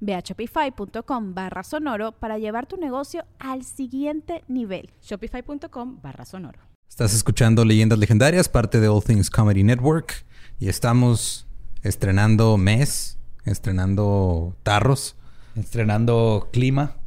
Ve a shopify.com barra sonoro para llevar tu negocio al siguiente nivel. Shopify.com barra sonoro. Estás escuchando Leyendas Legendarias, parte de All Things Comedy Network. Y estamos estrenando mes, estrenando tarros. Estrenando clima.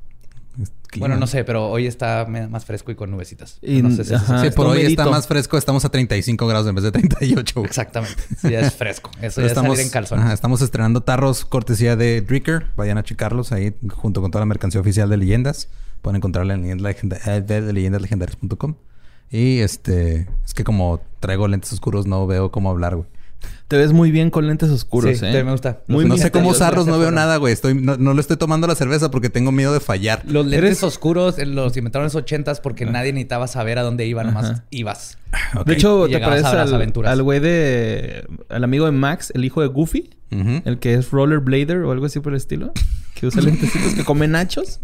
Clima. Bueno, no sé, pero hoy está más fresco y con nubecitas. Y- no sé si ajá. Sí, por hoy está más fresco. Estamos a 35 grados en vez de 38. güey. Exactamente. Sí, es fresco. Eso ya es salir en calzones. ajá, estamos estrenando tarros cortesía de Dricker. Vayan a checarlos ahí junto con toda la mercancía oficial de leyendas. Pueden encontrarla en eh, leyendaslegendarias.com. Y este, es que como traigo lentes oscuros, no veo cómo hablar, güey. Te ves muy bien con lentes oscuros, Sí, ¿eh? te- me gusta. Muy no bien. sé cómo ese no veo nada, güey. Estoy, no, no le estoy tomando la cerveza porque tengo miedo de fallar. Los lentes Eres- oscuros eh, los inventaron en los ochentas porque nadie necesitaba saber a dónde iba, nomás Ajá. ibas. De hecho, Y te pareces al, aventuras. al güey de... Al amigo de Max, el hijo de Goofy. El que es rollerblader o algo así por el estilo. Que usa lentecitos que come nachos.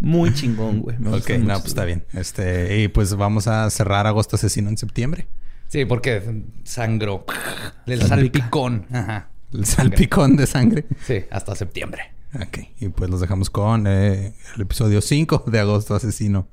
Muy chingón, güey. Me Ok, no, pues está bien. Este, y pues vamos a cerrar Agosto Asesino en septiembre. Sí, porque sangró. El salpicón. Ajá. El salpicón de sangre. Sí, hasta septiembre. Ok, y pues los dejamos con eh, el episodio 5 de Agosto Asesino.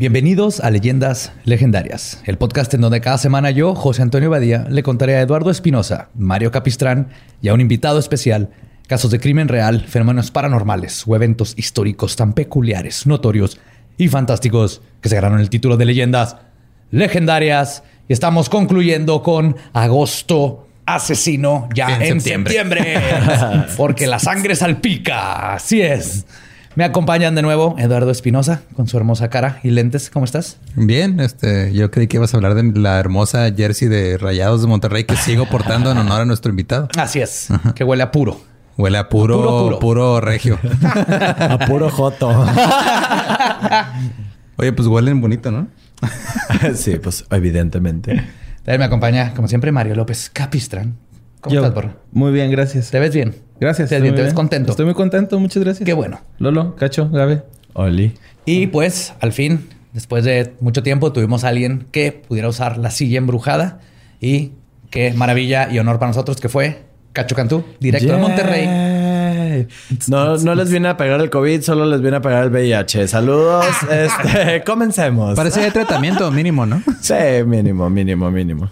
Bienvenidos a Leyendas Legendarias, el podcast en donde cada semana yo, José Antonio Badía, le contaré a Eduardo Espinosa, Mario Capistrán y a un invitado especial casos de crimen real, fenómenos paranormales o eventos históricos tan peculiares, notorios y fantásticos que se ganaron el título de Leyendas Legendarias. Y estamos concluyendo con Agosto Asesino ya En en, septiembre. septiembre. porque la sangre salpica. Así es. Me acompañan de nuevo Eduardo Espinosa con su hermosa cara y lentes. ¿Cómo estás? Bien, este, yo creí que ibas a hablar de la hermosa jersey de Rayados de Monterrey que sigo portando en honor a nuestro invitado. Así es. Que huele a puro. Huele a puro, Puro, puro, puro. regio. A puro joto. Oye, pues huelen bonito, ¿no? sí, pues evidentemente. También me acompaña, como siempre, Mario López Capistrán. ¿Cómo Yo- estás, Borra? Muy bien, gracias. ¿Te ves bien? Gracias. ¿Te, estoy ¿Te ves contento? Estoy muy contento, muchas gracias. Qué bueno. Lolo, Cacho, Gabe. Oli. Y pues, al fin, después de mucho tiempo, tuvimos a alguien que pudiera usar la silla embrujada. Y qué maravilla y honor para nosotros que fue Cacho Cantú, directo de Monterrey. No, no les viene a pegar el COVID, solo les viene a pegar el VIH. Saludos. este, comencemos. Parece de tratamiento mínimo, ¿no? Sí, mínimo, mínimo, mínimo.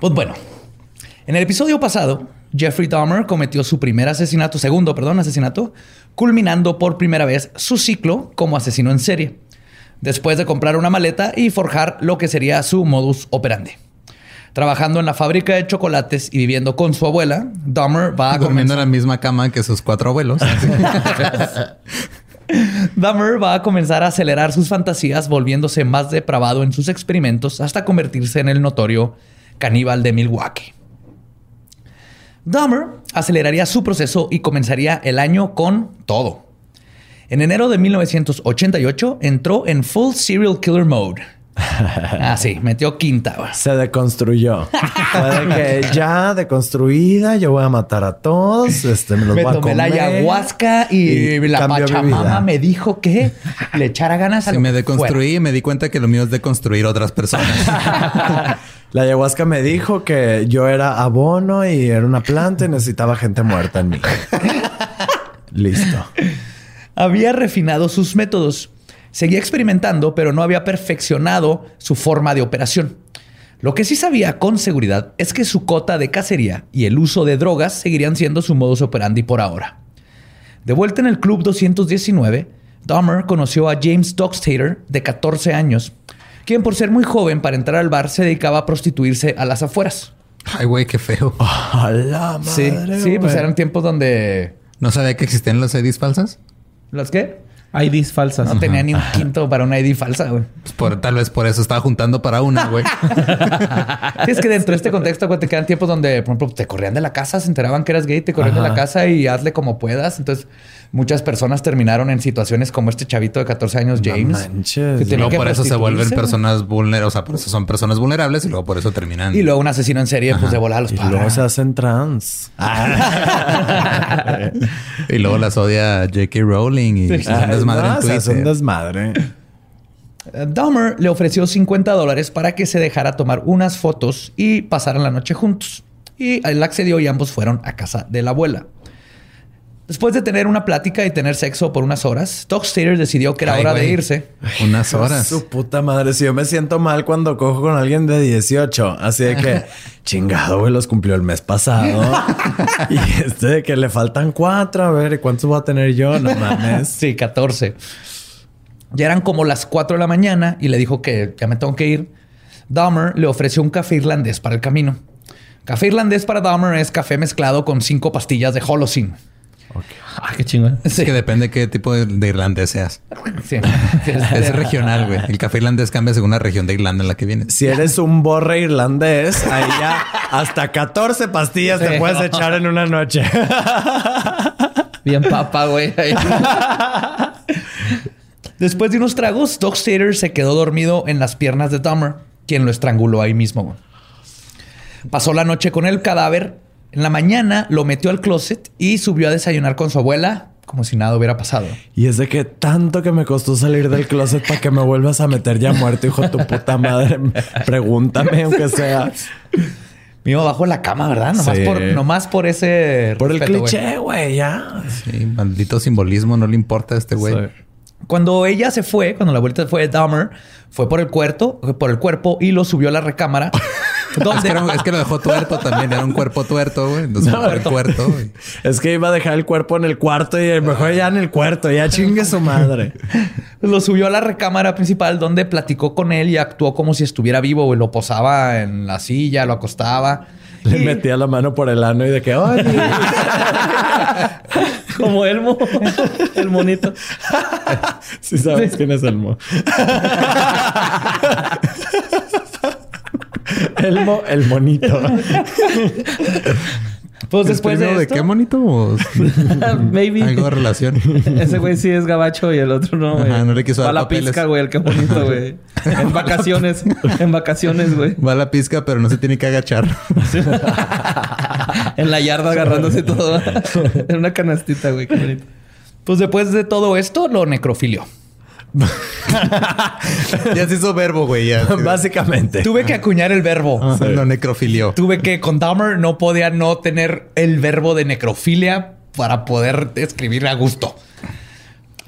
Pues bueno, en el episodio pasado, Jeffrey Dahmer cometió su primer asesinato, segundo, perdón, asesinato, culminando por primera vez su ciclo como asesino en serie, después de comprar una maleta y forjar lo que sería su modus operandi. Trabajando en la fábrica de chocolates y viviendo con su abuela, Dahmer va a Durmiendo en la misma cama que sus cuatro abuelos. Dahmer va a comenzar a acelerar sus fantasías, volviéndose más depravado en sus experimentos hasta convertirse en el notorio caníbal de Milwaukee. Dahmer aceleraría su proceso y comenzaría el año con todo. En enero de 1988 entró en Full Serial Killer Mode ah, sí, metió quinta. güey. Se deconstruyó. Fue de que ya deconstruida, yo voy a matar a todos, este, me los Me voy a tomé la comer. ayahuasca y, y la pachamama me dijo que le echara ganas a Sí, lo me deconstruí y me di cuenta que lo mío es deconstruir otras personas. La ayahuasca me dijo que yo era abono y era una planta y necesitaba gente muerta en mí. Listo. Había refinado sus métodos. Seguía experimentando, pero no había perfeccionado su forma de operación. Lo que sí sabía con seguridad es que su cota de cacería y el uso de drogas seguirían siendo su modus operandi por ahora. De vuelta en el Club 219, Dahmer conoció a James Dockstader, de 14 años, quien por ser muy joven para entrar al bar se dedicaba a prostituirse a las afueras. Ay, güey, qué feo. A la Sí, madre, sí, pues güey. eran tiempos donde... ¿No sabía que existían las IDs falsas? ¿Las qué? IDs falsas. No tenía ni un quinto para una ID falsa, güey. Pues por, tal vez por eso estaba juntando para una, güey. Sí, es que dentro de este contexto, güey, te quedan tiempos donde, por ejemplo, te corrían de la casa, se enteraban que eras gay, te corrían de la casa y hazle como puedas. Entonces, muchas personas terminaron en situaciones como este chavito de 14 años, James. manches. que Y luego que por eso se vuelven personas vulnerables. O sea, por eso son personas vulnerables y luego por eso terminan. Y luego un asesino en serie, pues de volar a los Y padres. luego se hacen trans. Y luego las odia J.K. Rowling y se hacen desmadre No, en se hace un Twitter. desmadre. Dahmer le ofreció 50 dólares para que se dejara tomar unas fotos y pasaran la noche juntos. Y él accedió y ambos fueron a casa de la abuela. Después de tener una plática y tener sexo por unas horas, Doc Stater decidió que era Ay, hora de irse. Unas horas. Su puta madre. Si yo me siento mal cuando cojo con alguien de 18. Así de que, chingado, güey, los cumplió el mes pasado. y este de que le faltan cuatro. A ver, ¿y cuántos voy a tener yo? No mames. Sí, 14. Ya eran como las 4 de la mañana y le dijo que ya me tengo que ir. Dahmer le ofreció un café irlandés para el camino. Café irlandés para Dahmer es café mezclado con cinco pastillas de Holocene. Ah, qué chingón. Es que depende qué tipo de, de irlandés seas. Sí. Es regional, güey. El café irlandés cambia según la región de Irlanda en la que vienes. Si eres un borre irlandés, ahí ya hasta 14 pastillas te puedes echar en una noche. Bien papa, güey. Después de unos tragos, Doc Stater se quedó dormido en las piernas de Dahmer, quien lo estranguló ahí mismo. güey. Pasó la noche con el cadáver. En la mañana lo metió al closet y subió a desayunar con su abuela como si nada hubiera pasado. Y es de que tanto que me costó salir del closet para que me vuelvas a meter ya muerto, hijo de tu puta madre. Pregúntame, aunque sea. Abajo de la cama, ¿verdad? Nomás, Sí. por, nomás por ese... Por el respeto, cliché, güey, ya. Sí, maldito simbolismo, no le importa a este güey. Sí. Cuando ella se fue, cuando la vuelta fue Dahmer, fue por el cuerpo, por el cuerpo y lo subió a la recámara. Es que, era- es que lo dejó tuerto también. Era un cuerpo tuerto, güey. Entonces, por el cuerpo. güey. Es que iba a dejar el cuerpo en el cuarto y mejor ya en el cuarto. Ya chingue su madre. lo subió a la recámara principal donde platicó con él y actuó como si estuviera vivo. güey. Lo posaba en la silla, lo acostaba. Le Y- metía la mano por el ano y de que, oye. Como Elmo. el monito. Si sabes quién es Elmo. Elmo, el monito. Pues ¿El después de esto... qué bonito? ¿O Maybe. Algo de relación. Ese güey sí es gabacho y el otro no, güey. Ajá, no le quiso dar la pizca, güey. El que bonito, güey. En vacaciones. en vacaciones, güey. Va a la pizca, pero no se tiene que agachar. En la yarda agarrándose todo. en una canastita, güey. Qué bonito. Pues después de todo esto, lo necrofilió. ya se hizo verbo, güey. Ya. Básicamente. Tuve que acuñar el verbo. Ajá, Lo necrofilió. Tuve que, con Dahmer no podía no tener el verbo de necrofilia para poder escribir a gusto.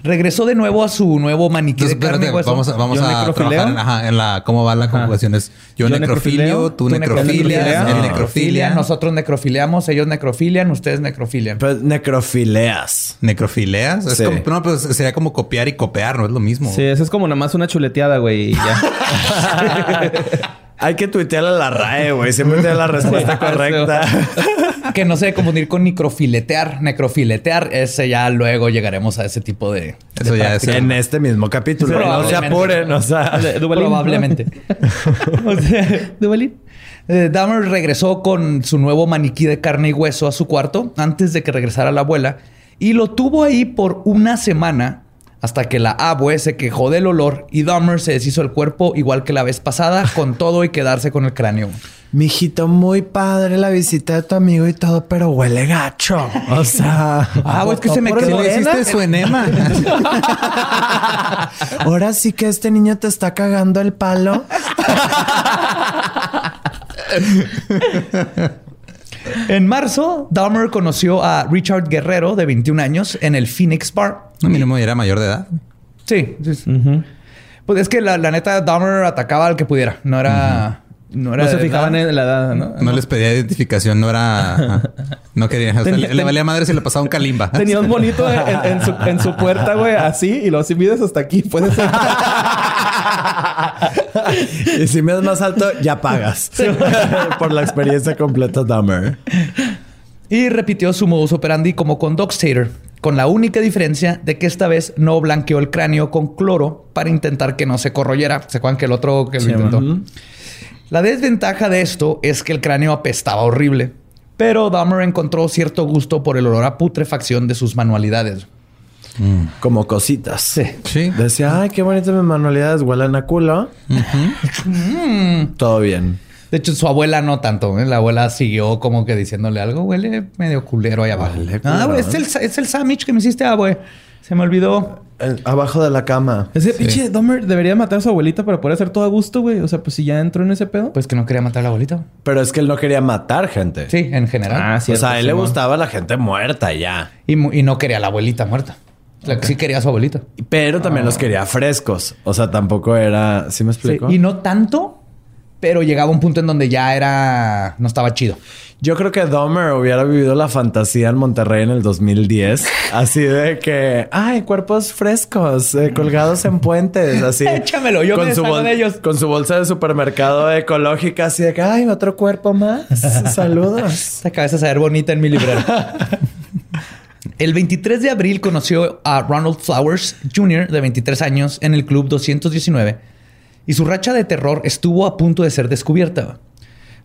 Regresó de nuevo a su nuevo maniquí Entonces, de carne y espérate, hueso. vamos a, vamos ¿Yo a trabajar en, ajá, en la cómo va la conjugación. Es yo, ¿Yo necrofilio, tú necrofilias, necrofilias, él necrofilia. Nosotros necrofiliamos, ellos necrofilian, ustedes necrofilian. Pues necrofileas. ¿Necrofileas? Es Sí. como- no, pues sería como copiar y copiar, no es lo mismo. Sí, eso es como nada más una chuleteada, güey. Y ya. Hay que tuitearle a la RAE, güey. Siempre tiene la respuesta correcta. que no se debe confundir con necrofiletear. Necrofiletear, ese ya luego llegaremos a ese tipo de. Eso de ya práctica. es- en este mismo capítulo. No se Probablemente. apuren, o sea. Duvalín, ¿no? Probablemente. o sea, Duvalín. Eh, Dahmer regresó con su nuevo maniquí de carne y hueso a su cuarto antes de que regresara la abuela y lo tuvo ahí por una semana Hasta que la abue se quejó del olor y Dahmer se deshizo el cuerpo igual que la vez pasada, con todo y quedarse con el cráneo. Mijito, muy padre la visita de tu amigo y todo, pero huele gacho. O sea, Ah, es que se me quedó le hiciste su enema. Ahora sí que este niño te está cagando el palo. En marzo, Dahmer conoció a Richard Guerrero, de 21 años, en el Phoenix Bar. No, mínimo era mayor de edad. Sí. sí, sí. Pues es que la, la neta, Dahmer atacaba al que pudiera. No era... No, era No se fijaban en la edad, ¿no? No les pedía identificación, no era... No quería. o sea, Tenía- le, le valía madre si le pasaba un calimba. Tenía un monito en, en su, en su puerta, güey, así, y lo si mides hasta aquí, puede ser. Y si me das más alto, ya pagas. Por la experiencia completa, Dahmer. Y repitió su modus operandi como con Dogstater, con la única diferencia de que esta vez no blanqueó el cráneo con cloro para intentar que no se corroyera. ¿Se acuerdan que el otro que lo Sí, intentó? La desventaja de esto es que el cráneo apestaba horrible, pero Dahmer encontró cierto gusto por el olor a putrefacción de sus manualidades. Como cositas. Sí. Sí. Decía, ay, qué bonitas mis manualidades huelen a culo. Todo bien. De hecho, su abuela no tanto. ¿eh? La abuela siguió como que diciéndole algo. Huele medio culero ahí abajo. Huele ah, güey, es el, es el sandwich que me hiciste, ah, güey. Se me olvidó. Abajo de la cama. Ese pinche Dahmer debería matar a su abuelita para poder hacer todo a gusto, güey. O sea, pues si ya entró en ese pedo. Pues que no quería matar a la abuelita. Pero es que él no quería matar gente. Sí, en general. Ah, o cierto, sea, a él le gustaba la gente muerta ya. Y, y no quería a la abuelita muerta. Sí quería a su abuelita. Pero también los quería frescos. O sea, tampoco era... ¿Sí me Sí, explico? y no tanto, pero llegaba un punto en donde ya era... No estaba chido. Yo creo que Dahmer hubiera vivido la fantasía en Monterrey en el 2010. Así de que... Ay, cuerpos frescos. eh, colgados en puentes. Así. Échamelo, yo me su de ellos. Con su bolsa de supermercado ecológica. Así de que... Ay, otro cuerpo más. Saludos. Esta cabeza se ver bonita en mi librero. El 23 de abril conoció a Ronald Flowers Jr., de 23 años, en el Club 219, y su racha de terror estuvo a punto de ser descubierta.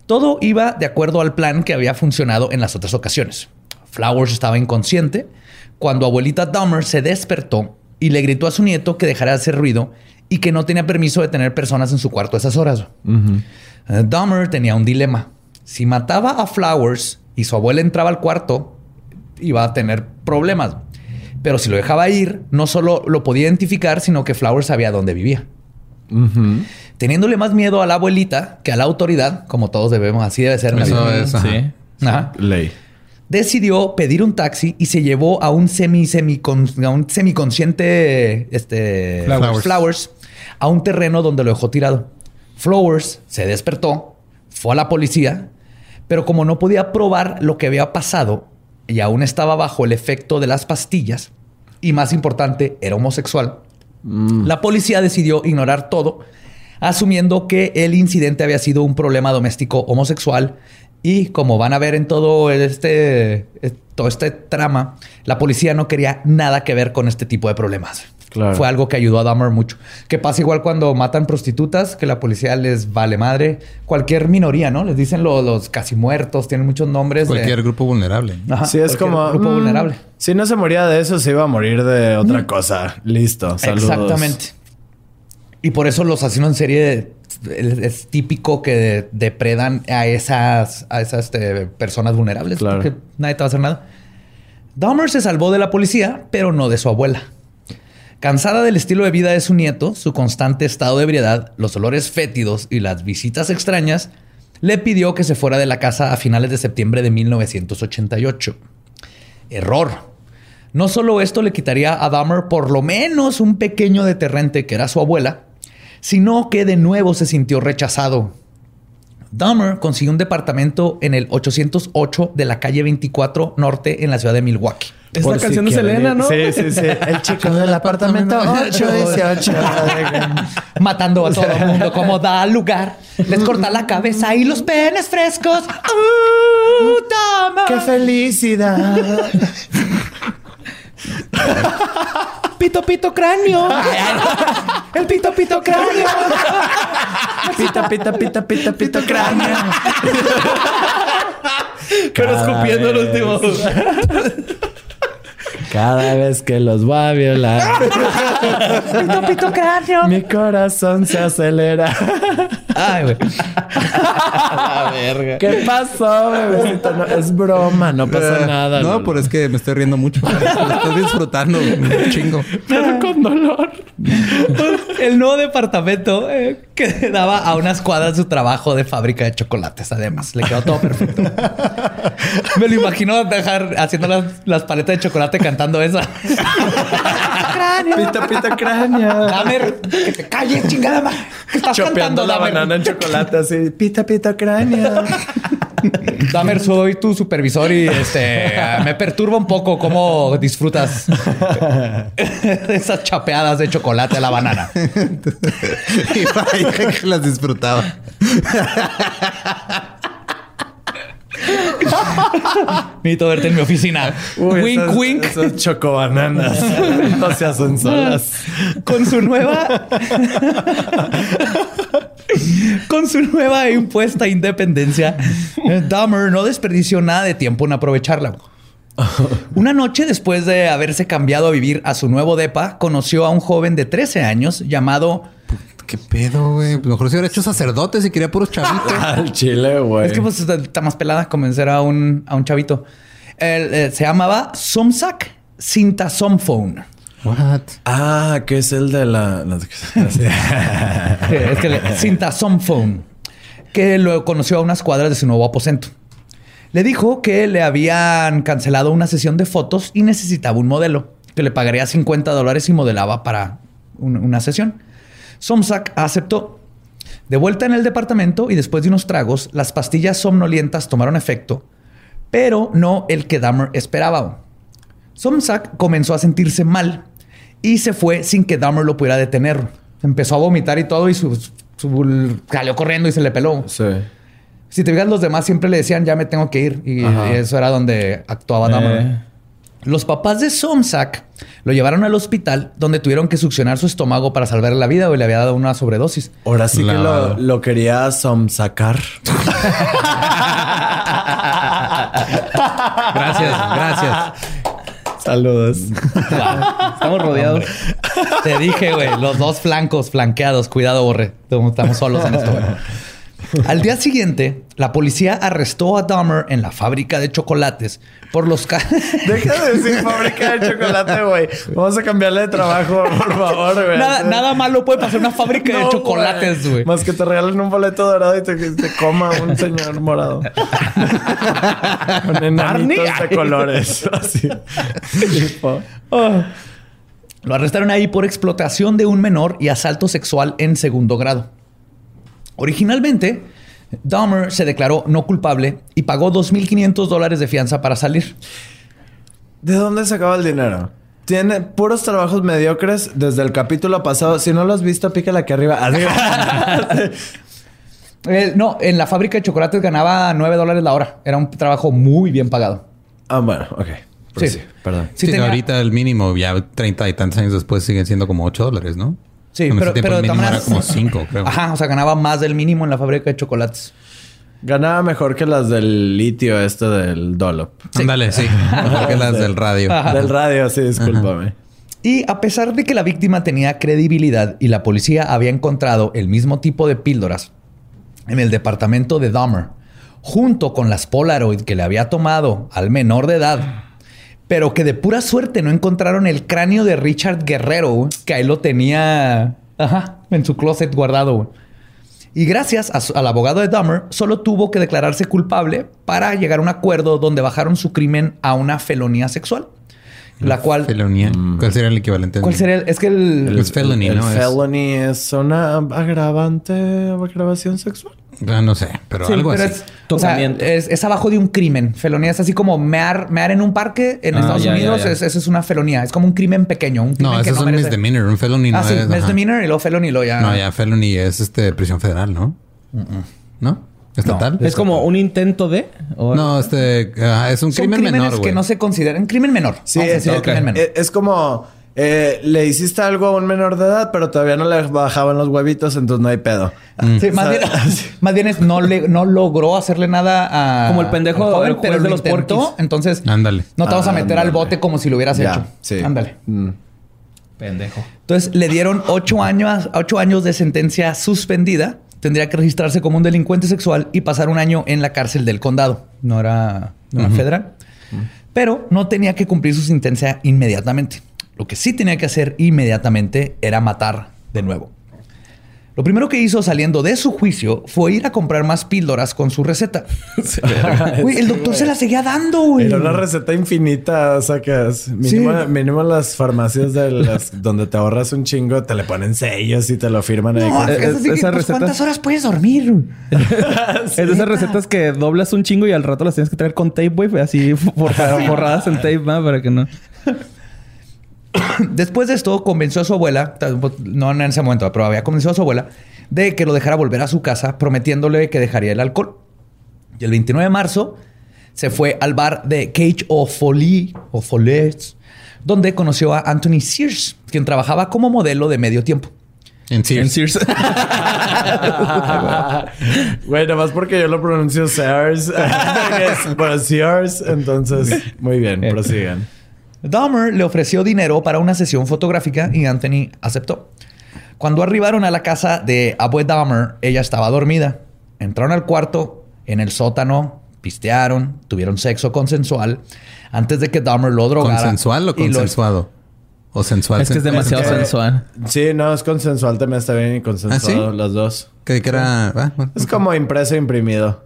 Todo iba de acuerdo al plan que había funcionado en las otras ocasiones. Flowers estaba inconsciente cuando abuelita Dahmer se despertó y le gritó a su nieto que dejara de hacer ruido y que no tenía permiso de tener personas en su cuarto a esas horas. Eh, Dahmer tenía un dilema. Si mataba a Flowers y su abuela entraba al cuarto, iba a tener problemas. Pero si lo dejaba ir, no solo lo podía identificar, sino que Flowers sabía dónde vivía. Teniéndole más miedo a la abuelita que a la autoridad, como todos debemos, así debe ser. en la Eso vida. es, ajá. Sí. Ajá. Ley. Decidió pedir un taxi y se llevó a un semi semi a un semiconsciente este Flowers. Flowers a un terreno donde lo dejó tirado. Flowers se despertó, fue a la policía, pero como no podía probar lo que había pasado y aún estaba bajo el efecto de las pastillas y más importante era homosexual, la policía decidió ignorar todo, asumiendo que el incidente había sido un problema doméstico homosexual y como van a ver en todo este, eh, todo este trama, la policía no quería nada que ver con este tipo de problemas. Claro. Fue algo que ayudó a Dahmer mucho. Que pasa igual cuando matan prostitutas, que la policía les vale madre. Cualquier minoría, ¿no? Les dicen lo- los casi muertos, tienen muchos nombres. de- Cualquier grupo vulnerable. Ajá, Sí, es como... grupo mm, vulnerable. Si no se moría de eso, se iba a morir de otra cosa. Listo. Saludos. Exactamente. Y por eso los asesinos en serie es, es típico que depredan a esas, a esas este, personas vulnerables. Claro. Porque nadie te va a hacer nada. Dahmer se salvó de la policía, pero no de su abuela. Cansada del estilo de vida de su nieto, su constante estado de ebriedad, los olores fétidos y las visitas extrañas, le pidió que se fuera de la casa a finales de septiembre de 1988. Error. No solo esto le quitaría a Dahmer por lo menos un pequeño deterrente que era su abuela, sino que de nuevo se sintió rechazado. Dahmer consiguió un departamento en el 808 de la calle 24 Norte en la ciudad de Milwaukee. Es Por si canción de quieren Selena. ¿no? Sí, sí, sí. El chico del apartamento 818. Matando a todo el mundo como da lugar. Les corta la cabeza y los penes frescos. ¡Uh, Dahmer! ¡Qué felicidad! Pito, pito, cráneo. El pito, pito, cráneo. Pita, pita, pita, pita, pita, cráneo. Pero escupiendo el último. Cada vez que los va a violar, Pito, pito, cráneo. mi corazón se acelera. Ay, güey. La verga. ¿Qué pasó, bebecito? No, es broma, no pasa nada. No, Lolo. pero es que me estoy riendo mucho. Lo estoy disfrutando un chingo. Pero con dolor. El nuevo departamento eh, que daba a unas cuadras su trabajo de fábrica de chocolates. Además, le quedó todo perfecto. Me lo imagino dejar haciendo las, las paletas de chocolate cantando esa. Pita, pita, cráneo. Dahmer, que te calles, chingada madre. ¿Qué estás Chopeando cantando, la Dahmer? Banana en chocolate así. Pita, pita, cráneo. Dahmer, soy tu supervisor y este me perturba un poco cómo disfrutas esas chapeadas de chocolate a la banana. Y vaya que las disfrutaba. Necesito verte en mi oficina. Uy, wink, esas- wink. Esas chocobananas. no se hacen solas. Con su nueva. Con su nueva e impuesta independencia, eh, Dahmer no desperdició nada de tiempo en aprovecharla. Una noche después de haberse cambiado a vivir a su nuevo depa, conoció a un joven de 13 años llamado. ¿Qué pedo, güey? Mejor se hubiera hecho sacerdote si quería puros chavitos. Al chile, güey. Es que pues está, está más pelada convencer a un, a un chavito. Él, eh, se llamaba Somsak Sintasomphone. What? Ah, que es el de la... es que le- Sintasomphone, que lo conoció a unas cuadras de su nuevo aposento. Le dijo que le habían cancelado una sesión de fotos y necesitaba un modelo, que le pagaría 50 dólares y modelaba para un- una sesión. Somsak aceptó. De vuelta en el departamento y después de unos tragos, las pastillas somnolientas tomaron efecto, pero no el que Dahmer esperaba. Somsak comenzó a sentirse mal y se fue sin que Dahmer lo pudiera detener. Empezó a vomitar y todo y su, su- salió corriendo y se le peló. Sí. Si te fijas, los demás siempre le decían, ya me tengo que ir. Y eso era donde actuaba Dahmer. Eh. Los papás de Somsak lo llevaron al hospital donde tuvieron que succionar su estómago para salvarle la vida o le había dado una sobredosis. Ahora sí que lo, lo quería somsacar. Gracias, gracias. Saludos. Estamos rodeados. Te dije, güey, los dos flancos flanqueados. Cuidado, Borre. Estamos solos en esto, güey. Al día siguiente, la policía arrestó a Dahmer en la fábrica de chocolates por los Deja de decir fábrica de chocolate, güey. Vamos a cambiarle de trabajo, por favor, güey. nada, nada malo puede pasar una fábrica de chocolates, güey. Más que te regalen un boleto dorado y te, te coma un señor morado. Con enanitos de colores. Así. Lo arrestaron ahí por explotación de un menor y asalto sexual en segundo grado. Originalmente, Dahmer se declaró no culpable y pagó 2.500 dólares de fianza para salir. ¿De dónde sacaba el dinero? Tiene puros trabajos mediocres desde el capítulo pasado. Si no lo has visto, pícale aquí arriba. Arriba. Eh, no, en la fábrica de chocolates ganaba 9 dólares la hora. Era un trabajo muy bien pagado. ah, bueno, ok. Pues sí. perdón. Sí Sí, tenía- ahorita el mínimo, ya 30 y tantos años después, siguen siendo como 8 dólares, ¿no? Sí, En ese pero, tiempo pero el de todas mínimo maneras- era como 5, creo. Ajá, o sea, ganaba más del mínimo en la fábrica de chocolates. Ganaba mejor que las del litio, este del Dolop. Ándale, sí. Mejor que las del radio. Ajá. Del radio, sí, discúlpame. Y a pesar de que la víctima tenía credibilidad y la policía había encontrado el mismo tipo de píldoras en el departamento de Dahmer, junto con las Polaroid que le había tomado al menor de edad, pero que de pura suerte no encontraron el cráneo de Richard Guerrero, que ahí lo tenía ajá, en su closet guardado. Y gracias a su- al abogado de Dahmer, solo tuvo que declararse culpable para llegar a un acuerdo donde bajaron su crimen a una felonía sexual. La cual... Felonía. ¿Cuál sería el equivalente? ¿Cuál sería? el- Es que el... Es felony, el ¿no? Es- felony es una agravante agravación sexual. Ah, no sé, pero Sí, algo pero así. es, o sea, Tocamiento. es, es abajo de un crimen. Felonía es así como mear, mear en un parque en Ah, Estados ya, ya, Unidos. ya. Es, eso es una felonía. Es como un crimen pequeño. Un crimen No, que ese es un merece- misdemeanor. Un felony no Ah, sí, es... ajá. misdemeanor y luego felony y luego ya. No, ya felony es este prisión federal, ¿no? ¿No? ¿Estatal? Es como un intento de. o- No, este... ah, es un Son crimen crímenes menor, que güey. no se consideran. Crimen menor. Sí, es, decir ok. crimen menor. es- es como eh, le hiciste algo a un menor de edad, pero todavía no le bajaban los huevitos, entonces no hay pedo. Sí, más, bien, más bien es no, le, no logró hacerle nada a. Como el pendejo joven, pero de lo los. Entonces, Ándale. no te vamos a meter al bote como si lo hubieras ya, hecho. sí. Ándale. Mm. Pendejo. Entonces le dieron ocho años, ocho años de sentencia suspendida. Tendría que registrarse como un delincuente sexual y pasar un año en la cárcel del condado. No era, no era federal. Pero no tenía que cumplir su sentencia inmediatamente. Lo que sí tenía que hacer inmediatamente era matar de nuevo. Lo primero que hizo saliendo de su juicio fue ir a comprar más píldoras con su receta. Güey, el doctor se la seguía dando, güey. Era una receta infinita, sacas. Mínimo, Sí. mínimo las farmacias de las donde te ahorras un chingo, te le ponen sellos y te lo firman ahí. No, con- es que es- así que, esa pues, receta- ¿Cuántas horas puedes dormir? Es de esas recetas que doblas un chingo y al rato las tienes que traer con tape, güey. Así forra- forradas en tape, ¿no? Para que no... Después de esto, convenció a su abuela, no en ese momento, pero había convencido a su abuela de que lo dejara volver a su casa, prometiéndole que dejaría el alcohol. Y el 29 de marzo se fue al bar de Cage o Folie, o Follets, donde conoció a Anthony Sears, quien trabajaba como modelo de medio tiempo. En Sears. En Sears. Güey, nomás porque yo lo pronuncio Sears. bueno, Sears. Entonces, muy bien, prosigan. Dahmer le ofreció dinero para una sesión fotográfica y Anthony aceptó. Cuando arribaron a la casa de Abue Dahmer, ella estaba dormida. Entraron al cuarto, en el sótano, pistearon, tuvieron sexo consensual antes de que Dahmer lo drogara. ¿Consensual o lo- consensuado? O sensual. es que es demasiado que- sensual. Sí, no, es consensual también está bien y consensuado ¿Ah, sí? las dos. Que, que era... ah, bueno, Es como impreso e imprimido.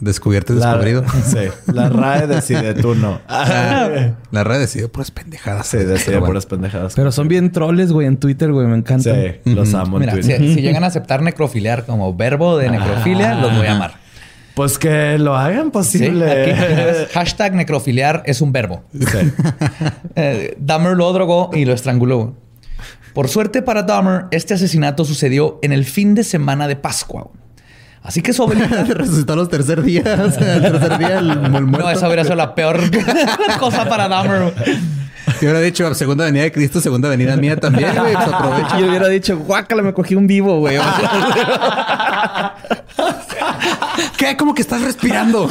Descubierto y La- descubrido. Sí. La RAE decide, tú no. Ah, la red decidió puras pendejadas. Sí, decide Pero bueno. puras pendejadas. Pero son bien troles, güey, en Twitter, güey. Me encanta. Sí, los amo en Mira, Twitter. si llegan a aceptar necrofiliar como verbo de necrofilia, los voy a amar. Pues que lo hagan Sí, posible. aquí, hashtag necrofiliar es un verbo. Sí. Eh, Dahmer lo drogó y lo estranguló. Por suerte para Dahmer, este asesinato sucedió en el fin de semana de Pascua. Así que su abuelita... Resucitó a los tercer días. O sea, el tercer día el, el muerto. No, esa hubiera sido la peor cosa para Dahmer. Yo hubiera dicho segunda venida de Cristo, segunda venida mía también, güey. Pues aprovecha. Yo hubiera dicho, guácala, me cogí un vivo, güey. ¿Qué? ¿Cómo que estás respirando?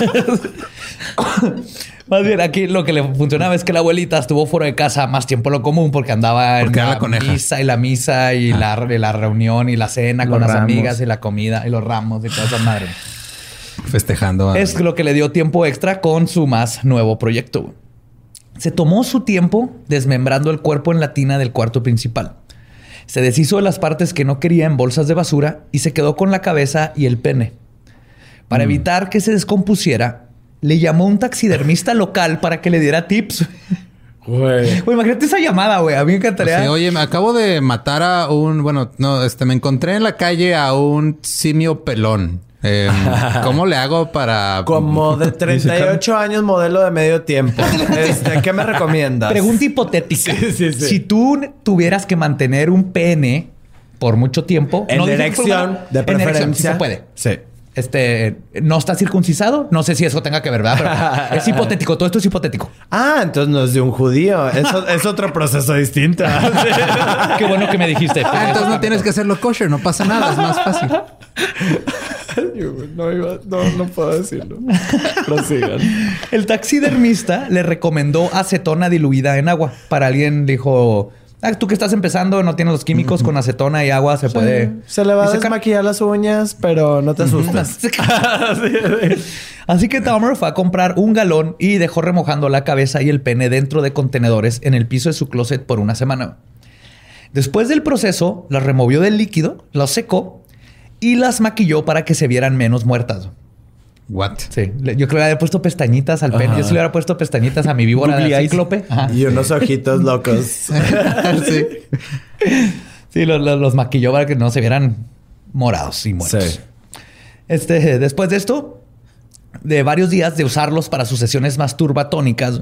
Más bien, aquí lo que le funcionaba es que la abuelita estuvo fuera de casa más tiempo lo común porque andaba Porque en la misa y la misa y la, y la reunión y la cena Los con las ramos. amigas y la comida y los ramos y toda esa madre. Festejando. a- Es lo que le dio tiempo extra con su más nuevo proyecto. Se tomó su tiempo desmembrando el cuerpo en la tina del cuarto principal. Se deshizo de las partes que no quería en bolsas de basura y se quedó con la cabeza y el pene. Para evitar que se descompusiera, le llamó a un taxidermista local para que le diera tips. Güey. Güey, imagínate esa llamada, güey. A mí me encantaría. Sí, oye, me acabo de matar a un... Bueno, no, este... Me encontré en la calle a un simio pelón. Eh, ¿Cómo le hago para...? Como de 38 años, modelo de medio tiempo. Este, ¿Qué me recomiendas? Pregunta hipotética. Sí, sí, sí. Si tú tuvieras que mantener un pene por mucho tiempo, En no fue- de en preferencia. erección, sí se puede. Sí. Este, no está circuncisado. No sé si eso tenga que ver, ¿verdad? Pero es hipotético. Todo esto es hipotético. Ah, entonces no es de un judío. Eso es otro proceso distinto. Qué bueno que me dijiste. Ah, entonces no tienes que hacerlo kosher. No pasa nada. Es más fácil. no, iba- no, no puedo decirlo. Prosigan. El taxidermista le recomendó acetona diluida en agua. Para alguien dijo, ah, tú que estás empezando, no tienes los químicos con acetona y agua, se puede... Se le va a desmaquillar las uñas, pero no te asustes. Así que Dahmer fue a comprar un galón y dejó remojando la cabeza y el pene dentro de contenedores en el piso de su closet por una semana. Después del proceso, las removió del líquido, las secó y las maquilló para que se vieran menos muertas. What? Sí, yo creo que le había puesto pestañitas al pene. Yo sí le hubiera puesto pestañitas a mi víbora de cíclope. Ajá. Y unos ojitos locos. sí. Sí, los, los- los maquilló para que no se vieran morados y muertos. Sí. Este, después de esto, de varios días de usarlos para sus sesiones masturbatónicas,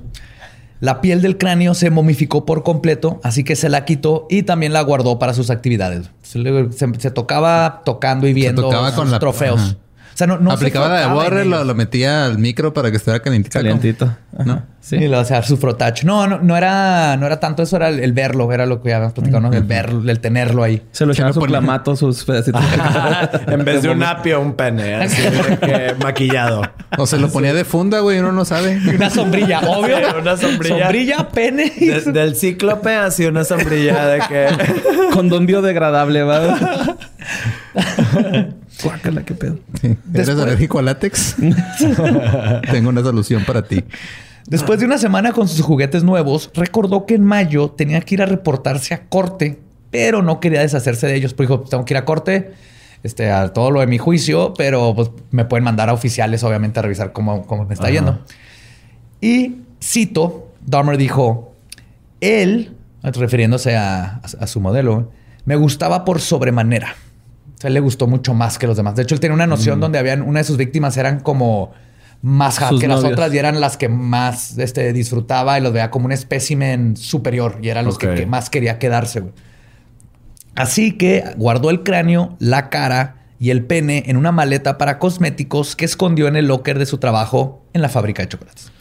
la piel del cráneo se momificó por completo, así que se la quitó y también la guardó para sus actividades. Se, le- se- se tocaba tocando y viendo tocaba sus con la- trofeos. ajá. O sea, no, no Aplicaba la de Borre, lo, lo metía al micro para que estuviera calientito. Calientito. ¿No? Sí. Y lo, o sea, su frotacho. No, no, no era, no era tanto eso, era el, el verlo, era lo que ya habíamos platicado, ¿no? El verlo, el tenerlo ahí. Se lo echaba su ponía- clamato, sus pedacitos. en vez de un apio, un pene. Así de que maquillado. O se lo ponía de funda, güey, uno no sabe. Una sombrilla, obvio. Una sombrilla. Sombrilla, pene. De- del cíclope, así una sombrilla de que... Condón biodegradable, ¿va? Guácala, qué pedo. Sí. ¿Eres Después- alérgico al látex? Tengo una solución para ti. Después de una semana con sus juguetes nuevos, recordó que en mayo tenía que ir a reportarse a corte, pero no quería deshacerse de ellos. Pues dijo, tengo que ir a corte, este, a todo lo de mi juicio, pero pues, me pueden mandar a oficiales, obviamente, a revisar cómo, cómo me está yendo. Y cito, Dahmer dijo, él, refiriéndose a, a- a su modelo, me gustaba por sobremanera. O sea, él le gustó mucho más que los demás. De hecho, él tenía una noción donde habían, una de sus víctimas eran como más hot que las otras y eran las que más este, disfrutaba y los veía como un espécimen superior y eran los que- más quería quedarse. güey. Así que guardó el cráneo, la cara y el pene en una maleta para cosméticos que escondió en el locker de su trabajo en la fábrica de chocolates.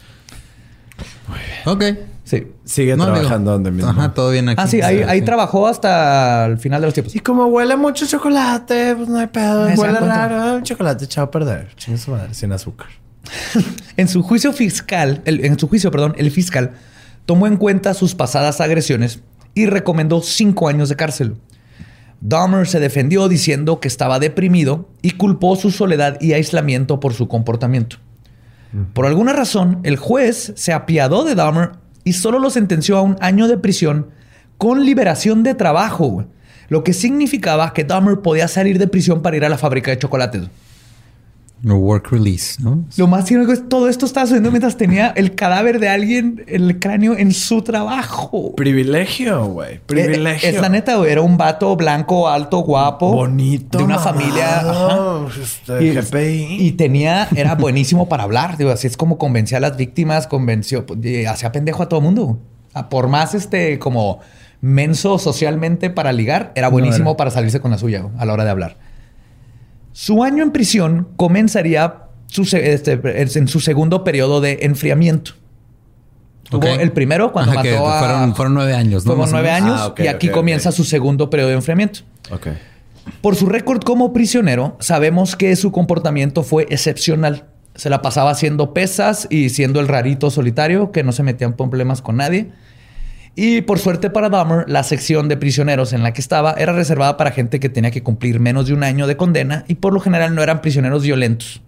Ok. Sí. Sigue No, trabajando digo, donde mismo. Ajá, todo bien aquí. Ah, sí, ahí, ahí Sí. trabajó hasta el final de los tiempos. Y como huele mucho chocolate, pues no hay pedo. Huele raro. Un chocolate echado a perder. Chingue su madre, sin azúcar. En su juicio fiscal, el- en su juicio, perdón, el fiscal tomó en cuenta sus pasadas agresiones y recomendó cinco años de cárcel. Dahmer se defendió diciendo que estaba deprimido y culpó su soledad y aislamiento por su comportamiento. Por alguna razón, el juez se apiadó de Dahmer y solo lo sentenció a un año de prisión con liberación de trabajo, lo que significaba que Dahmer podía salir de prisión para ir a la fábrica de chocolates. No work release, ¿no? Lo más irónico es todo esto estaba sucediendo mientras tenía el cadáver de alguien en el cráneo en su trabajo. Privilegio, güey. Privilegio. Eh, Es la neta, güey. Era un vato blanco, alto, guapo. Bonito. De una mamado. familia. ajá. Este, GPI. y tenía, era buenísimo para hablar. Digo, así es como convencía a las víctimas, convenció, y hacía pendejo a todo mundo. Ah, Por más este, como menso socialmente para ligar, era buenísimo era. para salirse con la suya a la hora de hablar. Su año en prisión comenzaría su este, en su segundo periodo de enfriamiento. Tuvo Ok. el primero cuando Ajá, mató a... Fueron, fueron nueve años, ¿no? Fueron nueve años Ah, y aquí comienza su segundo periodo de enfriamiento. Ok. Por su récord como prisionero, sabemos que su comportamiento fue excepcional. Se la pasaba haciendo pesas y siendo el rarito solitario que no se metía en problemas con nadie. Y por suerte para Dahmer, la sección de prisioneros en la que estaba era reservada para gente que tenía que cumplir menos de un año de condena y por lo general no eran prisioneros violentos.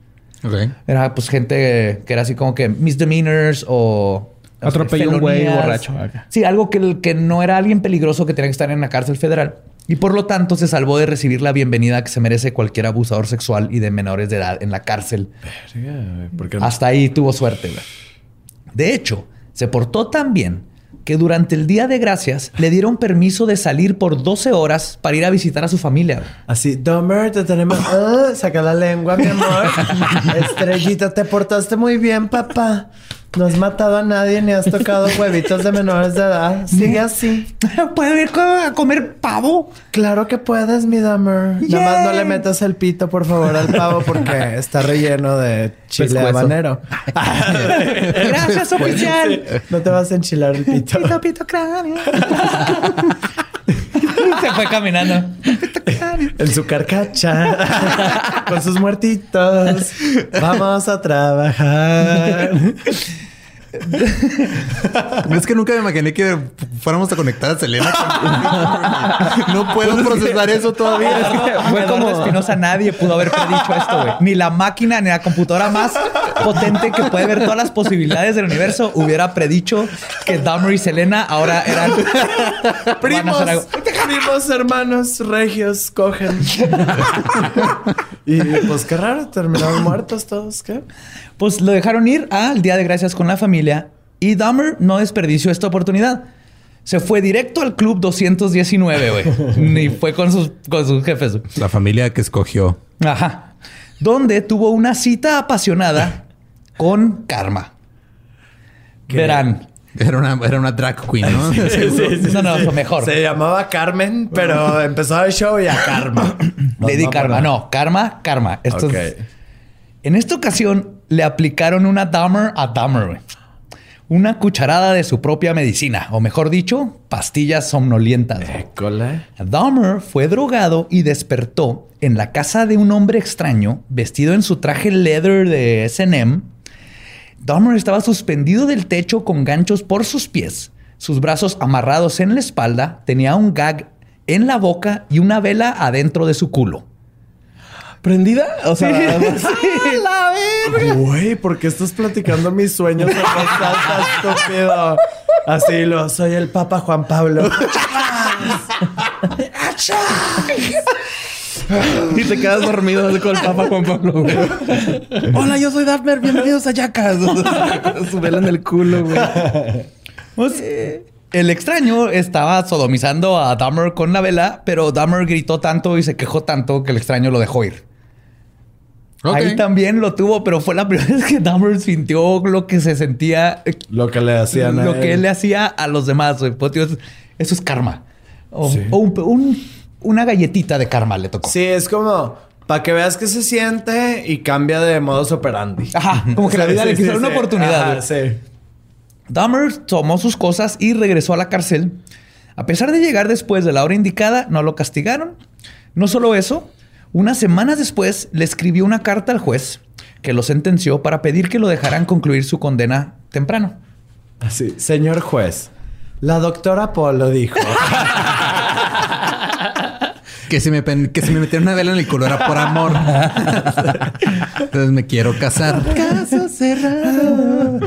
Ok. Era pues gente que era así como que misdemeanors o... Atropelló un güey borracho acá. Sí, algo que, que no era alguien peligroso que tenía que estar en la cárcel federal. Y por lo tanto se salvó de recibir la bienvenida que se merece cualquier abusador sexual y de menores de edad en la cárcel. Verga, güey, ¿Por qué no? Hasta ahí tuvo suerte. güey. De hecho, se portó tan bien que durante el Día de Gracias le dieron permiso de salir por 12 horas para ir a visitar a su familia. Así, Dumber, te tenemos. Ah, saca la lengua, mi amor. Estrellita, te portaste muy bien, papá. No has matado a nadie ni has tocado huevitos de menores de edad. Sigue así. ¿Puedo ir a comer pavo? Claro que puedes, mi Dumber. Nada más no le metas el pito, por favor, al pavo porque está relleno de chile Pescuezo. habanero. Gracias, oficial. No te vas a enchilar el pito. Pito, pito, cráneo. Se fue caminando. En su carcacha. con sus muertitos. Vamos a trabajar. Es que nunca me imaginé que fuéramos a conectar a Selena. con- no puedo procesar eso todavía. Fue Eduardo como Espinosa, nadie pudo haber predicho esto, güey. Ni la máquina, ni la computadora más potente que puede ver todas las posibilidades del universo hubiera predicho que Dahmer y Selena ahora eran van a Primos, hacer algo. Primos, hermanos, regios, cogen. y pues qué raro, terminaron muertos todos, ¿qué? Pues lo dejaron ir al Día de Gracias con la familia y Dahmer no desperdició esta oportunidad. Se fue directo al Club 219, güey. Ni fue con sus, con sus jefes. La familia que escogió. Ajá. Donde tuvo una cita apasionada con Karma. Verán. Era una, era una drag queen, ¿no? No, no, lo mejor. Se llamaba Carmen, pero empezó el show y a Karma. Lady Vamos Karma. No, Karma, Karma. Esto Ok. es En esta ocasión le aplicaron una Dahmer a Dahmer. Una cucharada de su propia medicina, o mejor dicho, pastillas somnolientas. École. Dahmer fue drogado y despertó en la casa de un hombre extraño vestido en su traje leather de SM. Dahmer estaba suspendido del techo con ganchos por sus pies, sus brazos amarrados en la espalda, tenía un gag en la boca y una vela adentro de su culo. ¿Prendida? O sea, Güey, ¿por qué estás platicando mis sueños en voz estúpido? Así lo soy el Papa Juan Pablo. y te quedas dormido con el Papa Juan Pablo. güey. Hola, yo soy Dahmer. Bienvenidos a Yacas. Su vela en el culo, güey. Pues, el extraño estaba sodomizando a Dahmer con la vela, pero Dahmer gritó tanto y se quejó tanto que el extraño lo dejó ir. Ok. Ahí también lo tuvo, pero fue la primera vez que Dahmer sintió lo que se sentía, Lo que le hacían a lo que él. le hacía a los demás. güey. Pues, eso es karma. O, Sí. o un- un- una galletita de karma le tocó. Sí, es como para que veas que se siente y cambia de modus operandi. Ajá, como que la vida Sí, le quiso sí. una oportunidad. Ajá, sí. Dahmer tomó sus cosas y regresó a la cárcel. A pesar de llegar después de la hora indicada, no lo castigaron. No solo eso, unas semanas después le escribió una carta al juez que lo sentenció para pedir que lo dejaran concluir su condena temprano. Así, señor juez, la doctora Polo dijo. Que si, me, que si me metieron una vela en el culo era por amor. Entonces me quiero casar. Caso cerrado.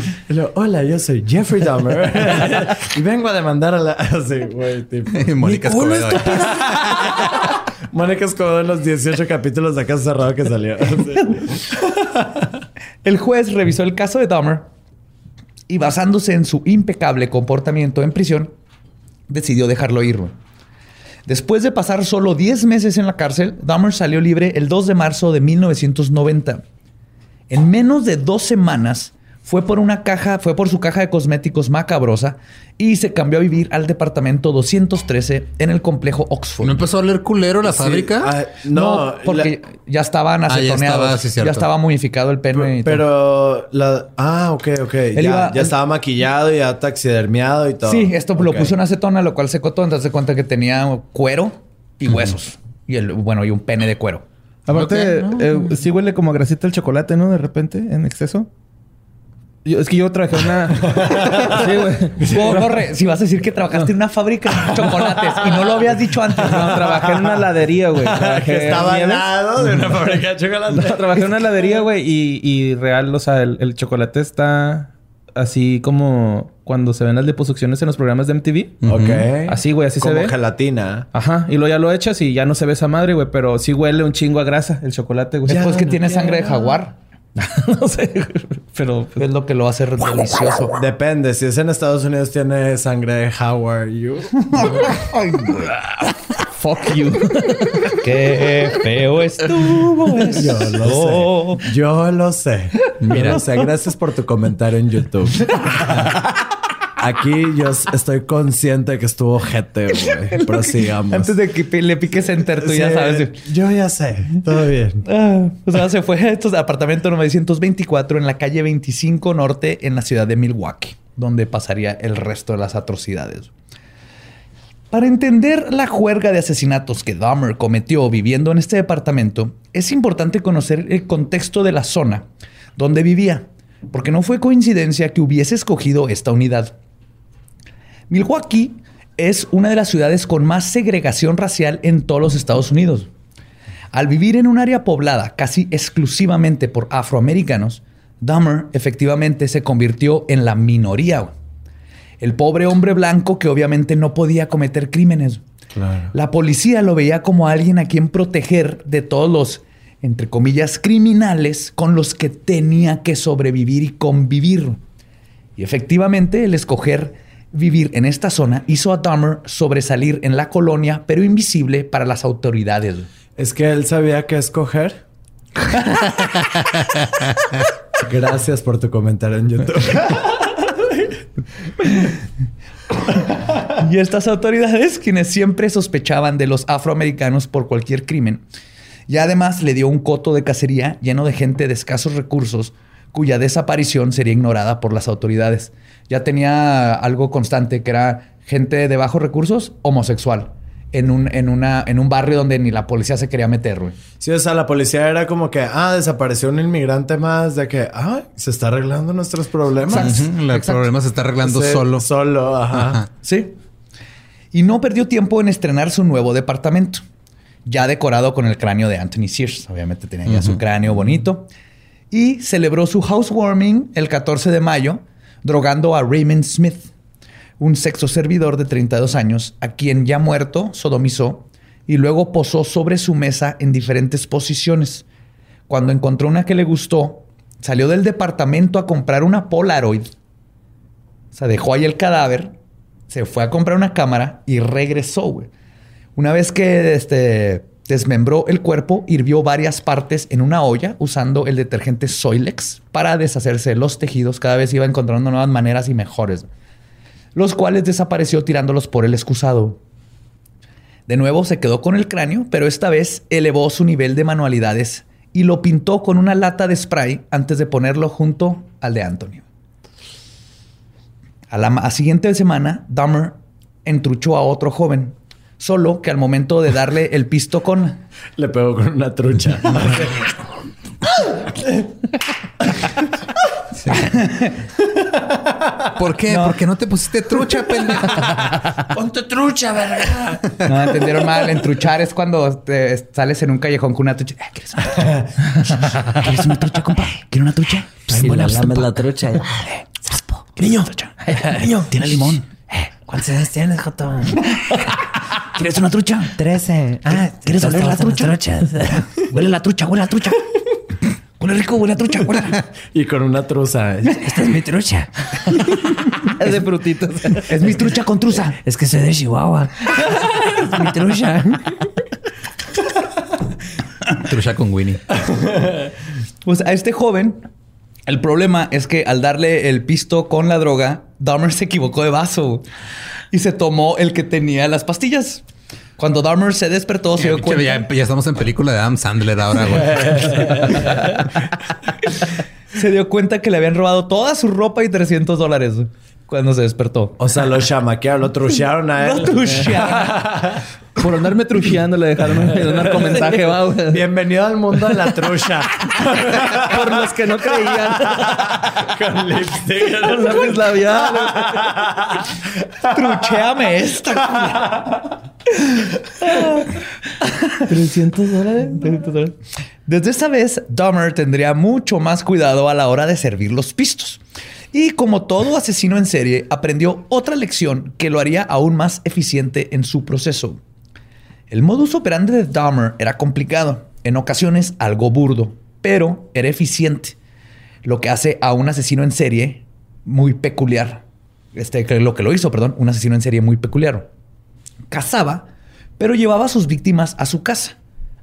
Hola, yo soy Jeffrey Dahmer. y vengo a demandar a la. Así, güey, tipo. Mónica Escobedo. Mónica Escobedo en los 18 capítulos de Caso Cerrado que salió. El juez revisó el caso de Dahmer y basándose en su impecable comportamiento en prisión, decidió dejarlo ir. Después de pasar solo 10 meses en la cárcel, Dahmer salió libre el 2 de marzo de 1990. En menos de dos semanas fue por una caja, fue por su caja de cosméticos macabrosa y se cambió a vivir al departamento 213 en el complejo Oxford. ¿No empezó a oler culero la fábrica? Ah, no, porque la- ya estaban Ah, ya acetoneados. estaba, sí, ya estaba modificado el pene. y todo. pero la. Ah, ok, ok. Ya, iba- ya estaba maquillado, ya taxidermiado y todo. Sí, esto lo puso en acetona, lo cual secó todo. Entonces se cuenta que tenía cuero y huesos. Y el, bueno, y un pene de cuero. Aparte, no. eh, sí huele como a grasita el chocolate, ¿no? De repente, en exceso. Yo- es que yo trabajé en una... sí, güey. Si vas a decir que trabajaste en una fábrica de chocolates y no lo habías dicho antes. No, trabajé en una heladería, güey. Trabajé Que estaba en al lado de una fábrica de chocolate. No, trabajé en una heladería, güey, y, y real, o sea, el, el chocolate está así como cuando se ven las liposucciones en los programas de MTV. Ok. Así, güey, así Como se ve. gelatina. Ajá, y luego ya lo echas y ya no se ve esa madre, güey, pero sí huele un chingo a grasa el chocolate, güey. Es pues que no tiene sangre de jaguar. no sé, pero pues, Es lo que lo hace delicioso. Depende. Si es en Estados Unidos, tiene sangre de Howard You. fuck you. Qué feo estuvo eso. Yo lo sé. Yo lo sé. Mira, o sea, gracias por tu comentario en YouTube. Aquí yo estoy consciente de que estuvo jete, güey. Prosigamos. Antes de que le piques enter, tú ya sabes. Yo ya sé. Todo bien. Ah, o sea, se fue a estos apartamento 924 en la calle 25 Norte en la ciudad de Milwaukee, donde pasaría el resto de las atrocidades. Para entender la juerga de asesinatos que Dahmer cometió viviendo en este departamento, es importante conocer el contexto de la zona donde vivía, porque no fue coincidencia que hubiese escogido esta unidad. Milwaukee es una de las ciudades con más segregación racial en todos los Estados Unidos. Al vivir en un área poblada casi exclusivamente por afroamericanos, Dahmer efectivamente se convirtió en la minoría. El pobre hombre blanco que obviamente no podía cometer crímenes. Claro. La policía lo veía como alguien a quien proteger de todos los, entre comillas, criminales con los que tenía que sobrevivir y convivir. Y efectivamente, el escoger vivir en esta zona hizo a Dahmer sobresalir en la colonia, pero invisible para las autoridades. Es que él sabía qué escoger. Gracias por tu comentario en YouTube. Y estas autoridades, quienes siempre sospechaban de los afroamericanos por cualquier crimen, Y además le dio un coto de cacería lleno de gente de escasos recursos cuya desaparición sería ignorada por las autoridades. Ya tenía algo constante que era gente de bajos recursos homosexual en un, en una, en un barrio donde ni la policía se quería meter, güey. Sí, o sea, la policía era como que, ah, desapareció un inmigrante más, de que, ah, se está arreglando nuestros problemas. El problema se está arreglando Sí, solo. Solo, ajá. Ajá. Sí. Y no perdió tiempo en estrenar su nuevo departamento, ya decorado con el cráneo de Anthony Sears. Obviamente tenía ya su cráneo bonito. Y celebró su housewarming el 14 de mayo, drogando a Raymond Smith, un sexo servidor de 32 años, a quien ya muerto sodomizó y luego posó sobre su mesa en diferentes posiciones. Cuando encontró una que le gustó, salió del departamento a comprar una Polaroid. O sea, dejó ahí el cadáver, se fue a comprar una cámara y regresó, güey. Una vez que este, desmembró el cuerpo, hirvió varias partes en una olla usando el detergente Soilex para deshacerse de los tejidos. Cada vez iba encontrando nuevas maneras y mejores, los cuales desapareció tirándolos por el excusado. De nuevo se quedó con el cráneo, pero esta vez elevó su nivel de manualidades y lo pintó con una lata de spray antes de ponerlo junto al de Antonio. A la siguiente semana, Dahmer entruchó a otro joven, solo que al momento de darle el pisto con... Le pegó con una trucha. ¿Por qué? ¿Por qué no te pusiste trucha, pendejo? ¡Ponte trucha, verga! No, entendieron mal. Entruchar es cuando te sales en un callejón con una trucha. Eh, ¿Quieres una trucha? ¿Quieres una trucha, compa? ¿Quieres una trucha? Le lames la trucha. Niño. Niño, Tiene limón. ¿cuántos años tienes, Joto? ¿Quieres una trucha? Trece. Ah, ¿Quieres ¿te oler la trucha? Huele la trucha, huele la trucha. Huele rico, huele la trucha, huele. y con una truza. Esta es mi trucha. Es de frutitos. Es mi trucha con truza. Es que soy de Chihuahua. Es mi trucha. trucha con Winnie. Pues a este joven, el problema es que al darle el pisto con la droga, Dahmer se equivocó de vaso y se tomó el que tenía las pastillas. Cuando Dahmer se despertó, se dio cuenta. Ya, ya estamos en película de Adam Sandler ahora, güey. se dio cuenta que le habían robado toda su ropa y 300 dólares cuando se despertó. O sea, lo chamaquearon, lo truchearon a él. Lo truchearon. Por andarme trucheando le dejaron un, narcomensaje, va, güey. Bienvenido al mundo de la trucha. Por los que no creían. con lipstick. Con lápiz labial. Trucheame esta. 300 dólares. Desde esa vez, Dahmer tendría mucho más cuidado a la hora de servir los pistos. Y como todo asesino en serie, aprendió otra lección que lo haría aún más eficiente en su proceso. El modus operandi de Dahmer era complicado, en ocasiones algo burdo, pero era eficiente, lo que hace a un asesino en serie muy peculiar. Este, lo que lo hizo, perdón, un asesino en serie muy peculiar. Cazaba, pero llevaba a sus víctimas a su casa.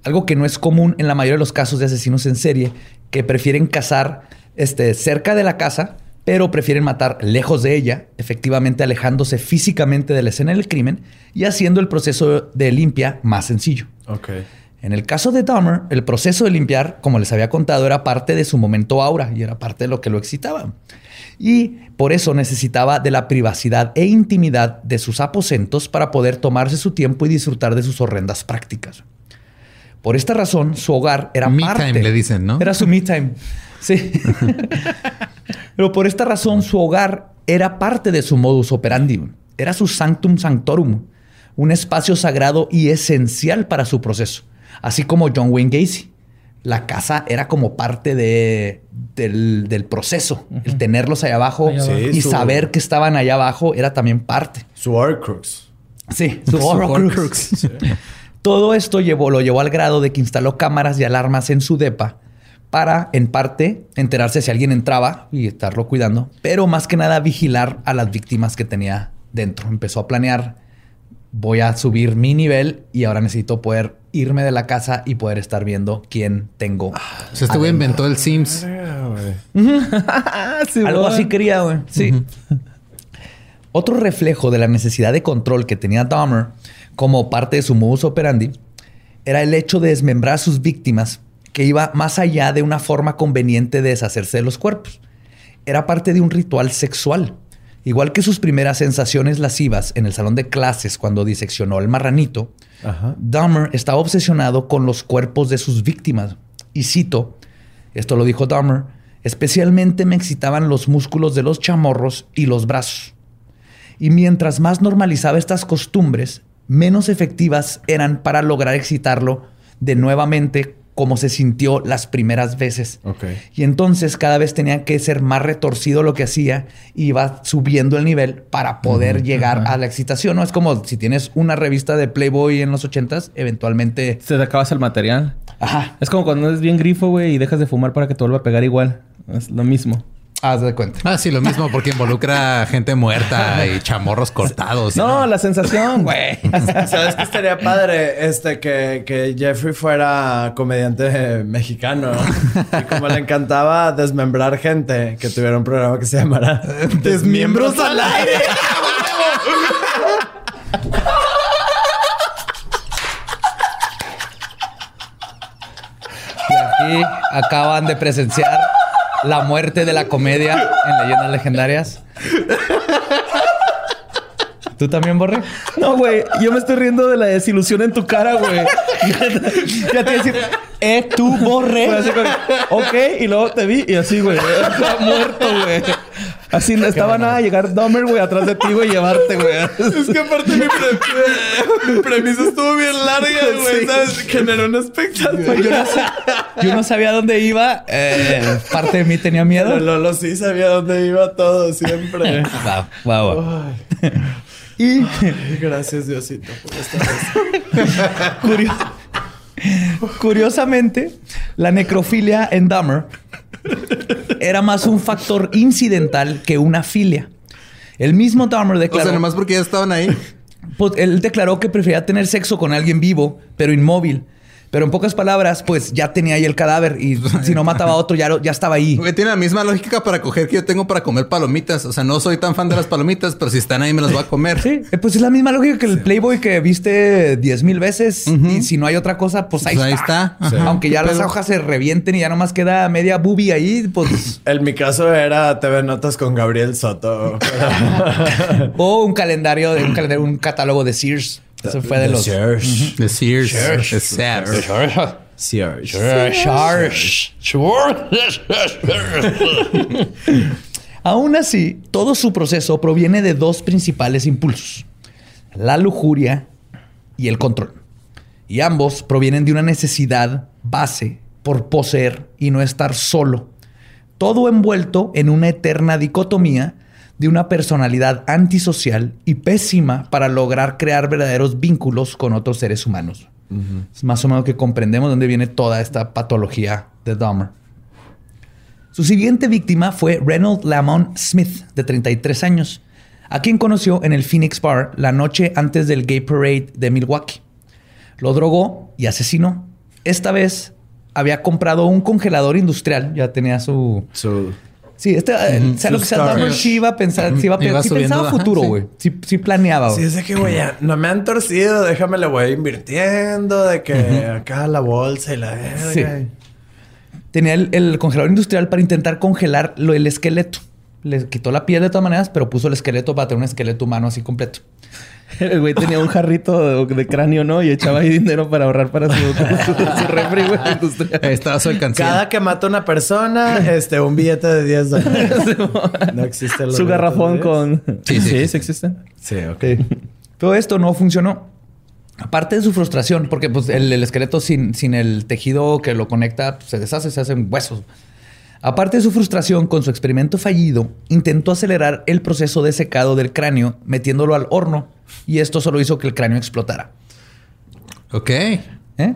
Algo que no es común en la mayoría de los casos de asesinos en serie, que prefieren cazar este, cerca de la casa, pero prefieren matar lejos de ella, efectivamente alejándose físicamente de la escena del crimen y haciendo el proceso de limpia más sencillo. Ok. En el caso de Dahmer, el proceso de limpiar, como les había contado, era parte de su momento aura y era parte de lo que lo excitaba. Y por eso necesitaba de la privacidad e intimidad de sus aposentos para poder tomarse su tiempo y disfrutar de sus horrendas prácticas. Por esta razón, su hogar era Me parte. time, le dicen, ¿no? Era su me time. Sí. Pero por esta razón, su hogar era parte de su modus operandi. Era su sanctum sanctorum, un espacio sagrado y esencial para su proceso. Así como John Wayne Gacy. La casa era como parte de, del, del proceso. El tenerlos allá abajo Allá abajo. y su- saber que estaban allá abajo era también parte. Su Horcrux. Sí, su Su Horcrux. Todo esto llevó, lo llevó al grado de que instaló cámaras y alarmas en su depa para, en parte, enterarse si alguien entraba y estarlo cuidando, pero más que nada vigilar a las víctimas que tenía dentro. Empezó a planear, voy a subir mi nivel y ahora necesito poder irme de la casa y poder estar viendo quién tengo. O sea, este güey inventó el Sims. Algo así quería, güey. Sí. Otro reflejo de la necesidad de control que tenía Dahmer como parte de su modus operandi era el hecho de desmembrar a sus víctimas, que iba más allá de una forma conveniente de deshacerse de los cuerpos. Era parte de un ritual sexual. Igual que sus primeras sensaciones lascivas en el salón de clases cuando diseccionó al marranito, Ajá. Dahmer estaba obsesionado con los cuerpos de sus víctimas. Y cito, esto lo dijo Dahmer, especialmente me excitaban los músculos de los chamorros y los brazos. Y mientras más normalizaba estas costumbres, menos efectivas eran para lograr excitarlo de nuevamente como se sintió las primeras veces. Y entonces cada vez tenía que ser más retorcido lo que hacía y iba subiendo el nivel para poder llegar a la excitación. ¿no? Es como si tienes una revista de Playboy en los ochentas, eventualmente... Se te acabas el material. Ajá, Es como cuando eres bien grifo, güey, y dejas de fumar para que te vuelva a pegar igual. Es lo mismo. Haz de cuenta. Ah, sí, lo mismo porque involucra gente muerta y chamorros cortados. No, la sensación, güey. ¿Sabes qué estaría padre? Este, que, que Jeffrey fuera comediante mexicano. Y como le encantaba desmembrar gente, que tuviera un programa que se llamara Desmiembros al aire. Y aquí acaban de presenciar la muerte de la comedia en Leyendas Legendarias. ¿Tú también, Borre? No, güey. Yo me estoy riendo de la desilusión en tu cara, güey. ya te iba a decir, eh, tú borré. ok, y luego te vi y así, güey. Está muerto, güey. Así no estaba nada llegar Dahmer, güey, atrás de ti, güey, y llevarte, güey. Es que aparte mi, pre- mi premisa estuvo bien larga, güey. ¿Sabes? Generó una expectativa. Yo no, sa- yo no sabía dónde iba. Eh, parte de mí tenía miedo. Pero Lolo sí sabía dónde iba todo siempre. Wow, wow, wow. Ay, Y gracias, Diosito, por esta vez. curio- curiosamente, la necrofilia en Dahmer era más un factor incidental que una filia. El mismo Dahmer O declaró, sea, nomás porque ya estaban ahí. pues, él declaró que prefería tener sexo con alguien vivo, pero inmóvil. Pero en pocas palabras, pues ya tenía ahí el cadáver y si no mataba a otro, ya, ya estaba ahí. Güey, tiene la misma lógica para coger que yo tengo para comer palomitas. O sea, no soy tan fan de las palomitas, pero si están ahí me las voy a comer. Sí, eh, pues es la misma lógica que el Playboy que viste 10 mil veces y si no hay otra cosa, pues ahí Pues ahí está. está. Aunque ya ¿Qué las hojas se revienten y ya nomás queda media boobie ahí, pues... En mi caso era TV Notas con Gabriel Soto. o un calendario, un calendario, un catálogo de Sears. Eso fue de los... Sears. De Sears. De Sears. Sears. Aún así, todo su proceso proviene de dos principales impulsos. La lujuria y el control. Y ambos provienen de una necesidad base por poseer y no estar solo. Todo envuelto en una eterna dicotomía de una personalidad antisocial y pésima para lograr crear verdaderos vínculos con otros seres humanos. Es más o menos que comprendemos dónde viene toda esta patología de Dahmer. Su siguiente víctima fue Reynold Lamont Smith, de 33 años, a quien conoció en el Phoenix Bar la noche antes del Gay Parade de Milwaukee. Lo drogó y asesinó. Esta vez había comprado un congelador industrial, ya tenía su... Su- Sí, este, sea lo que sea, Dahmer storage. sí iba a pensar, sí, iba a Iba sí pensaba futuro, sí. güey. Sí, sí planeaba. Sí, es de que, güey, ya no me han torcido, déjame le voy invirtiendo, de que acá la bolsa y la verga. Sí. Tenía el, el congelador industrial para intentar congelar lo, el esqueleto. Le quitó la piel de todas maneras, pero puso el esqueleto para tener un esqueleto humano así completo. El güey tenía un jarrito de, de cráneo, ¿no? Y echaba ahí dinero para ahorrar para su, su, su refri, güey, industrial. Estaba su alcancía. Cada que mata una persona, este, un billete de 10 dólares. no existe el Su garrafón con... Sí, sí, sí, sí. existen. Sí, ok. Pero esto no funcionó. Aparte de su frustración, porque pues, el, el esqueleto sin, sin el tejido que lo conecta pues, se deshace, se hacen huesos. Aparte de su frustración con su experimento fallido, intentó acelerar el proceso de secado del cráneo metiéndolo al horno y esto solo hizo que el cráneo explotara. Ok. ¿Eh?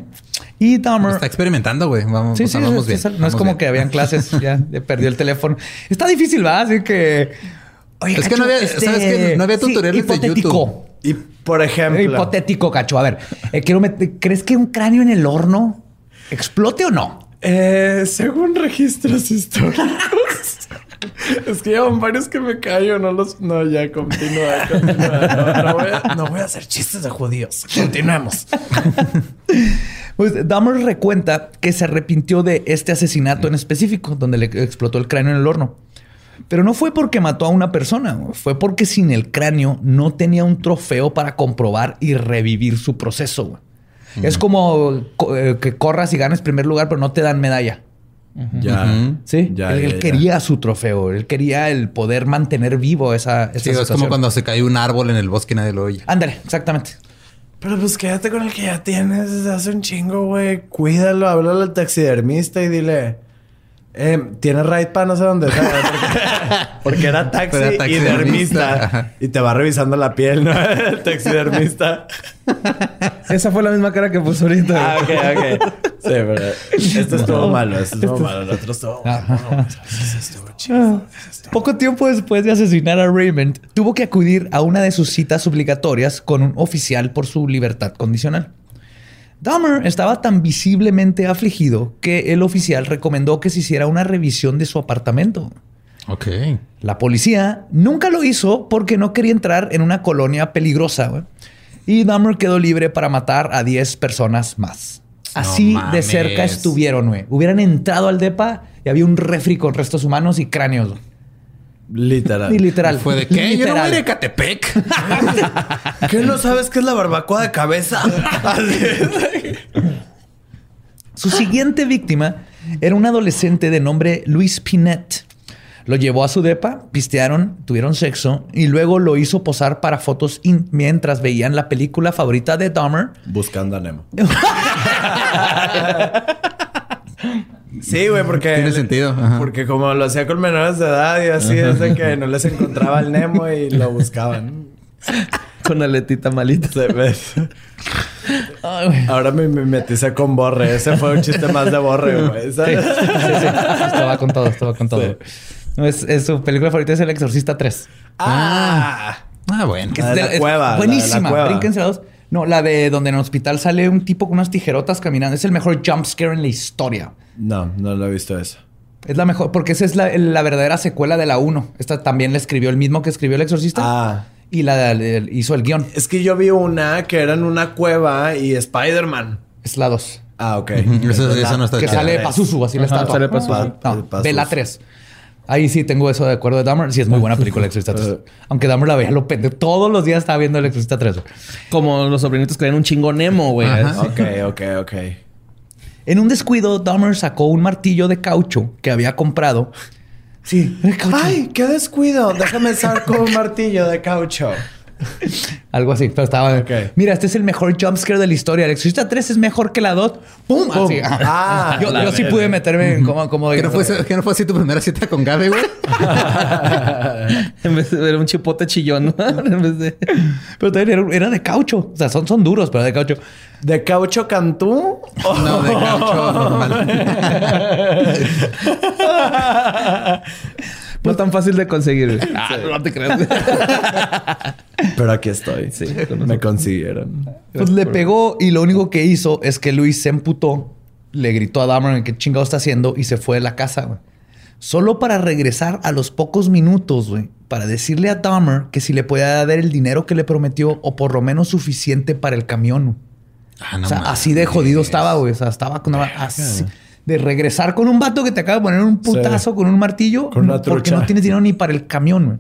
Y Dahmer... Está experimentando, güey. Vamos, Sí, o sí, vamos bien. no es como bien. que habían clases, ya perdió el teléfono. Está difícil, ¿va? Así que... Oye, Es que no había- ¿sabes qué? No había tutoriales de hipotético. YouTube. Y por ejemplo, Hipotético, cacho. A ver, eh, quiero meter- ¿crees que un cráneo en el horno explote o no? Eh, según registros históricos, es que llevan varios que me callo, no los. No, ya continúa. continúa. No, no voy a, no voy a hacer chistes de judíos. Continuemos. Pues Dahmer recuenta que se arrepintió de este asesinato en específico, donde le explotó el cráneo en el horno. Pero no fue porque mató a una persona, fue porque sin el cráneo no tenía un trofeo para comprobar y revivir su proceso. Es como co- eh, que corras y ganes primer lugar, pero no te dan medalla. Ya. Sí, Ya, él, ya, él ya. quería su trofeo, él quería el poder mantener vivo esa, esa Sí, es como cuando se cae un árbol en el bosque y nadie lo oye. Ándale, exactamente. Pero pues quédate con el que ya tienes desde hace un chingo, güey. Cuídalo, háblale al taxidermista y dile... Eh, ¿Tienes ride para no sé dónde? ¿sabes? Porque, porque era taxi Era y taxidermista. dermista. Y te va revisando la piel, ¿no? El taxidermista. Esa fue la misma cara que puso ahorita. Ah, ok, ok. Sí, pero... Esto estuvo malo. Esto estuvo malo. El otro estuvo... Ah. Poco tiempo después de asesinar a Raymond, tuvo que acudir a una de sus citas obligatorias con un oficial por su libertad condicional. Dahmer estaba tan visiblemente afligido que el oficial recomendó que se hiciera una revisión de su apartamento. Ok. La policía nunca lo hizo porque no quería entrar en una colonia peligrosa. Y Dahmer quedó libre para matar a 10 personas más. Así de cerca estuvieron, güey. Hubieran entrado al depa y había un refri con restos humanos y cráneos. Literal. Y literal. ¿Fue de qué? Yo no voy a Literal. ir a Catepec. ¿Qué no sabes qué es la barbacoa de cabeza? Su siguiente víctima era un adolescente de nombre Luis Pinet. Lo llevó a su depa, pistearon, tuvieron sexo y luego lo hizo posar para fotos in- mientras veían la película favorita de Dahmer, Buscando a Nemo. Sí, güey, porque... Tiene sentido, ajá. Porque como lo hacía con menores de edad y así, es de que no les encontraba el Nemo y lo buscaban. Con aletita malita. Se. Ay, güey. Ahora me, me metice con Borre. Ese fue un chiste más de Borre, güey. Sí, ¿sabes? sí, sí. Esto va con todo, esto va con todo. No, Es, es su película favorita es El Exorcista 3. Ah. Ah, bueno. Que es de la cueva, la de la Buenísima. cueva. Brínquense la dos. No, la de donde en el hospital sale un tipo con unas tijerotas caminando. Es el mejor jump scare en la historia. No, no lo he visto eso. Es la mejor, porque esa es la, la verdadera secuela de la 1. Esta también la escribió el mismo que escribió El Exorcista. Ah. Y la, hizo el guion. Es que yo vi una que era en una cueva y Spider-Man. Es la 2. Ah, ok. Eso no está Que sale Pazuzu, así la Ajá, estatua. sale Pazuzu. No, Pazuzu. ve la 3. Ahí sí tengo eso de acuerdo de Dahmer. Sí, es muy buena película El Exorcista 3. Aunque Dahmer la veía lo pende. Todos los días estaba viendo El Exorcista 3. güey. Como los sobrinitos que ven un chingo Nemo, güey. Ok, ok, ok. En un descuido, Dahmer sacó un martillo de caucho que había comprado. Sí, de caucho. Ay, qué descuido. Déjame sacar un martillo de caucho. Algo así, pero estaba. Mira, este es el mejor jumpscare de la historia. El Exorcista 3 es mejor que la 2. ¡Pum! Así. Ah, yo yo sí pude meterme en como, como ¿Qué no, fue, ¿Qué no fue así tu primera cita con Gaby, güey? en vez de ver un chipote chillón. ¿no? en vez de... Pero también era, era de caucho. O sea, son, son duros, pero de caucho. ¿De caucho cantú? No, de caucho normal. No tan fácil de conseguir. Ah, no te creas. Pero aquí estoy. Sí, me consiguieron. pues le pegó y lo único que hizo es que Luis se emputó, le gritó a Dahmer qué chingado está haciendo y se fue de la casa, güey. Solo para regresar a los pocos minutos, güey, para decirle a Dahmer que si le podía dar el dinero que le prometió o por lo menos suficiente para el camión. Ah, no o sea, así de jodido estaba, güey. O sea, estaba con una- así- de regresar con un vato que te acaba de poner un putazo con un martillo Con una porque no tienes dinero ni para el camión, güey.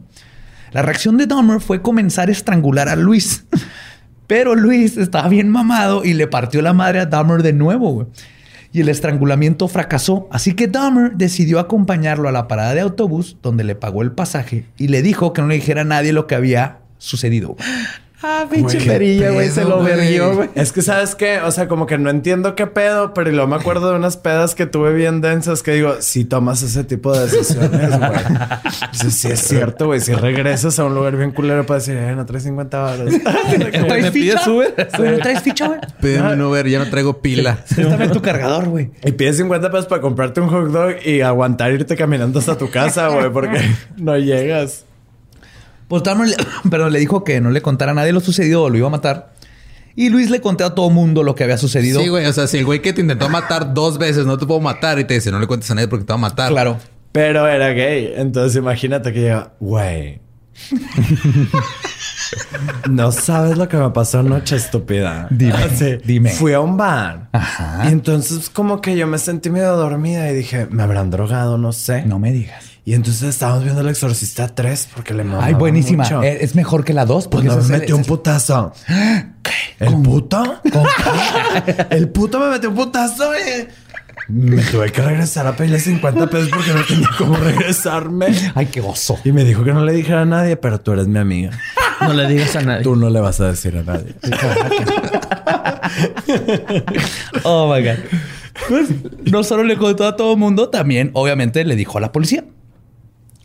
La reacción de Dahmer fue comenzar a estrangular a Luis. Pero Luis estaba bien mamado y le partió la madre a Dahmer de nuevo. Y el estrangulamiento fracasó. Así que Dahmer decidió acompañarlo a la parada de autobús donde le pagó el pasaje y le dijo que no le dijera a nadie lo que había sucedido. Ah, pinche Güey, perilla, güey. Se lo verguió, güey. Es que, ¿sabes qué? O sea, como que no entiendo qué pedo, pero y luego me acuerdo de unas pedas que tuve bien densas que digo, si tomas ese tipo de decisiones, güey. Sí, sí es cierto, güey. Si regresas a un lugar bien culero para decir, eh, no traes 50 baros. ¿Traes ¿Me pides ficha? ¿no traes ficha, güey? Pídeme un Uber, ya no traigo pila. Préstame tu cargador, güey. y pides 50 pesos para comprarte un hot dog y aguantar irte caminando hasta tu casa, güey, porque no llegas. Pues perdón, le dijo que no le contara a nadie lo sucedido o lo iba a matar. Y Luis le contó a todo mundo lo que había sucedido. Sí, güey. O sea, si el güey que te intentó matar dos veces no te puedo matar y te dice no le cuentes a nadie porque te va a matar. Claro. Pero era gay. Entonces imagínate que llega, güey. No sabes lo que me pasó anoche, estúpida. Dime, dime. Fui a un bar. Ajá. Y entonces como que yo me sentí medio dormida y dije, me habrán drogado, no sé. No me digas. Y entonces estábamos viendo El Exorcista 3 porque le mamaba Ay, buenísima. mucho. Eh, Es mejor que la 2 Pues porque no, esa me metió un putazo. ¿El puto? El puto me metió un putazo y me tuve que regresar a pedirle 50 pesos porque no tenía cómo regresarme. Ay, qué oso. Y me dijo que no le dijera a nadie, pero tú eres mi amiga. No le digas a nadie. Tú no le vas a decir a nadie. Oh my God. Pues no solo le contó a todo el mundo, también obviamente le dijo a la policía.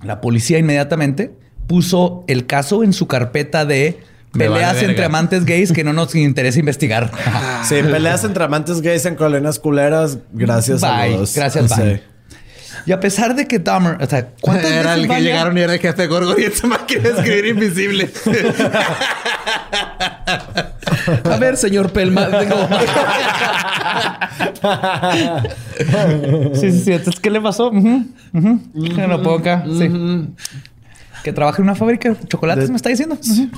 La policía inmediatamente puso el caso en su carpeta de vale peleas entre amantes gays que no nos interesa investigar. Sí, peleas entre amantes gays en colonias culeras. Gracias a Bye. los... Gracias, Sí. Y a pesar de que Dahmer, o sea, ¿cuántas Era veces el que vaya? llegaron y era el jefe gordo y esa máquina de escribir invisible. A ver, señor Pelma. Sí, sí, sí. Entonces, ¿qué le pasó? Que no puedo acá. Sí. Que trabaja en una fábrica de chocolates, De- me está diciendo. Sí,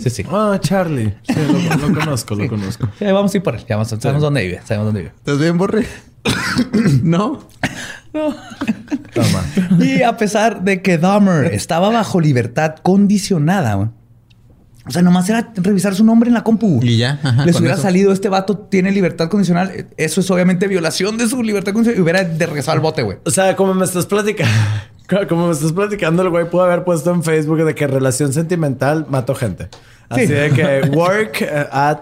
sí, sí. Ah, Charlie. Sí, lo, lo conozco, lo conozco. Ya vamos a ir por él. Ya vamos, sabemos dónde vive. Sabemos dónde vive. ¿Estás bien, Borre? no. Toma. Y a pesar de que Dahmer estaba bajo libertad condicionada, güey, o sea, nomás era revisar su nombre en la compu. Y ya, ajá, Les hubiera eso. salido, este vato tiene libertad condicional. Eso es obviamente violación de su libertad condicional. Y hubiera de regresar al bote, güey. O sea, como me estás platicando... Como me estás platicando, el güey pudo haber puesto en Facebook de que relación sentimental mató gente. Así Sí. de que work eh, at...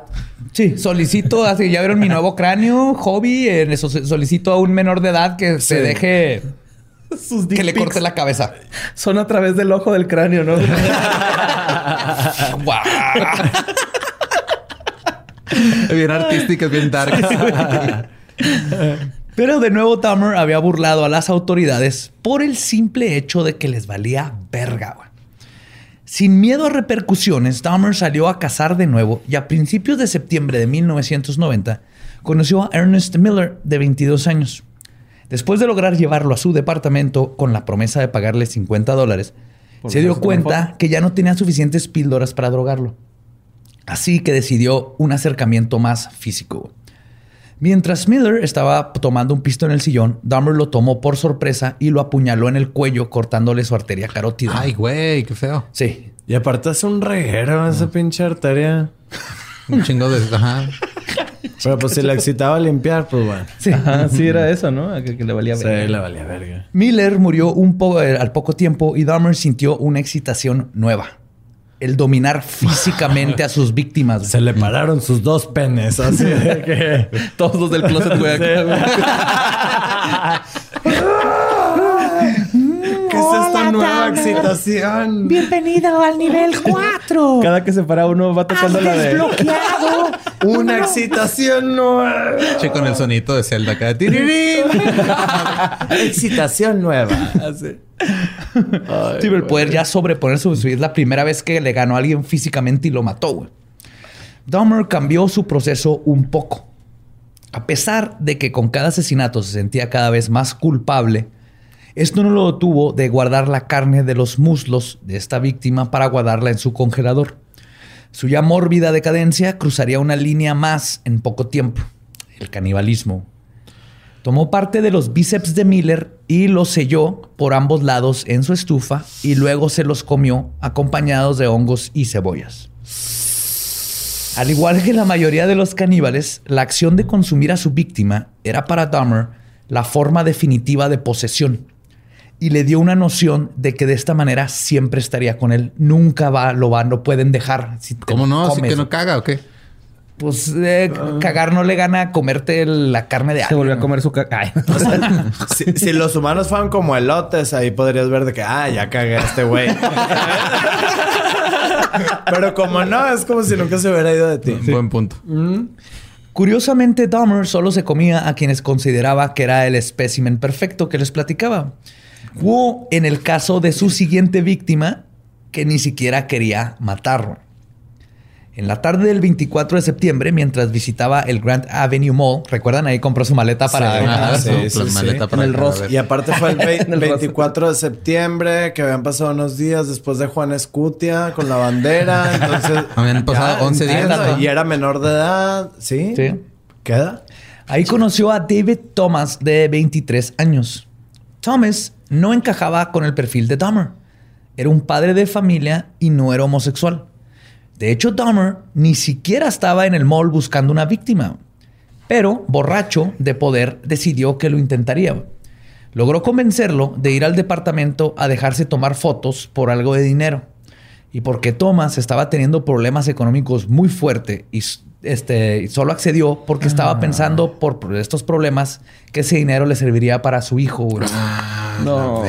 Sí, solicito, así ya vieron mi nuevo cráneo, hobby. en eso solicito a un menor de edad que se deje sus que le corte la cabeza. Son a través del ojo del cráneo, ¿no? Bien artística, bien dark. Pero de nuevo Dahmer había burlado a las autoridades por el simple hecho de que les valía verga. güey. Sin miedo a repercusiones, Dahmer salió a cazar de nuevo y a principios de septiembre de 1990 conoció a Ernest Miller de 22 años. Después de lograr llevarlo a su departamento con la promesa de pagarle 50 dólares, se dio cuenta que ya no tenía suficientes píldoras para drogarlo. Así que decidió un acercamiento más físico. Mientras Miller estaba tomando un pisto en el sillón, Dahmer lo tomó por sorpresa y lo apuñaló en el cuello cortándole su arteria carótida. Ay, güey, qué feo. Sí. Y aparte un reguero esa pinche arteria. Un chingo de. Ajá. Pero pues si la excitaba a limpiar, pues bueno. Sí. Ajá, sí era eso, ¿no? Que, que le valía Sí, ver. le valía verga. Miller murió un poco al poco tiempo y Dahmer sintió una excitación nueva. El dominar físicamente a sus víctimas. güey. Se le pararon sus dos penes, así de que... Todos los del closet, güey. esta nueva excitación? Bienvenido al nivel 4. Cada que se para uno va tocando la de... Desbloqueado. Una excitación nueva. Che, con el sonito de Zelda acá. Tirirín. excitación nueva. Así. Sí, pero el poder ya sobreponer su es la primera vez que le ganó a alguien físicamente y lo mató, güey. Dahmer cambió su proceso un poco. A pesar de que con cada asesinato se sentía cada vez más culpable, esto no lo detuvo de guardar la carne de los muslos de esta víctima para guardarla en su congelador. Su ya mórbida decadencia cruzaría una línea más en poco tiempo, el canibalismo. Tomó parte de los bíceps de Miller y los selló por ambos lados en su estufa y luego se los comió acompañados de hongos y cebollas. Al igual que la mayoría de los caníbales, la acción de consumir a su víctima era para Dahmer la forma definitiva de posesión y le dio una noción de que de esta manera siempre estaría con él. Nunca va, lo van, lo pueden dejar. Si ¿Cómo no? ¿Así que no caga o qué? Pues eh, cagar no le gana a comerte la carne de Se alguien. volvió a comer su caca. Si, si los humanos fueran como elotes, ahí podrías ver de que, ah, ya cagué a este güey. Pero como no, es como si nunca se hubiera ido de ti. Buen punto. Curiosamente, Dahmer solo se comía a quienes consideraba que era el espécimen perfecto que les platicaba. O en el caso de su siguiente víctima, que ni siquiera quería matarlo. En la tarde del 24 de septiembre, mientras visitaba el Grand Avenue Mall, ¿recuerdan? Ahí compró su maleta para... Sí, sí, su- sí, la sí. maleta En para el Ross. vez. Y aparte fue el el 24 de septiembre, que habían pasado unos días después de Juan Escutia con la bandera. Entonces. Habían pasado 11 días. Y era menor de edad. ¿Sí? Sí. ¿Queda? Ahí conoció a David Thomas de 23 años. Thomas no encajaba con el perfil de Dahmer. Era un padre de familia y no era homosexual. De hecho, Dahmer ni siquiera estaba en el mall buscando una víctima. Pero, borracho de poder, decidió que lo intentaría. Logró convencerlo de ir al departamento a dejarse tomar fotos por algo de dinero. Y porque Thomas estaba teniendo problemas económicos muy fuerte y este, solo accedió porque estaba pensando por por estos problemas que ese dinero le serviría para su hijo. güey. No.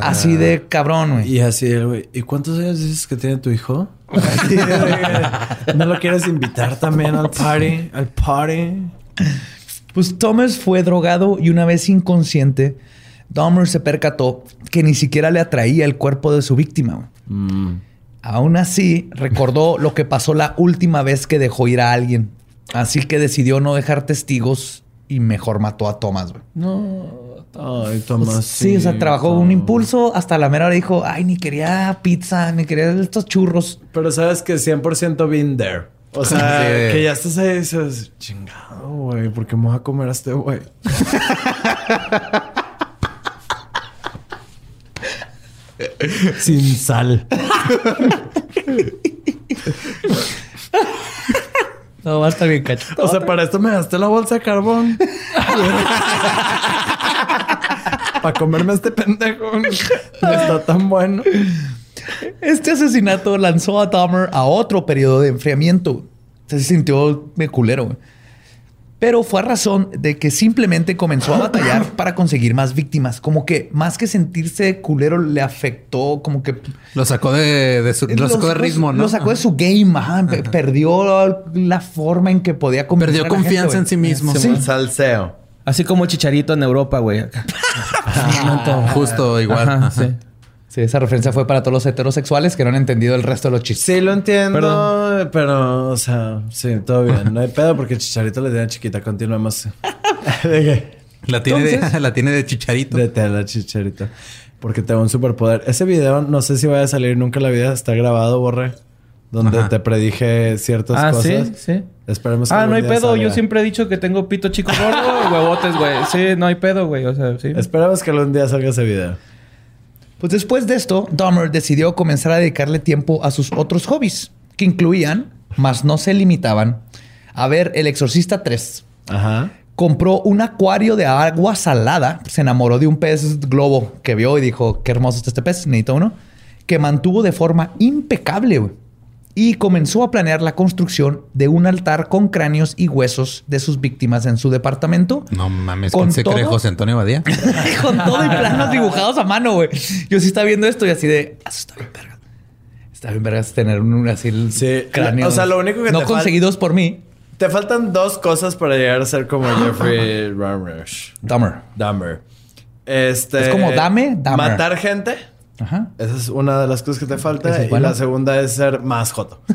Así de cabrón, güey. Y así, güey. ¿Y cuántos años dices que tiene tu hijo? ¿No lo quieres invitar también al party? Al party. Pues Thomas fue drogado y una vez inconsciente, Dahmer se percató que ni siquiera le atraía el cuerpo de su víctima. güey. Aún así, recordó lo que pasó la última vez que dejó ir a alguien. Así que decidió no dejar testigos y mejor mató a Thomas. güey. Ay, Tomás. Sí, o sea, trabajó un impulso hasta la mera hora dijo, ay, ni quería pizza, ni quería estos churros. Pero sabes que 100% been there. O sea, Sí. que ya estás ahí y dices, chingado, güey, ¿por qué me voy a comer a este güey? Sin sal. No, va a estar bien cacho. O sea, para esto me gasté la bolsa de carbón. para comerme este pendejo. No está tan bueno. Este asesinato lanzó a Dahmer a otro periodo de enfriamiento. Se sintió me culero. Pero fue a razón de que simplemente comenzó a batallar para conseguir más víctimas. Como que más que sentirse culero le afectó, como que... Lo sacó de, de su- lo sacó de ritmo, ¿no? Lo sacó de su game, ajá. Pe- Perdió la forma en que podía Perdió a la gente, confianza en sí mismo. Sí. Salseo. Así como Chicharito en Europa, güey. Justo igual. Ajá, Ajá. sí. Sí, esa referencia fue para todos los heterosexuales que no han entendido el resto de los chistes. Sí, lo entiendo, Perdón. pero, o sea, sí, todo bien. No hay pedo porque Chicharito le tiene chiquita. Continuemos. ¿De qué? La tiene, de, la tiene de chicharito. De tela, Chicharito. Porque tengo un superpoder. Ese video, no sé si vaya a salir nunca en la vida. Está grabado, Borre. Donde Ajá. te predije ciertas Ah, cosas. sí, sí. Esperemos que Ah, no hay pedo. salga. Yo siempre he dicho que tengo pito chico gordo y huevotes, güey. Sí, no hay pedo, güey. O sea, sí. Esperemos que algún día salga ese video. Pues después de esto, Dahmer decidió comenzar a dedicarle tiempo a sus otros hobbies, que incluían, mas no se limitaban, a ver El Exorcista 3. Ajá. Compró un acuario de agua salada, se enamoró de un pez globo que vio y dijo, qué hermoso está este pez, necesito uno, que mantuvo de forma impecable, güey. Y comenzó a planear la construcción de un altar con cráneos y huesos de sus víctimas en su departamento. No mames, Con ¿con se cree todo- José Antonio Badía? con todo y planos dibujados a mano, güey. Yo sí estaba viendo esto y así de, "Ah, eso está bien verga. Está bien vergas tener un así el Sí, cráneo. o sea, lo único que no te conseguidos por mí. Te faltan dos cosas para llegar a ser como Jeffrey Rush. Dahmer. Dahmer. Este... Es como dame, Dahmer. Matar gente. Ajá. Esa es una de las cosas que te falta. Es y bueno. la segunda es ser más joto.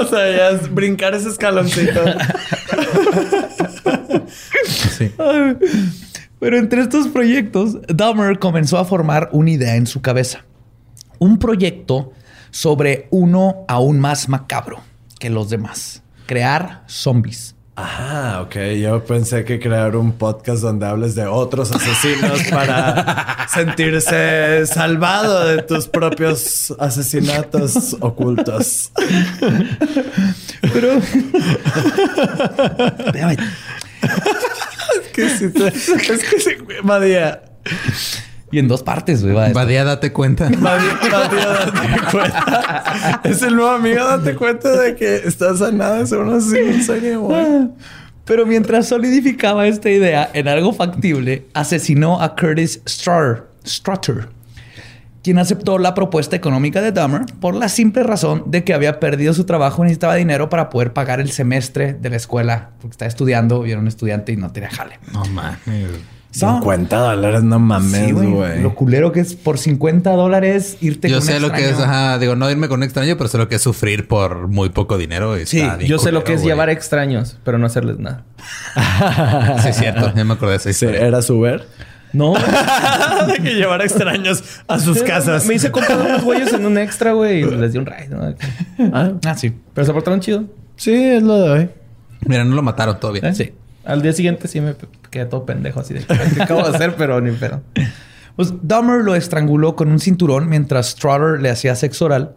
o sea, ya es brincar ese escaloncito. Sí. Pero entre estos proyectos, Dahmer comenzó a formar una idea en su cabeza. Un proyecto sobre uno aún más macabro que los demás. Crear zombies. Ah, ok. Yo pensé que crear un podcast donde hables de otros asesinos para sentirse salvado de tus propios asesinatos ocultos. Pero... Espérame. Que sí te- es que sí, Madía. Y en dos partes, güey. Badía, date cuenta. Date cuenta. Es el nuevo amigo, date cuenta de que estás a nada de ser un asesino en serie, güey. Pero mientras solidificaba esta idea en algo factible, asesinó a Curtis Strutter, Strutter, quien aceptó la propuesta económica de Dahmer por la simple razón de que había perdido su trabajo y necesitaba dinero para poder pagar el semestre de la escuela, porque estaba estudiando y era un estudiante y no tenía jale. No mames. 50 dólares, no mames, Sí, güey. Lo culero que es por 50 dólares irte Yo con un sé lo que es, extraño. ajá, digo, no irme con un extraño, pero sé lo que es sufrir por muy poco dinero. y Sí, está bien yo sé lo que es llevar extraños, pero no hacerles nada. Sí, es cierto. Ya me acordé de esa historia. ¿Era su ver? No. de que llevar extraños a sus casas. Me hice comprar unos güeyes en un extra, güey, y les di un ride. ¿no? Ah, Ah, sí. Pero se portaron chido. sí, es lo de hoy. Mira, no lo mataron todavía. ¿eh? Sí. Al día siguiente sí me quedé todo pendejo así de ¿qué acabo de hacer? Pero ni pedo. Pues Dahmer lo estranguló con un cinturón mientras Strutter le hacía sexo oral.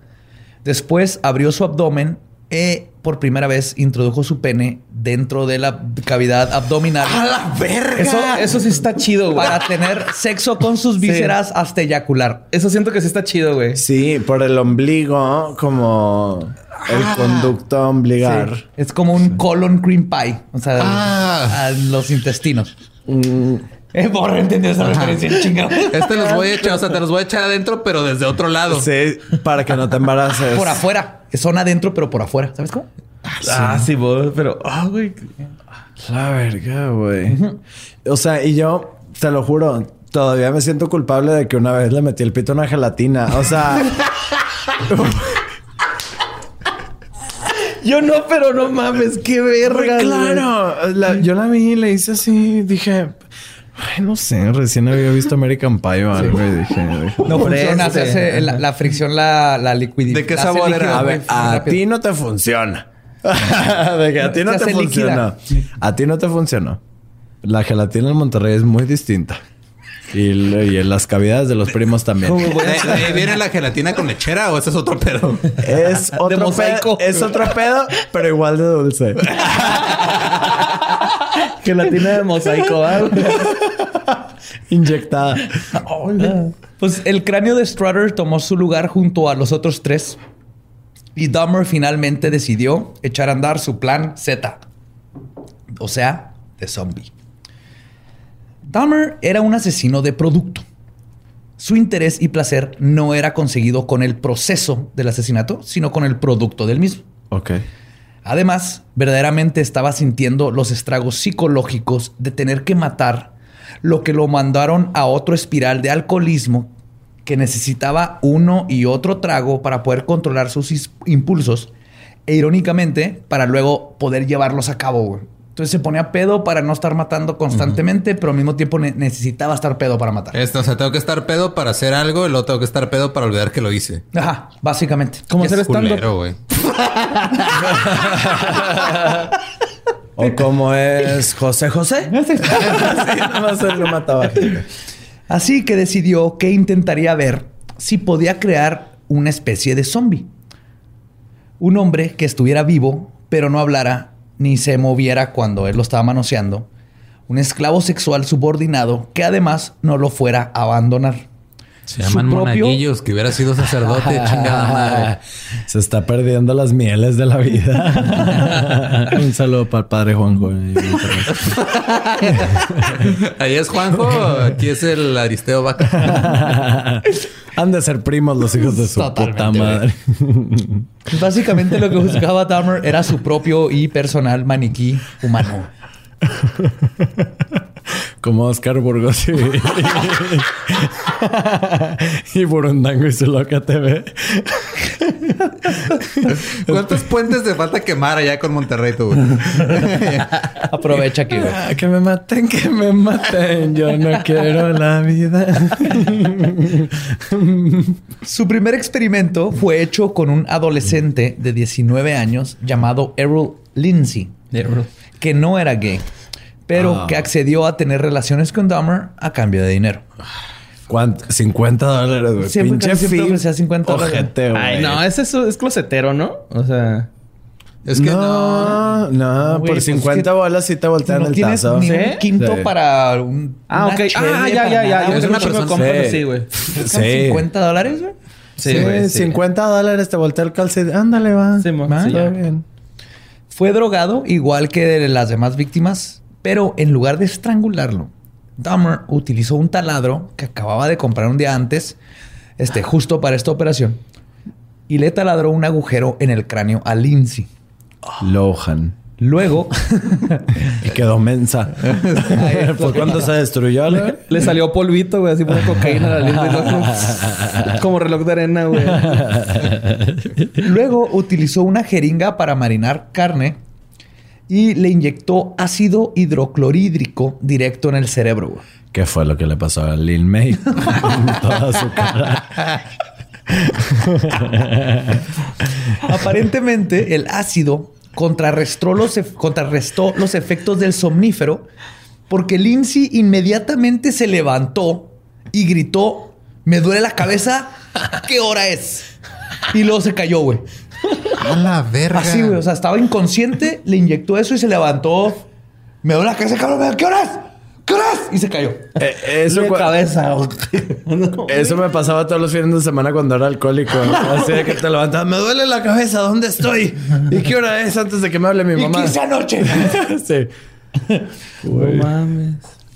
Después abrió su abdomen e por primera vez introdujo su pene dentro de la cavidad abdominal. Eso, eso sí está chido, güey. Para tener sexo con sus vísceras hasta eyacular. Eso siento que sí está chido, güey. Sí, por el ombligo, como el conducto ombligar. Sí. Es como un colon cream pie. O sea, Ah. a los intestinos. Mm, Eh, borra, entendió esa referencia, chingado. Este los voy a echar, o sea, te los voy a echar adentro, pero desde otro lado. sí, para que no te embaraces. Por afuera. Son adentro, pero por afuera. ¿Sabes cómo? Ah, sí, vos, pero, ah, güey. La verga, güey. O sea, y yo, te lo juro, todavía me siento culpable de que una vez le metí el pito a una gelatina. O sea, Yo no, pero no mames, qué verga. claro. la- yo la vi y le hice así, dije, ay, no sé, recién había visto American Pie o algo y dije, dije, No funciona. Se hace la, la fricción, la, la liquidez. ¿De qué sabor era? a ver, a ti no te funciona. de que a ti no Se te líquida. A ti no te funcionó. La gelatina en Monterrey es muy distinta. Y, en las cavidades de los primos también. Eh, eh, ¿Viene la gelatina con lechera o ese es otro pedo? Es otro mosaico. pedo. Es otro pedo, pero igual de dulce. Gelatina de mosaico. Inyectada. Pues el cráneo de Strutter tomó su lugar junto a los otros tres. Y Dahmer finalmente decidió echar a andar su plan Z. O sea, de zombie. Dahmer era un asesino de producto. Su interés y placer no era conseguido con el proceso del asesinato, sino con el producto del mismo. Ok. Además, verdaderamente estaba sintiendo los estragos psicológicos de tener que matar, lo que lo mandaron a otro espiral de alcoholismo que necesitaba uno y otro trago para poder controlar sus impulsos e irónicamente para luego poder llevarlos a cabo. Entonces se ponía pedo para no estar matando constantemente, pero al mismo tiempo ne- necesitaba estar pedo para matar. Esto, o sea, tengo que estar pedo para hacer algo y luego tengo que estar pedo para olvidar que lo hice. Ajá, básicamente. ¿Cómo Yes. hacer stand-up? Culero, güey. O como es José José. sí, nomás él lo mataba. Así que decidió que intentaría ver si podía crear una especie de zombie. Un hombre que estuviera vivo, pero no hablara ni se moviera cuando él lo estaba manoseando. Un esclavo sexual subordinado que además no lo fuera a abandonar. Se llaman propio- monaguillos, que hubiera sido sacerdote, chingada madre. Se está perdiendo las mieles de la vida. Un saludo para el padre Juanjo. Ahí es Juanjo, aquí es el Aristeo Vaca. Han de ser primos los hijos de su Totalmente, puta madre. Básicamente lo que buscaba Dahmer era su propio y personal maniquí humano. Como Oscar Burgos y, y Burundango y su loca TV. ¿Cuántos puentes te falta quemar allá con Monterrey tú? Aprovecha aquí. Ah, que me maten, que me maten. Yo no quiero la vida. Su primer experimento fue hecho con un adolescente de 19 años llamado Errol Lindsay, que no era gay, pero Ah. que accedió a tener relaciones con Dahmer a cambio de dinero. ¿Cuánto? 50 dólares, güey. Siempre- Pinche siempre fee ofrecía 50 dólares. Ay, no, ese es, es closetero, ¿no? O sea, Es que no. no, no, güey, por pues 50 es que bolas sí te voltean no el tienes tazo. ni ¿Sí? un quinto Sí. para un. ah, ok. Ah, ya, ya, ya. Yo una persona- compas sí. güey. Sí. 50 dólares, güey. Sí, Sí, güey. sí. 50 dólares te voltea el calcetín. Ándale, va. Sí. Va, todo bien. Fue drogado igual que de las demás víctimas, pero en lugar de estrangularlo, Dahmer utilizó un taladro que acababa de comprar un día antes, este, justo para esta operación, y le taladró un agujero en el cráneo a Lindsay. Lohan. Luego, quedó mensa. Fue cuando se destruyó. Le salió polvito, güey, así por cocaína a la. Como reloj de arena, güey. Luego utilizó una jeringa para marinar carne y le inyectó ácido hidroclorhídrico directo en el cerebro. güey. ¿Qué fue lo que le pasó a Lil May? Toda su cara. Aparentemente, el ácido contrarrestó los, contrarrestó los efectos del somnífero porque Lindsay inmediatamente se levantó y gritó: Me duele la cabeza, ¿qué hora es? Y luego se cayó, güey. A la verga. Así, güey. O sea, estaba inconsciente, le inyectó eso y se levantó. Me duele la cabeza, cabrón. ¿Qué hora es? ¿Qué hora es? Y se cayó. Eh, eso, De cabeza, güey. eso me pasaba todos los fines de semana cuando era alcohólico. Así de que te levantas. Me duele la cabeza. ¿Dónde estoy? ¿Y qué hora es antes de que me hable mi ¿Y mamá? qué hice anoche? sí. No mames.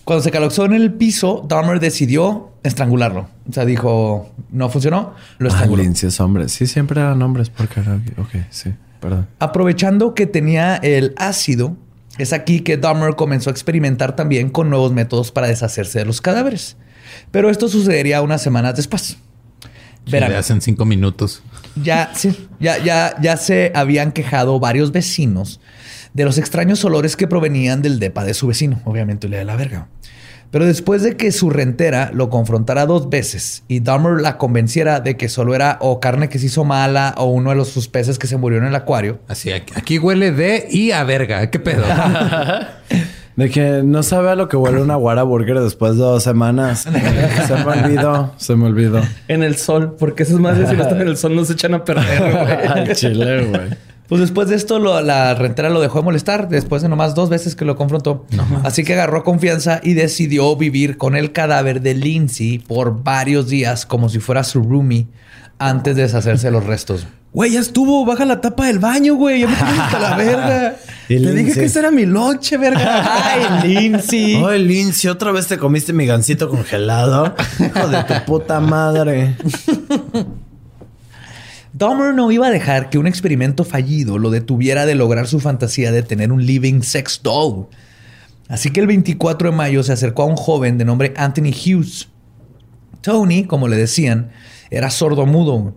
Cuando se calexó en el piso, Dahmer decidió estrangularlo. O sea, dijo, no funcionó, lo Ah, estranguló. Lindsay es hombre. Sí, siempre eran hombres por karaoke. Ok, sí. Perdón. Aprovechando que tenía el ácido, es aquí que Dahmer comenzó a experimentar también con nuevos métodos para deshacerse de los cadáveres. Pero esto sucedería unas semanas después. Verán, Le hacen cinco minutos. ya, sí, ya, ya, ya se habían quejado varios vecinos de los extraños olores que provenían del depa de su vecino. Obviamente le da la verga. Pero después de que su rentera lo confrontara dos veces y Dahmer la convenciera de que solo era o carne que se hizo mala o uno de los sus peces que se murió en el acuario, Así, aquí, huele de y a verga. ¿Qué pedo? De que no sabe a lo que huele una Wara Burger después de dos semanas. se me olvidó. Se me olvidó. En el sol, porque esas madres si no están en el sol no se echan a perder, güey. Al chile, güey. Pues después de esto, lo- la rentera lo dejó de molestar, después de nomás dos veces que lo confrontó. Así que agarró confianza y decidió vivir con el cadáver de Lindsay por varios días, como si fuera su roomie, antes de deshacerse de los restos. Güey, ya estuvo. Baja la tapa del baño, güey. Ya me tienes hasta la verga. Y Te dije Lindsay. que ese era mi lonche, verga. ¡Ay, Lindsay! Oye, Lindsay, otra vez te comiste mi gancito congelado. Hijo de tu puta madre. Dahmer no iba a dejar que un experimento fallido lo detuviera de lograr su fantasía de tener un living sex doll. Así que el 24 de mayo se acercó a un joven de nombre Anthony Hughes. Tony, como le decían, era sordo-mudo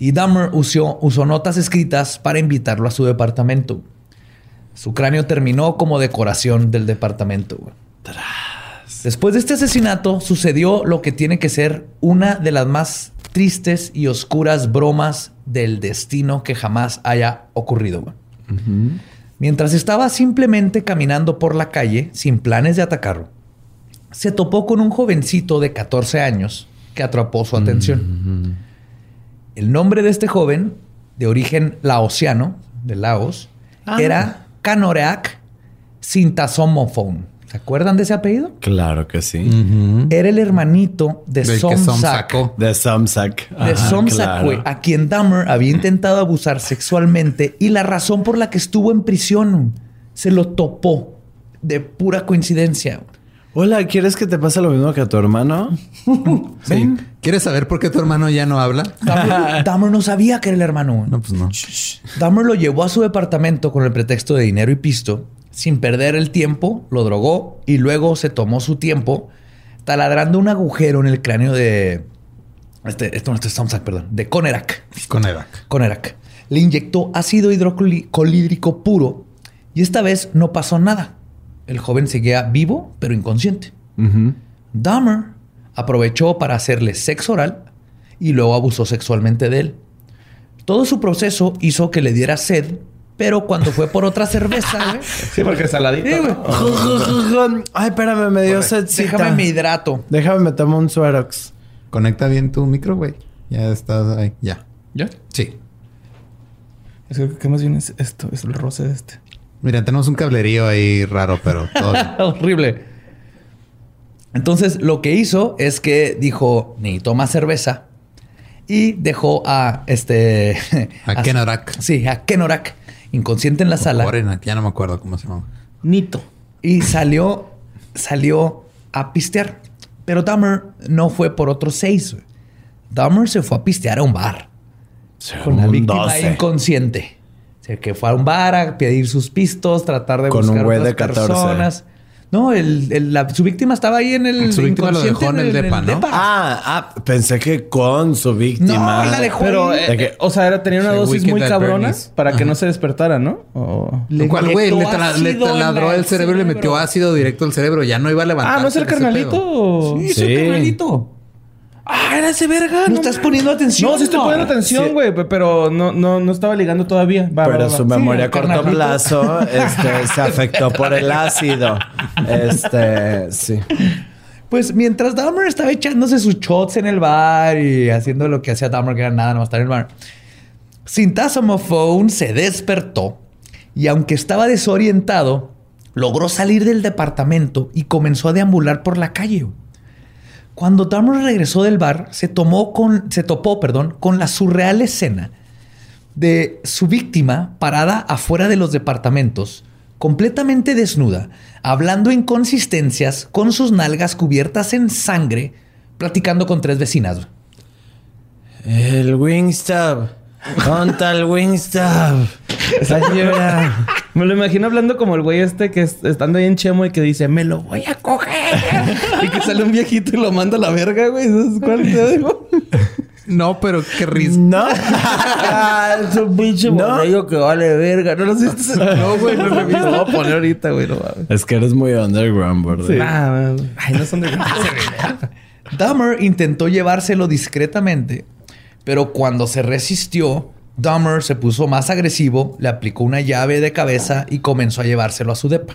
y Dahmer usó, usó notas escritas para invitarlo a su departamento. Su cráneo terminó como decoración del departamento. Después de este asesinato sucedió lo que tiene que ser una de las más tristes y oscuras bromas del destino que jamás haya ocurrido. Mientras estaba simplemente caminando por la calle sin planes de atacarlo, se topó con un jovencito de 14 años que atrapó su atención. El nombre de este joven, de origen laosiano, de Laos, era Kanoreak Sintasomophone. ¿Se acuerdan de ese apellido? Claro que sí. Era el hermanito de Somsak. De Samsak. De Somsak, claro. güey, a quien Dahmer había intentado abusar sexualmente y la razón por la que estuvo en prisión se lo topó de pura coincidencia. Hola, ¿quieres que te pase lo mismo que a tu hermano? Sí. ¿Quieres saber por qué tu hermano ya no habla? Dahmer, Dahmer no sabía que era el hermano. No, pues no. Dahmer lo llevó a su departamento con el pretexto de dinero y pisto. Sin perder el tiempo, lo drogó y luego se tomó su tiempo taladrando un agujero en el cráneo de... Este, esto no este es Samsak, perdón. De Conerak. Con Erak. Conerak. Le inyectó ácido hidrocolídrico puro y esta vez no pasó nada. El joven seguía vivo, pero inconsciente. Dahmer aprovechó para hacerle sexo oral y luego abusó sexualmente de él. Todo su proceso hizo que le diera sed, pero cuando fue por otra cerveza, güey, Sí, porque saladito. Sí, güey. Ay, espérame, me dio sedcita. déjame me hidrato. Déjame meterme un Suerox. Conecta bien tu micro, güey. Ya estás ahí. Ya. ¿Ya? Sí. Es que, ¿qué más bien es esto? Es el roce de este. Mira, tenemos un cablerío ahí raro, pero todo. Horrible. Entonces, lo que hizo es que dijo, necesito más cerveza. Y dejó a este... A Kenorak. Sí, a Kenorak, inconsciente en la sala. Corenak, ya no me acuerdo cómo se llama. Nito. Y salió, salió a pistear. Pero Dahmer no fue por otros seis. Dahmer se fue a pistear a un bar. Con la Un víctima 12. inconsciente. sea, que fue a un bar a pedir sus pistos, tratar de Con un buscar güey otras de 14. personas. No, el, el- la- su víctima estaba ahí en el Su víctima lo dejó en el inconsciente depa, ¿no? Ah, ah, pensé que con su víctima. No, la dejó Pero, eh, De que- o sea, era, tenía una Sí, dosis muy cabrona para que no se despertara, ¿no? O- Le ¿Cuál güey? Le, en taladró la- el cerebro y le metió ácido directo al cerebro. Ya no iba a levantar. Ah, ¿no es el carnalito? Sí, es el Sí. carnalito. Ah, era ese verga. No estás poniendo atención. No, sí estoy poniendo atención, güey, pe- pero no, no, no estaba ligando todavía. Va, Pero va, va. su memoria a corto carnalito. plazo este, se afectó por el ácido. Este, sí. Pues mientras Dahmer estaba echándose sus shots en el bar y haciendo lo que hacía Dahmer, que era nada, nomás estar en el bar, Sintasomophone se despertó y aunque estaba desorientado, logró salir del departamento y comenzó a deambular por la calle. Cuando Dahmer regresó del bar, se, tomó con, se topó perdón, con la surreal escena de su víctima parada afuera de los departamentos, completamente desnuda, hablando inconsistencias con sus nalgas cubiertas en sangre, platicando con tres vecinas. El Wingstop. Conta el Wingstop. Ayuda. Me lo imagino hablando como el güey este que es- estando ahí en Chemo y que dice, me lo voy a coger. y que sale un viejito y lo manda a la verga, güey. ¿Sabes cuál te digo? No, pero qué risa. No. ah, es un pinche No. que vale verga. No lo sé. No, güey, no lo he visto. Lo voy a poner ahorita, güey. No. Es que eres muy underground, bro. Ah, ay, no son de... Dahmer intentó llevárselo discretamente, pero cuando se resistió, Dahmer se puso más agresivo, le aplicó una llave de cabeza y comenzó a llevárselo a su depa.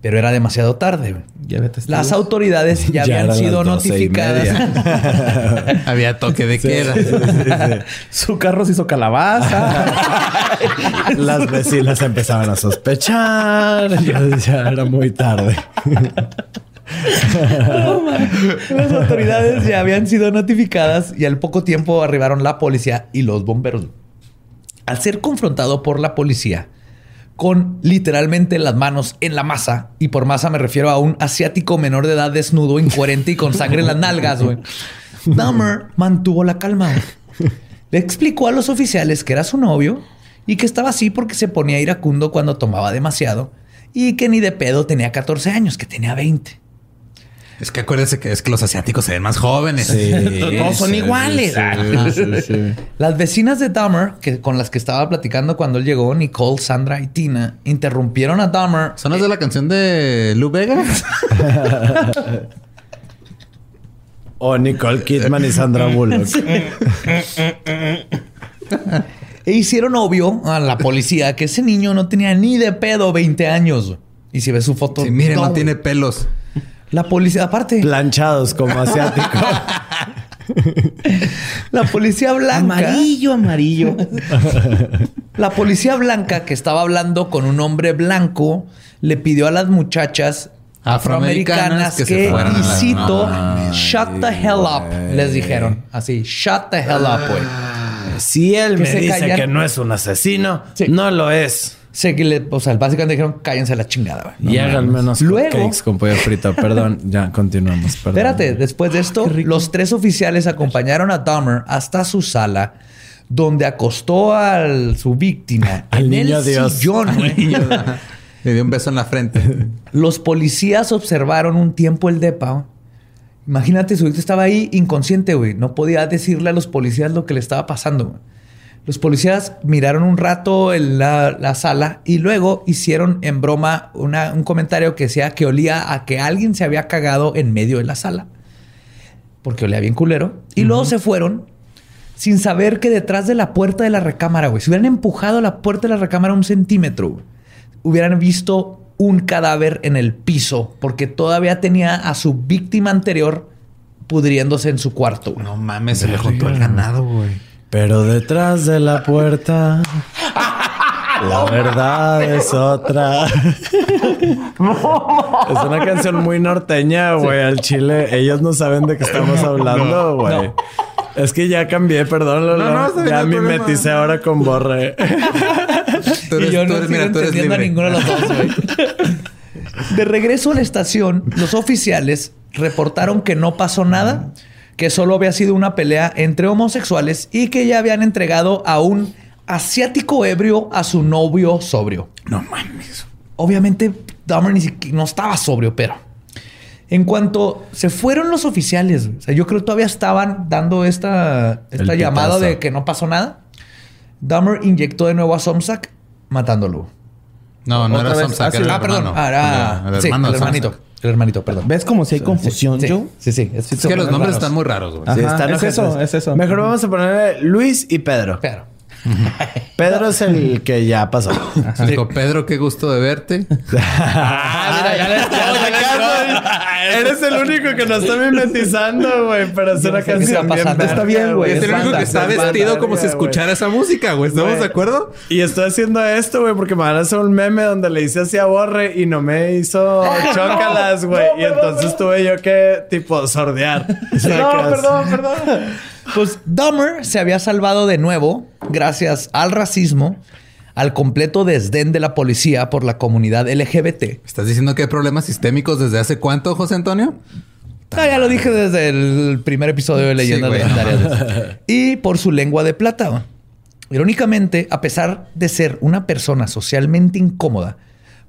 Pero era demasiado tarde. Las autoridades ya, Ya habían sido notificadas. Había toque de queda. Su carro se hizo calabaza. Las vecinas empezaban a sospechar. Ya, ya era muy tarde. Las autoridades ya habían sido notificadas y al poco tiempo arribaron la policía y los bomberos. Al ser confrontado por la policía con literalmente las manos en la masa, y por masa me refiero a un asiático menor de edad desnudo, incoherente y con sangre en las nalgas, güey. Dahmer mantuvo la calma. Le explicó a los oficiales que era su novio y que estaba así porque se ponía iracundo cuando tomaba demasiado y que ni de pedo tenía 14 años, que tenía 20. Es que acuérdense que es que los asiáticos se ven más jóvenes. Todos son iguales. Las vecinas de Dahmer, que, con las que estaba platicando cuando él llegó, Nicole, Sandra y Tina, interrumpieron a Dahmer. ¿Son las de la canción de Lou Vega? O Nicole Kidman y Sandra Bullock. E hicieron obvio a la policía que ese niño no tenía ni de pedo 20 años. Y si ves su foto... Sí, miren, no, tiene pelos. La policía, aparte, Planchados como asiático. la policía blanca... Amarillo, amarillo. La policía blanca que estaba hablando con un hombre blanco le pidió a las muchachas Afroamericanas afroamericanas que que, se fueran y cito, shut the hell up, les dijeron. Así, shut the hell up, güey. Si él Que me dice callan. que no es un asesino, Sí. no lo es. Sé que le, o sea, básicamente dijeron, cállense a la chingada, güey. y hagan menos Luego- cakes con pollo frito. Perdón, ya continuamos. Perdón. Espérate, después de esto, los tres oficiales acompañaron a Dahmer hasta su sala, donde acostó a su víctima Al en niño el Dios. sillón, güey. Le dio un beso en la frente. Los policías observaron un tiempo el depa. Imagínate, su víctima estaba ahí inconsciente, güey. No podía decirle a los policías lo que le estaba pasando. güey. Los policías miraron un rato en la, la sala y luego hicieron en broma una- un comentario que decía que olía a que alguien se había cagado en medio de la sala. Porque olía bien culero. Y luego se fueron sin saber que detrás de la puerta de la recámara, güey, si hubieran empujado la puerta de la recámara un centímetro, güey, hubieran visto un cadáver en el piso porque todavía tenía a su víctima anterior pudriéndose en su cuarto. güey. No mames, se le juntó el ganado, güey. Pero detrás de la puerta, la verdad es otra. es una canción muy norteña, güey. Al chile, ellos no saben de qué estamos hablando, güey. Es que ya cambié, perdón, Lolo. No, ya problema. mimeticé ahora con Borre. Tú eres, y yo tú no eres- sigo mira, tú eres entendiendo a ninguno de los dos, güey. De regreso a la estación, los oficiales reportaron que no pasó nada, que solo había sido una pelea entre homosexuales y que ya habían entregado a un asiático ebrio a su novio sobrio. No mames. Obviamente, Dahmer ni siquiera no estaba sobrio, pero en cuanto se fueron los oficiales, o sea, yo creo que todavía estaban dando esta, esta llamada de que no pasó nada. Dahmer inyectó de nuevo a Somsak, matándolo. No, no era vez, Samsak, ah, era sí. el ah, perdón. hermano. Ah, era El sí, hermano el de hermanito. El hermanito, perdón. ¿Ves como si hay confusión, sí, Joe? Sí, sí. es- Es que los nombres están muy raros, güey. Ah. Ajá, están es ojetes. eso, es eso. Mejor vamos a ponerle Luis y Pedro. Pero. Pedro es el que ya pasó. Dijo, Pedro, qué gusto de verte. Ah, mira, ya le Eres el único que nos está mimetizando, güey, para hacer una canción bien. Está bien, güey. Es el único que está vestido como si escuchara esa música, güey. ¿Estamos de acuerdo? Y estoy haciendo esto, güey, porque me van a hacer un meme donde le hice así a Borre y no me hizo chócalas, güey. y entonces tuve yo que, tipo, sordear. No, perdón, perdón. Pues Dahmer se había salvado de nuevo gracias al racismo, al completo desdén de la policía por la comunidad LGBT. ¿Estás diciendo que hay problemas sistémicos desde hace cuánto, José Antonio? Ya lo dije desde el primer episodio de Leyendas. Legendarias. y por su lengua de plata. Irónicamente, a pesar de ser una persona socialmente incómoda,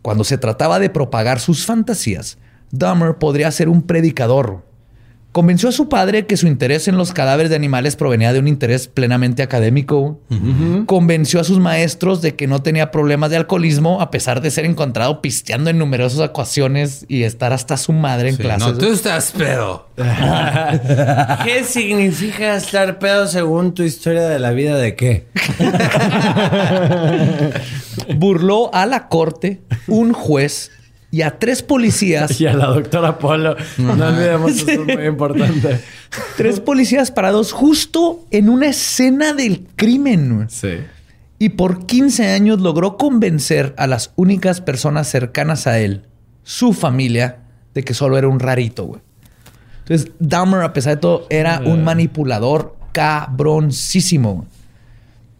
cuando se trataba de propagar sus fantasías, Dahmer podría ser un predicador. Convenció a su padre que su interés en los cadáveres de animales provenía de un interés plenamente académico. Convenció a sus maestros de que no tenía problemas de alcoholismo, a pesar de ser encontrado pisteando en numerosas ocasiones y estar hasta su madre en Sí, clases. no, tú estás pedo. ¿Qué significa estar pedo según tu historia de la vida de qué? burló a la corte, un juez y a tres policías. Y a la doctora Polo. No olvidemos, eso es muy importante. tres policías parados justo en una escena del crimen. Sí. Y por 15 años logró convencer a las únicas personas cercanas a él, su familia, de que solo era un rarito, güey. Entonces, Dahmer, a pesar de todo, era un manipulador cabroncísimo.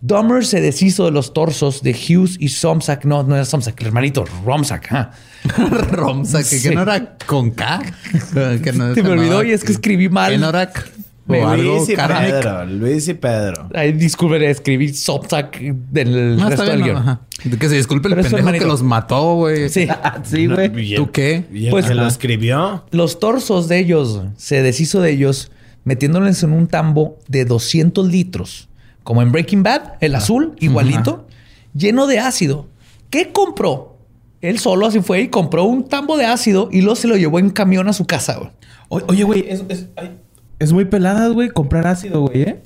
Dahmer se deshizo de los torsos de Hughes y Somsak. No, no era Somsak, el hermanito, Romsak. ah. Romsa, que, que Sí. no era con K. que no, Se me no, olvidó y es que escribí mal. Enorak. O algo Luis y. Pedro. Luis y Pedro. Ay, disculpen, escribí Somsak del No, resto del bien, guion. no. Que se disculpe el Pero pendejo que los mató, güey. Sí. Sí, güey. ¿Tú qué? ¿Y el Pues- que lo escribió? Los torsos de ellos, se deshizo de ellos metiéndoles en un tambo de 200 litros, como en Breaking Bad, el azul, igualito, lleno de ácido. ¿Qué compró? Él solo así fue y compró un tambo de ácido y luego se lo llevó en camión a su casa. güey. O- Oye, güey, es, es, ay, es muy pelada, güey, comprar ácido, güey, ¿eh?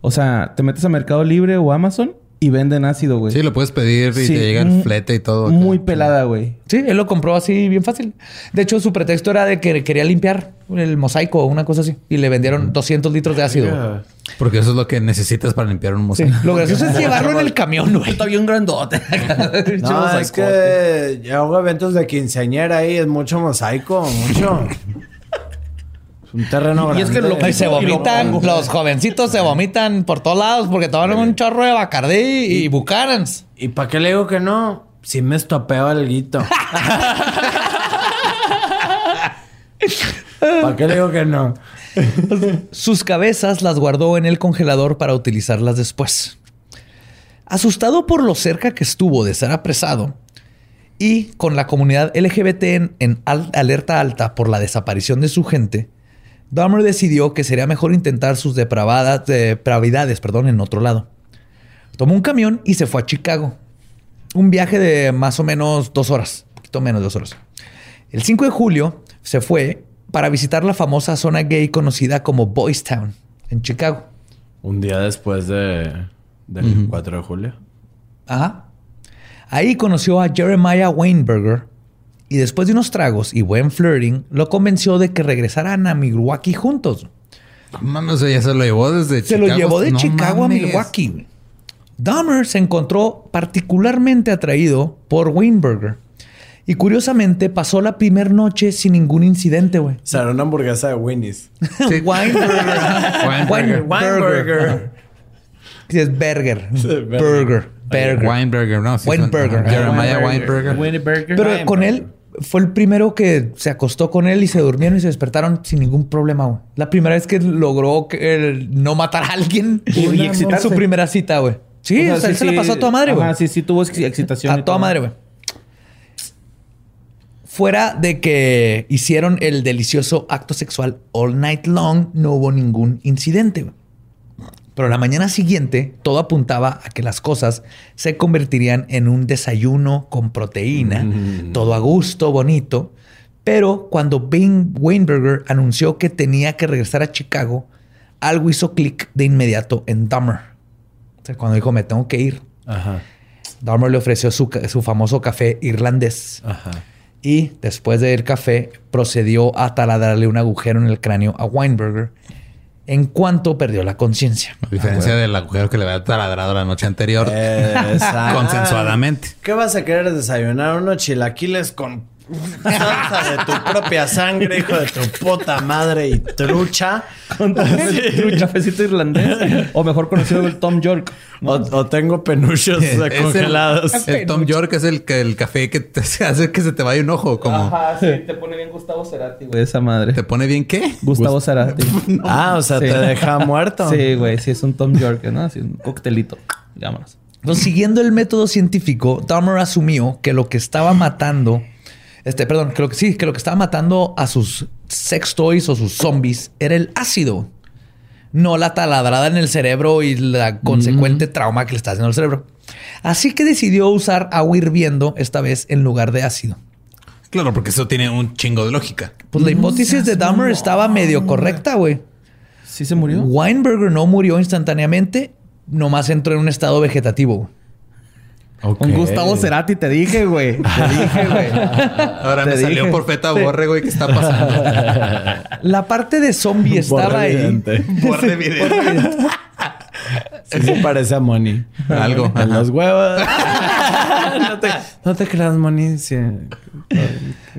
O sea, te metes a Mercado Libre o Amazon y venden ácido, güey. Sí, lo puedes pedir y Sí, te llega el flete y todo. Muy pelada, güey. Sí, él lo compró así bien fácil. De hecho, su pretexto era de que quería limpiar el mosaico o una cosa así. Y le vendieron 200 litros de ácido. Porque eso es lo que necesitas para limpiar un Sí. mosaico. Lo gracioso es llevarlo en el camión, güey. Está bien grandote. No, es que yo hago eventos de quinceañera ahí. Es mucho mosaico, mucho. Es un terreno grande. Y es que lo- Y se vomitan, los jovencitos se vomitan por todos lados porque toman un chorro de Bacardí y Buchanan's. ¿Y para qué le digo que no? Sí me estopeo al guito. ¿Para qué le digo que no? Sus cabezas las guardó en el congelador para utilizarlas después. Asustado por lo cerca que estuvo de ser apresado y con la comunidad LGBT en, en al- alerta alta por la desaparición de su gente, Dahmer decidió que sería mejor intentar sus depravadas, depravidades perdón, en otro lado. Tomó un camión y se fue a Chicago. Un viaje de más o menos dos horas, un poquito menos de dos horas. El 5 de julio se fue para visitar la famosa zona gay conocida como Boys Town en Chicago. Un día después de, del 4 de julio. Ajá. Ahí conoció a Jeremiah Weinberger y después de unos tragos y buen flirting, lo convenció de que regresaran a Milwaukee juntos. Mames, ya se lo llevó desde Se Chicago. lo llevó de No Chicago mames. a Milwaukee. güey. Dahmer se encontró particularmente atraído por Weinberger. Y curiosamente pasó la primera noche sin ningún incidente, güey. O sea, era una hamburguesa de Winnie's. Sí. Weinberger. Weinberger. Es Burger. burger. Burger. Weinberger, no. sí, Weinberger. Jeremiah Weinberger. Weinberger. Pero con él fue el primero que se acostó con él y se durmieron y se despertaron sin ningún problema. güey. La primera vez que logró que no matar a alguien Y excitarse. su primera cita, güey. Sí, o sea, él se la pasó a toda madre, güey. Ajá, sí, sí, tuvo ex- excitación. A toda madre, güey. Fuera de que hicieron el delicioso acto sexual all night long, no hubo ningún incidente. güey. Pero la mañana siguiente, todo apuntaba a que las cosas se convertirían en un desayuno con proteína, todo a gusto, bonito. Pero cuando Ben Weinberger anunció que tenía que regresar a Chicago, algo hizo clic de inmediato en Dahmer. O sea, cuando dijo, me tengo que ir. Ajá. Dahmer le ofreció su, su famoso café irlandés. Ajá. Y después del café, procedió a taladrarle un agujero en el cráneo a Weinberger en cuanto perdió la conciencia. A diferencia del agujero que le había taladrado la noche anterior. Exacto. Consensuadamente. ¿Qué vas a querer desayunar? Unos chilaquiles con salsa de tu propia sangre, hijo de tu puta madre y trucha. Un cafecito irlandés. o mejor conocido como el Tom York. O, o tengo penuchos el- congelados. El, Tom York es el que el café que te hace que se te vaya un ojo, como Ajá, sí. Te pone bien Gustavo Cerati, güey. Esa madre. te pone bien qué? Gustavo Cerati. Ah, o sea, Sí. te deja muerto. Sí, güey. Sí, es un Tom York, ¿no? Así un coctelito. Vámonos. Entonces, siguiendo el método científico, Dahmer asumió que lo que estaba matando, este, perdón, creo que sí, que lo que estaba matando a sus sex toys o sus zombies era el ácido, no la taladrada en el cerebro y la consecuente trauma que le está haciendo al cerebro. Así que decidió usar agua hirviendo esta vez en lugar de ácido. Claro, porque eso tiene un chingo de lógica. Pues la hipótesis de Dahmer estaba medio correcta, güey. ¿Sí se murió? Weinberger no murió instantáneamente, nomás entró en un estado vegetativo. Güey. Con Gustavo Cerati te dije, güey. Te dije, güey. Ahora Te me salió dije. por feta borre, güey, ¿qué está pasando? La parte de zombie estaba Borre ahí. evidente. Borre video. Sí se parece a Moni. Algo. En los huevos. no, te, no te creas, Moni. Sí.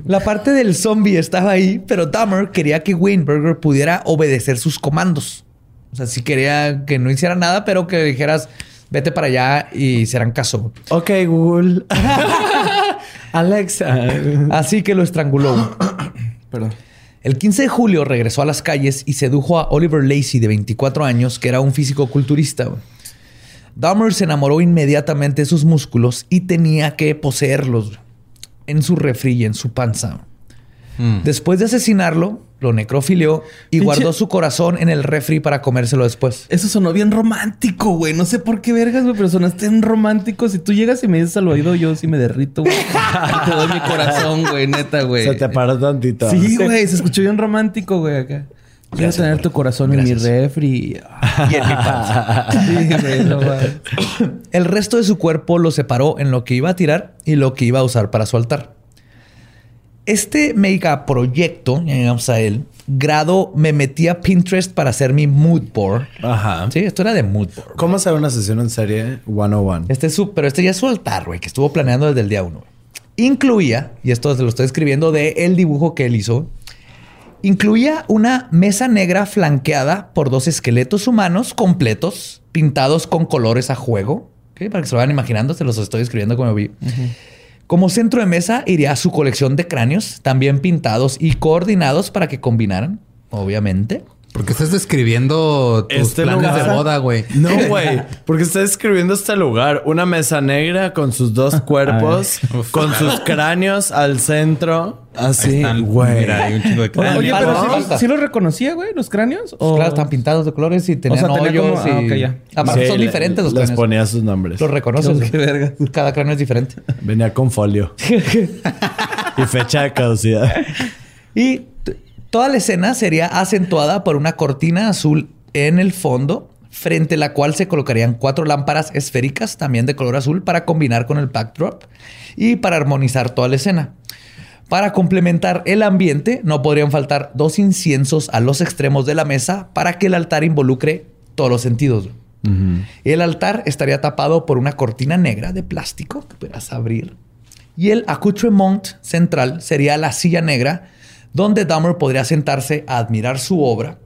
La parte del zombie estaba ahí, pero Dahmer quería que Weinberger pudiera obedecer sus comandos. O sea, sí quería que no hiciera nada, pero que dijeras, vete para allá y hicieran caso. Ok, Google. Alexa. Así que lo estranguló. Perdón. El 15 de julio regresó a las calles y sedujo a Oliver Lacey, de 24 años, que era un físico culturista. Dahmer se enamoró inmediatamente de sus músculos y tenía que poseerlos en su refri y en su panza. Mm. Después de asesinarlo, lo necrofilió y Pinche- guardó su corazón en el refri para comérselo después. Eso sonó bien romántico, güey. No sé por qué vergas, güey, pero sonaste bien romántico. Si tú llegas y me dices al oído, yo sí me derrito, güey. te doy mi corazón, güey, neta, güey. Se te paró tantito. Sí, güey, se escuchó bien romántico, güey, acá. Quiero tener tu corazón en mi refri. Y en mi panza. Sí, güey, no mames. El resto de su cuerpo lo separó en lo que iba a tirar y lo que iba a usar para su altar. Este megaproyecto, ya llegamos a él, grado me metí a Pinterest para hacer mi mood board. Ajá. Sí, esto era de mood board. ¿Cómo hacer una sesión en serie 101? Este es su, pero este ya es su altar, güey, que estuvo planeando desde el día uno. Incluía, y esto se lo estoy escribiendo de el dibujo que él hizo, incluía una mesa negra flanqueada por dos esqueletos humanos completos, pintados con colores a juego. ¿ok? Para que se lo vayan imaginando, se los estoy escribiendo como vi. Como centro de mesa iría su colección de cráneos, también pintados y coordinados para que combinaran, obviamente. Porque estás describiendo tus Este planes lugar- de boda, güey. No, güey. Porque está describiendo este lugar. Una mesa negra con sus dos cuerpos, con sus cráneos al centro. Así, güey. Mira, hay un chingo de cráneos. oye, pero sí, sí los reconocía, güey, los cráneos. ¿O... Claro, están pintados de colores y tenían sea, tenía hoyos como- ah, y... ok, ya. Aparte Sí, son le- diferentes los Les cráneos. ponía sus nombres. Los reconoces. Qué verga. Cada cráneo es diferente. Venía con folio. y fecha de caducidad. Y toda la escena sería acentuada por una cortina azul en el fondo, frente a la cual se colocarían cuatro lámparas esféricas, también de color azul, para combinar con el backdrop y para armonizar toda la escena. Para complementar el ambiente, no podrían faltar dos inciensos a los extremos de la mesa para que el altar involucre todos los sentidos. El altar estaría tapado por una cortina negra de plástico que pudieras abrir. Y el accoutrement central sería la silla negra donde Dahmer podría sentarse a admirar su obra.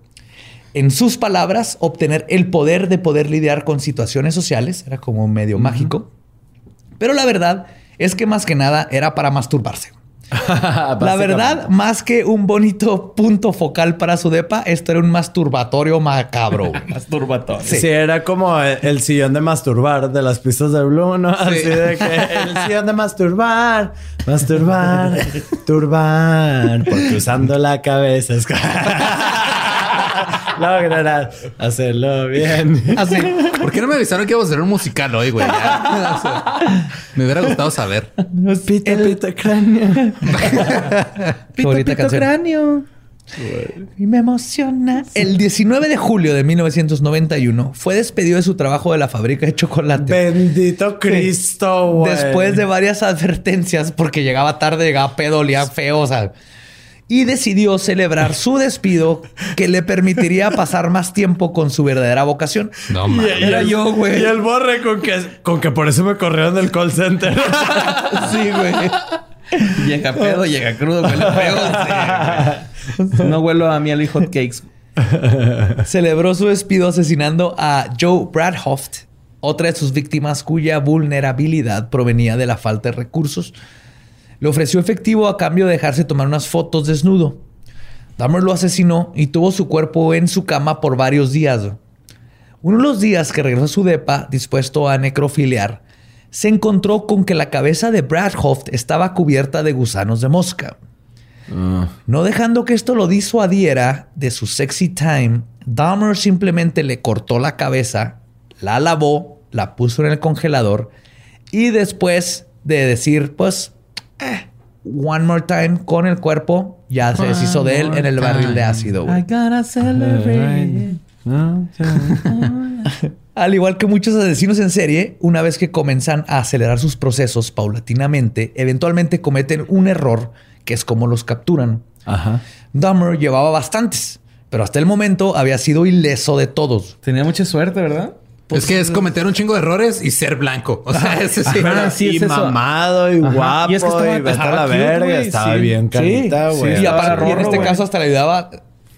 En sus palabras, obtener el poder de poder lidiar con situaciones sociales. Era como medio mágico. Pero la verdad es que más que nada era para masturbarse. La verdad, más que un bonito punto focal para su depa, esto era un masturbatorio macabro. Masturbatorio. Sí. era como el, el sillón de masturbar de las pistas de Blue, ¿no? Así de que el sillón de masturbar, masturbar, turbar, porque usando la cabeza es... lograrás hacerlo bien. Así. ¿Por qué no me avisaron que íbamos a hacer un musical hoy, güey? Ya. O sea, me hubiera gustado saber. Pita, pita, cráneo. Favorita canción. cráneo. Y me emociona. El 19 de julio de 1991 fue despedido de su trabajo de la fábrica de chocolate. Bendito Cristo, güey. Después de varias advertencias, porque llegaba tarde, llegaba pedo, olía feo, o sea. Y decidió celebrar su despido que le permitiría pasar más tiempo con su verdadera vocación. No, mames. Era el- yo, güey. Y el borre con que, con que por eso me corrieron del call center. Sí, güey. Llega pedo, llega crudo, huele feo. sí. No huelo a miel y hot cakes. Celebró su despido asesinando a Joe Bradhoft, otra de sus víctimas cuya vulnerabilidad provenía de la falta de recursos. Le ofreció efectivo a cambio de dejarse tomar unas fotos desnudo. Dahmer lo asesinó y tuvo su cuerpo en su cama por varios días. Uno de los días que regresó a su depa, dispuesto a necrofiliar, se encontró con que la cabeza de Bradhoft estaba cubierta de gusanos de mosca. No dejando que esto lo disuadiera de su sexy time, Dahmer simplemente le cortó la cabeza, la lavó, la puso en el congelador y después de decir, pues, eh, one more time con el cuerpo, ya se deshizo de él en el barril de ácido. güey. I gotta celebrate. Al igual que muchos asesinos en serie, una vez que comienzan a acelerar sus procesos paulatinamente, eventualmente cometen un error que es como los capturan. Ajá. Dahmer llevaba bastantes, pero hasta el momento había sido ileso de todos. Tenía mucha suerte, ¿verdad? Es que es cometer un chingo de errores y ser blanco. O sea, ese sí. Ajá, sí, y es eso. mamado y Ajá. guapo. Y es que estaba- y estaba la cute, verga. Estaba sí. bien carita, güey. sí, y aparte, y en este güey. caso hasta le ayudaba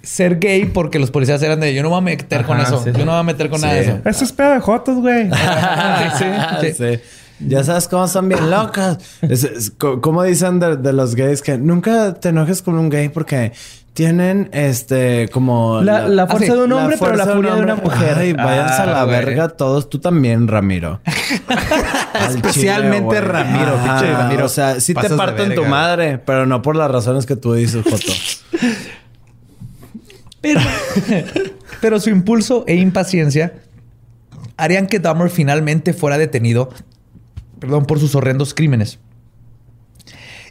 ser gay porque los policías eran de yo no me voy a meter con Ajá, eso. sí, yo no me voy a meter con nada de eso. Eso es pedo de jotos, güey. Ah, Sí. sí. Ya sabes cómo son bien locas. Es, es co- como dicen de, de los gays que nunca te enojes con un gay porque tienen este como La, la fuerza Ah, sí. de un hombre, pero la fuerza furia de un una mujer. Ay, váyanse a la Ah, güey. verga todos. Tú también, Ramiro. Al Especialmente. Ramiro, pinche Ramiro. O sea, sí te parto en tu madre, pero no por las razones que tú dices, Joto. Pero, pero su impulso e impaciencia harían que Dahmer finalmente fuera detenido perdón, por sus horrendos crímenes.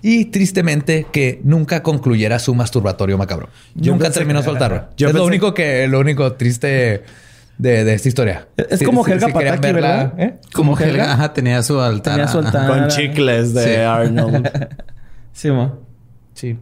Y tristemente que nunca concluyera su masturbatorio macabro. Yo nunca pensé terminó que- soltarlo. Yo es lo único que, lo único triste de, de esta historia. Es como Helga querían Pataki, ¿verdad? ¿eh? Como Como Helga, Helga. ajá, tenía su altar. Tenía su altar. Con chicles de sí. Arnold. Sí, mo. Sí.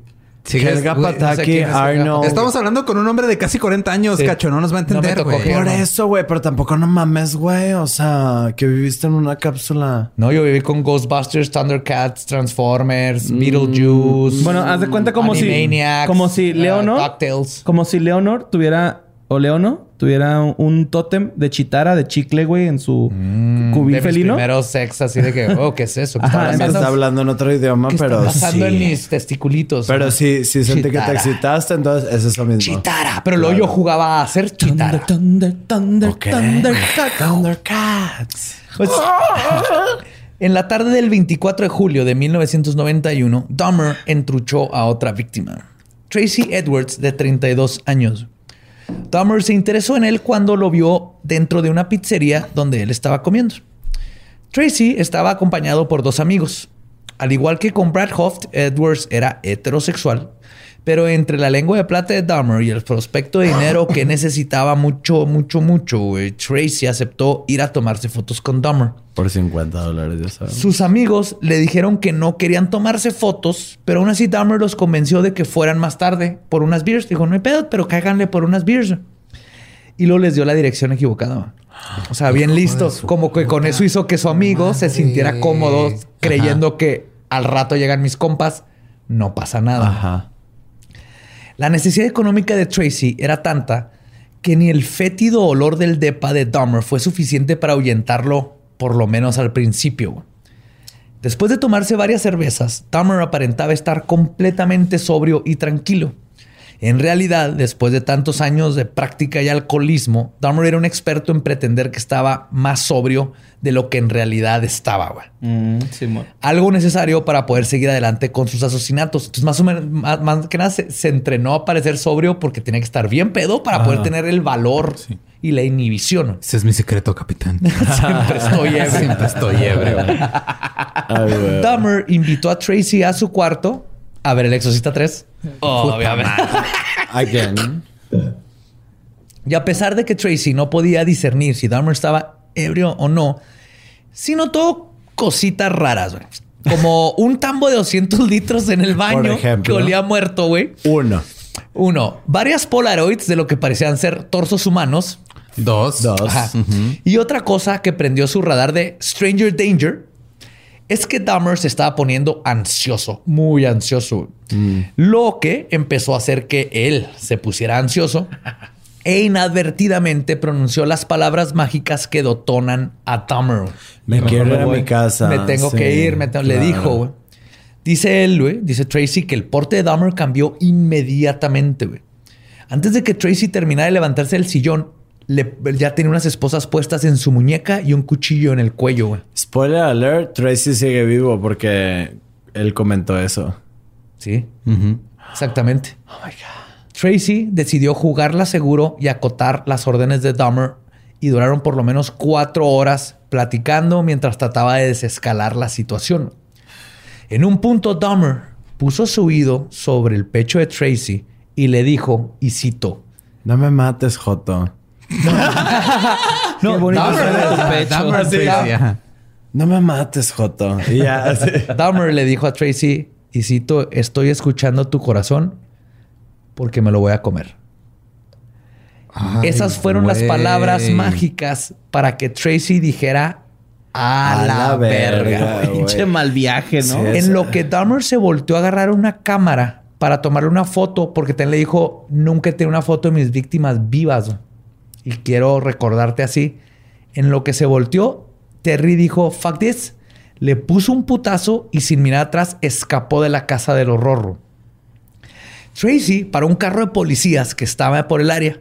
Sí, Helga güey, no sé Pataki, Arnold. Estamos hablando con un hombre de casi 40 años, Sí. cacho. No nos va a entender, güey. Por no. eso, güey, pero tampoco no mames, güey. O sea, que viviste en una cápsula. No, yo viví con Ghostbusters, Thundercats, Transformers, Beetlejuice. Bueno, haz de cuenta como si... Como si uh, Leonor... Como si Leonor tuviera... O Leono tuviera un, un tótem de chitara, de chicle, güey, en su cubil de mis felino. primeros sex, así de que, oh, ¿qué es eso? ¿Qué Ajá, está Me pasando? está hablando en otro idioma, ¿Qué pero está pasando sí. en mis testiculitos? Pero sí, sí sentí que te excitaste, entonces es eso mismo. Chitara. Pero luego yo jugaba a ser chitara. Thunder, thunder, Ok. Thundercat. Thundercats. Pues, en la tarde del 24 de julio de 1991, Dahmer entruchó a otra víctima, Tracy Edwards, de 32 años. Dahmer se interesó en él cuando lo vio dentro de una pizzería donde él estaba comiendo. Tracy estaba acompañado por dos amigos. Al igual que con Brad Hoft, Edwards era heterosexual, pero entre la lengua de plata de Dahmer y el prospecto de dinero que necesitaba mucho, mucho, mucho, güey, Tracy aceptó ir a tomarse fotos con Dahmer. Por 50 dólares, ya sabes. Sus amigos le dijeron que no querían tomarse fotos, pero aún así Dahmer los convenció de que fueran más tarde por unas beers. Dijo, no hay pedo, pero cáiganle por unas beers. Y luego les dio la dirección equivocada. O sea, bien listos. Como que con eso hizo que su amigo se sintiera cómodo creyendo que al rato llegan mis compas. No pasa nada. Ajá. La necesidad económica de Tracy era tanta que ni el fétido olor del depa de Dahmer fue suficiente para ahuyentarlo, por lo menos al principio. Después de tomarse varias cervezas, Dahmer aparentaba estar completamente sobrio y tranquilo. En realidad, después de tantos años de práctica y alcoholismo, Dahmer era un experto en pretender que estaba más sobrio de lo que en realidad estaba. güey. Mm, Simón. Algo necesario para poder seguir adelante con sus asesinatos. Entonces, más o menos, más, más que nada, se, se entrenó a parecer sobrio porque tenía que estar bien pedo para poder tener el valor y la inhibición. Ese es mi secreto, capitán. Siempre estoy ebrio. Siempre estoy ebrio. Dahmer invitó a Tracy a su cuarto a ver El Exorcista 3. Obviamente. Again. Y a pesar de que Tracy no podía discernir si Dahmer estaba ebrio o no, sí notó cositas raras, güey. Como un tambo de 200 litros en el baño ejemplo. que olía muerto, güey. Uno. Uno, varias Polaroids de lo que parecían ser torsos humanos. Dos. Dos. Ajá. Y otra cosa que prendió su radar de Stranger Danger es que Dahmer se estaba poniendo ansioso, muy ansioso. Lo que empezó a hacer que él se pusiera ansioso e inadvertidamente pronunció las palabras mágicas que dotonan a Dahmer. Me quiero ir a mi casa. Me tengo Sí, que ir, me tengo- le claro. dijo, güey. Dice él, güey, dice Tracy, que el porte de Dahmer cambió inmediatamente, güey. Antes de que Tracy terminara de levantarse del sillón, le- ya tenía unas esposas puestas en su muñeca y un cuchillo en el cuello, güey. Spoiler alert, Tracy sigue vivo porque él comentó eso. Sí, exactamente. Tracy decidió jugarla seguro y acotar las órdenes de Dahmer y duraron por lo menos cuatro horas platicando mientras trataba de desescalar la situación. En un punto, Dahmer puso su oído sobre el pecho de Tracy y le dijo, y cito, No me mates, Joto. no, bonito Dahmer. Dahmer, Sí. sí, ajá. No me mates, Joto. Y ya, así. Dahmer le dijo a Tracy, y cito, estoy escuchando tu corazón porque me lo voy a comer. Ay, Esas fueron las palabras mágicas para que Tracy dijera a, la, verga. Pinche mal viaje, ¿no? Sí. En lo que Dahmer se volteó a agarrar una cámara para tomarle una foto, porque también le dijo, nunca tengo una foto de mis víctimas vivas. Y quiero recordarte así. En lo que se volteó, Terry dijo, fuck this. Le puso un putazo y sin mirar atrás escapó de la casa del horror. Tracy paró un carro de policías que estaba por el área,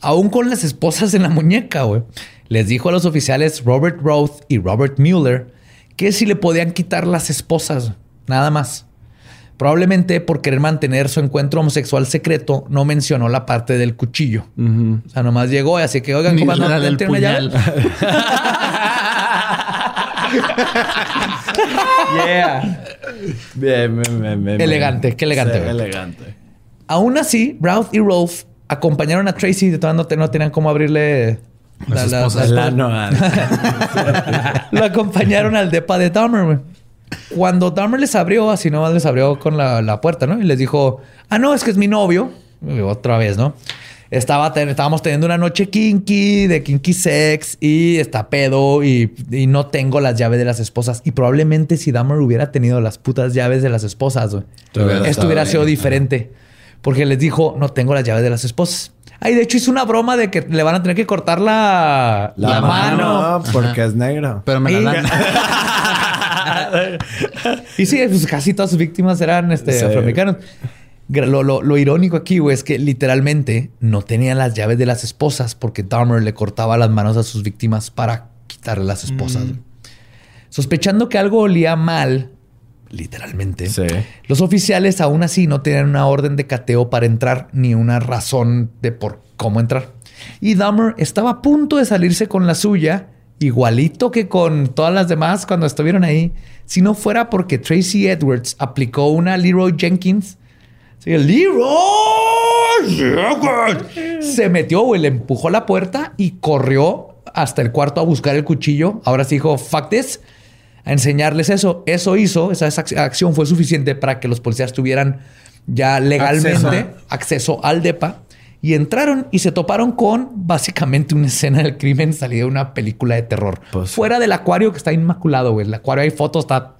aún con las esposas en la muñeca, güey. Les dijo a los oficiales Robert Roth y Robert Mueller que si le podían quitar las esposas, nada más. Probablemente por querer mantener su encuentro homosexual secreto, no mencionó la parte del cuchillo. O sea, nomás llegó y así que, oigan, comandante, la del ¿tiene una llave? Yeah. Bien, bien, bien, bien. Elegante, qué elegante, Sí, güey. elegante. Aún así, Routh y Rolf acompañaron a Tracy. De todas no, no tenían cómo abrirle Las esposas. El ano, ah. Lo acompañaron al depa de Dahmer, güey. Cuando Dahmer les abrió, así nomás les abrió con la, la puerta, ¿no? Y les dijo, ah, no, es que es mi novio. Y Otra vez, ¿no? Estaba ten- estábamos teniendo una noche kinky, de kinky sex, y está pedo, y, y no tengo las llaves de las esposas. Y probablemente si Dahmer hubiera tenido las putas llaves de las esposas, güey, Todo hubiera esto hubiera bien. sido diferente. Porque les dijo, no tengo las llaves de las esposas. Ay, de hecho hizo una broma de que le van a tener que cortar la, La, la mano, mano. porque es negro. Pero me la dan. y sí, pues casi todas sus víctimas eran este, Sí. afroamericanos. Lo, lo- lo irónico aquí, güey, es que literalmente no tenían las llaves de las esposas porque Dahmer le cortaba las manos a sus víctimas para quitarle las esposas. güey. Sospechando que algo olía mal, literalmente, Sí. los oficiales aún así no tenían una orden de cateo para entrar ni una razón de por cómo entrar. Y Dahmer estaba a punto de salirse con la suya, igualito que con todas las demás cuando estuvieron ahí, si no fuera porque Tracy Edwards aplicó una Leroy Jenkins. Sí, Leroy Jenkins. Se metió, güey, le empujó la puerta y corrió hasta el cuarto a buscar el cuchillo. Ahora sí dijo, fuck this a enseñarles eso. Eso hizo, esa, esa acción fue suficiente para que los policías tuvieran ya legalmente acceso, al DEPA y entraron y se toparon con básicamente una escena del crimen salida de una película de terror. Pues- Fuera del acuario que está inmaculado, güey. El acuario hay fotos, está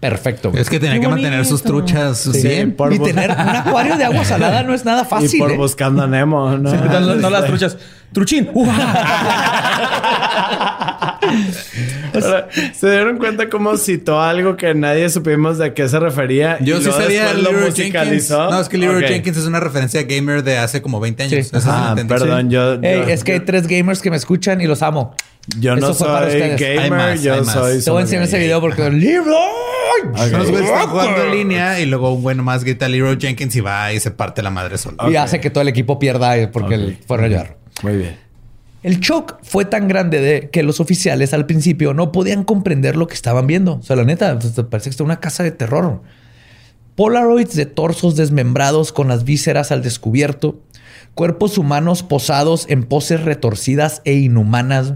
perfecto. güey. Es que tenía Qué que mantener sus truchas Sí, bien. por y tener un acuario de agua salada no es nada fácil. y por ¿eh? buscando a Nemo, ¿no? Sí, no, no las truchas. Truchín. Ahora, ¿Se dieron cuenta cómo citó algo que nadie supimos de qué se refería? Yo y sí sabía lo Leroy Jenkins. musicalizó? No, es que Leroy. Jenkins es una referencia gamer de hace como 20 años. Sí. Ah, perdón, yo- es que hay tres gamers que me escuchan y los amo. Yo no Eso para soy gamer, Hay más, yo hay más. soy... Te voy a enseñar ese video porque. Unos güeyes están jugando en línea y luego un güey más grita Leroy Jenkins y va y se parte la madre solo. Y hace que todo el equipo pierda porque Ok. él fue a ayudar. Muy bien. El shock fue tan grande de que los oficiales al principio no podían comprender lo que estaban viendo. O sea, la neta, pues, parece que está una casa de terror. Polaroids de torsos desmembrados con las vísceras al descubierto, cuerpos humanos posados en poses retorcidas e inhumanas.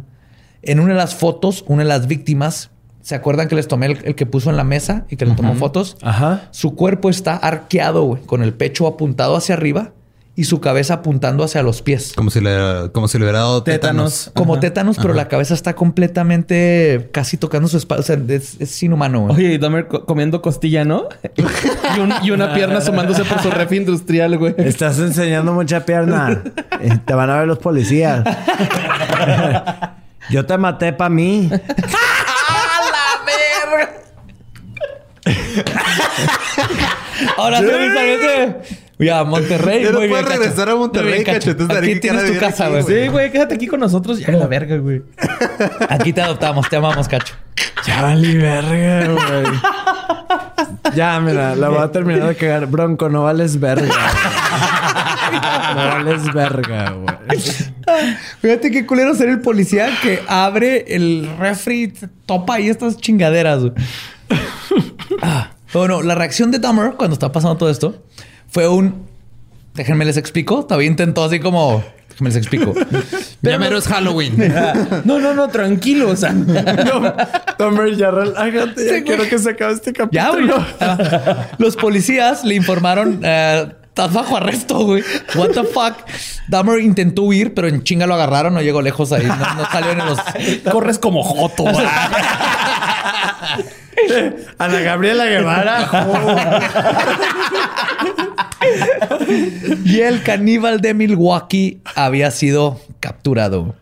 En una de las fotos, una de las víctimas, ¿se acuerdan que les tomé el, el que puso en la mesa y que le tomó fotos? Ajá. Su cuerpo está arqueado, güey, con el pecho apuntado hacia arriba y su cabeza apuntando hacia los pies. Como si le, como si le hubiera dado tétanos. Tétanos. Como Ajá. tétanos, pero la cabeza está completamente casi tocando su espalda. O sea, es, es inhumano. güey. Oye, y Dahmer co- comiendo costilla, ¿no? y, un- y una pierna asomándose por su ref industrial, güey. Estás enseñando mucha pierna. Eh, Te van a ver los policías. Yo te maté para mí. Ahora sí, honestamente, Ya, Monterrey. No bien, puedes Cacho. regresar a Monterrey, Muy bien, Cacho. Entonces, Aquí ¿qué tienes tu casa, güey. Sí, güey, quédate aquí con nosotros. Ya la verga, güey. Aquí te adoptamos, te amamos, Cacho. Ya valí verga, güey. Ya, mira, la voy a terminar de cagar. Bronco, no vales verga. vales verga, güey. Fíjate qué culero ser el policía que abre el refri, y topa ahí estas chingaderas. güey. Ah, Bueno, la reacción de Dahmer cuando está pasando todo esto fue un. Déjenme les explico. Todavía intentó así como. Déjenme les explico. Ya mero es Halloween. No, no, no, tranquilo. O sea, No, Tomer, ya relájate. Ya Sí, quiero que se acabe este capítulo. Ya, güey. Ah, Los policías le informaron. eh, Estás bajo arresto, güey. What the fuck. Dahmer intentó huir, pero en chinga lo agarraron. No llegó lejos ahí. No, no salió en los. corres como joto. güey. Ana Gabriela Guevara. Y el caníbal de Milwaukee había sido capturado.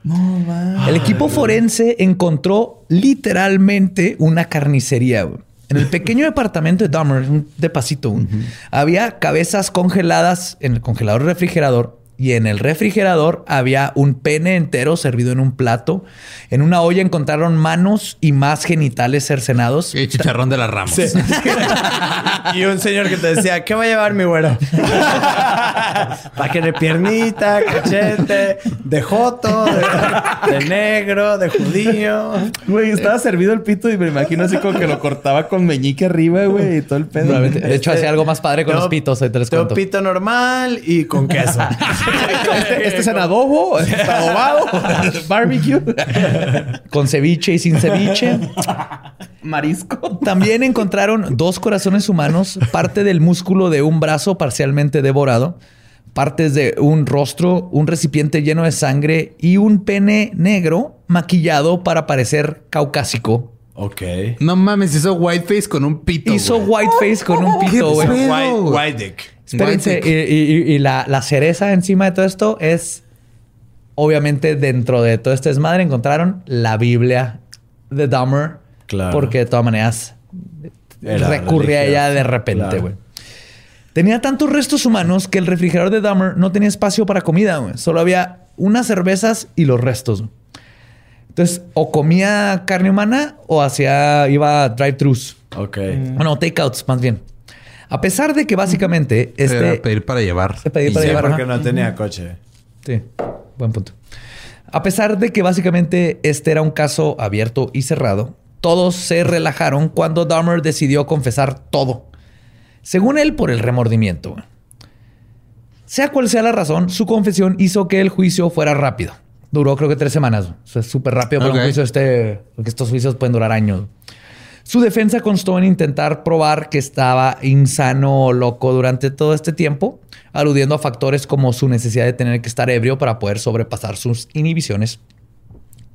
El equipo forense encontró literalmente una carnicería. güey. En el pequeño departamento de Dahmer, un depacito, güey, había cabezas congeladas en el congelador refrigerador y en el refrigerador había un pene entero servido en un plato. En una olla encontraron manos y más genitales cercenados. Y chicharrón de las ramas. y un señor que te decía, ¿qué va a llevar mi güero? Para que de piernita, cachete, de joto, de, de negro, de judío. Güey, estaba servido el pito y me imagino así como que lo cortaba con meñique arriba, güey, y todo el pedo. De hecho, hacía algo más padre con Tengo- los pitos. Te les cuento. pito normal y con queso. Este, este es en adobo, este es adobado, barbecue, Con ceviche y sin ceviche. marisco. También encontraron dos corazones humanos, parte del músculo de un brazo parcialmente devorado, partes de un rostro, un recipiente lleno de sangre y un pene negro maquillado para parecer caucásico. ok. No mames, hizo whiteface con un pito. Hizo whiteface con un pito, güey. White, white dick. Espérense, y, dick. y- y la, la cereza encima de todo esto es, obviamente, dentro de todo este desmadre encontraron la Biblia de Dahmer. Claro. Porque de todas maneras Era recurría a ella de repente, Claro. güey. Tenía tantos restos humanos que el refrigerador de Dahmer no tenía espacio para comida, güey. Solo había unas cervezas y los restos. Entonces, o comía carne humana o hacía, iba a drive-thrus. Ok. Bueno, takeouts, más bien. A pesar de que básicamente Era este... pedir para llevar. Y para ya. llevar. porque ajá. no tenía coche. Sí, buen punto. A pesar de que básicamente este era un caso abierto y cerrado, todos se relajaron cuando Dahmer decidió confesar todo. Según él, por el remordimiento. Sea cual sea la razón, su confesión hizo que el juicio fuera rápido. Duró creo que tres semanas. O sea, es súper rápido para un juicio este, porque estos juicios pueden durar años. Su defensa constó en intentar probar que estaba insano o loco durante todo este tiempo, aludiendo a factores como su necesidad de tener que estar ebrio para poder sobrepasar sus inhibiciones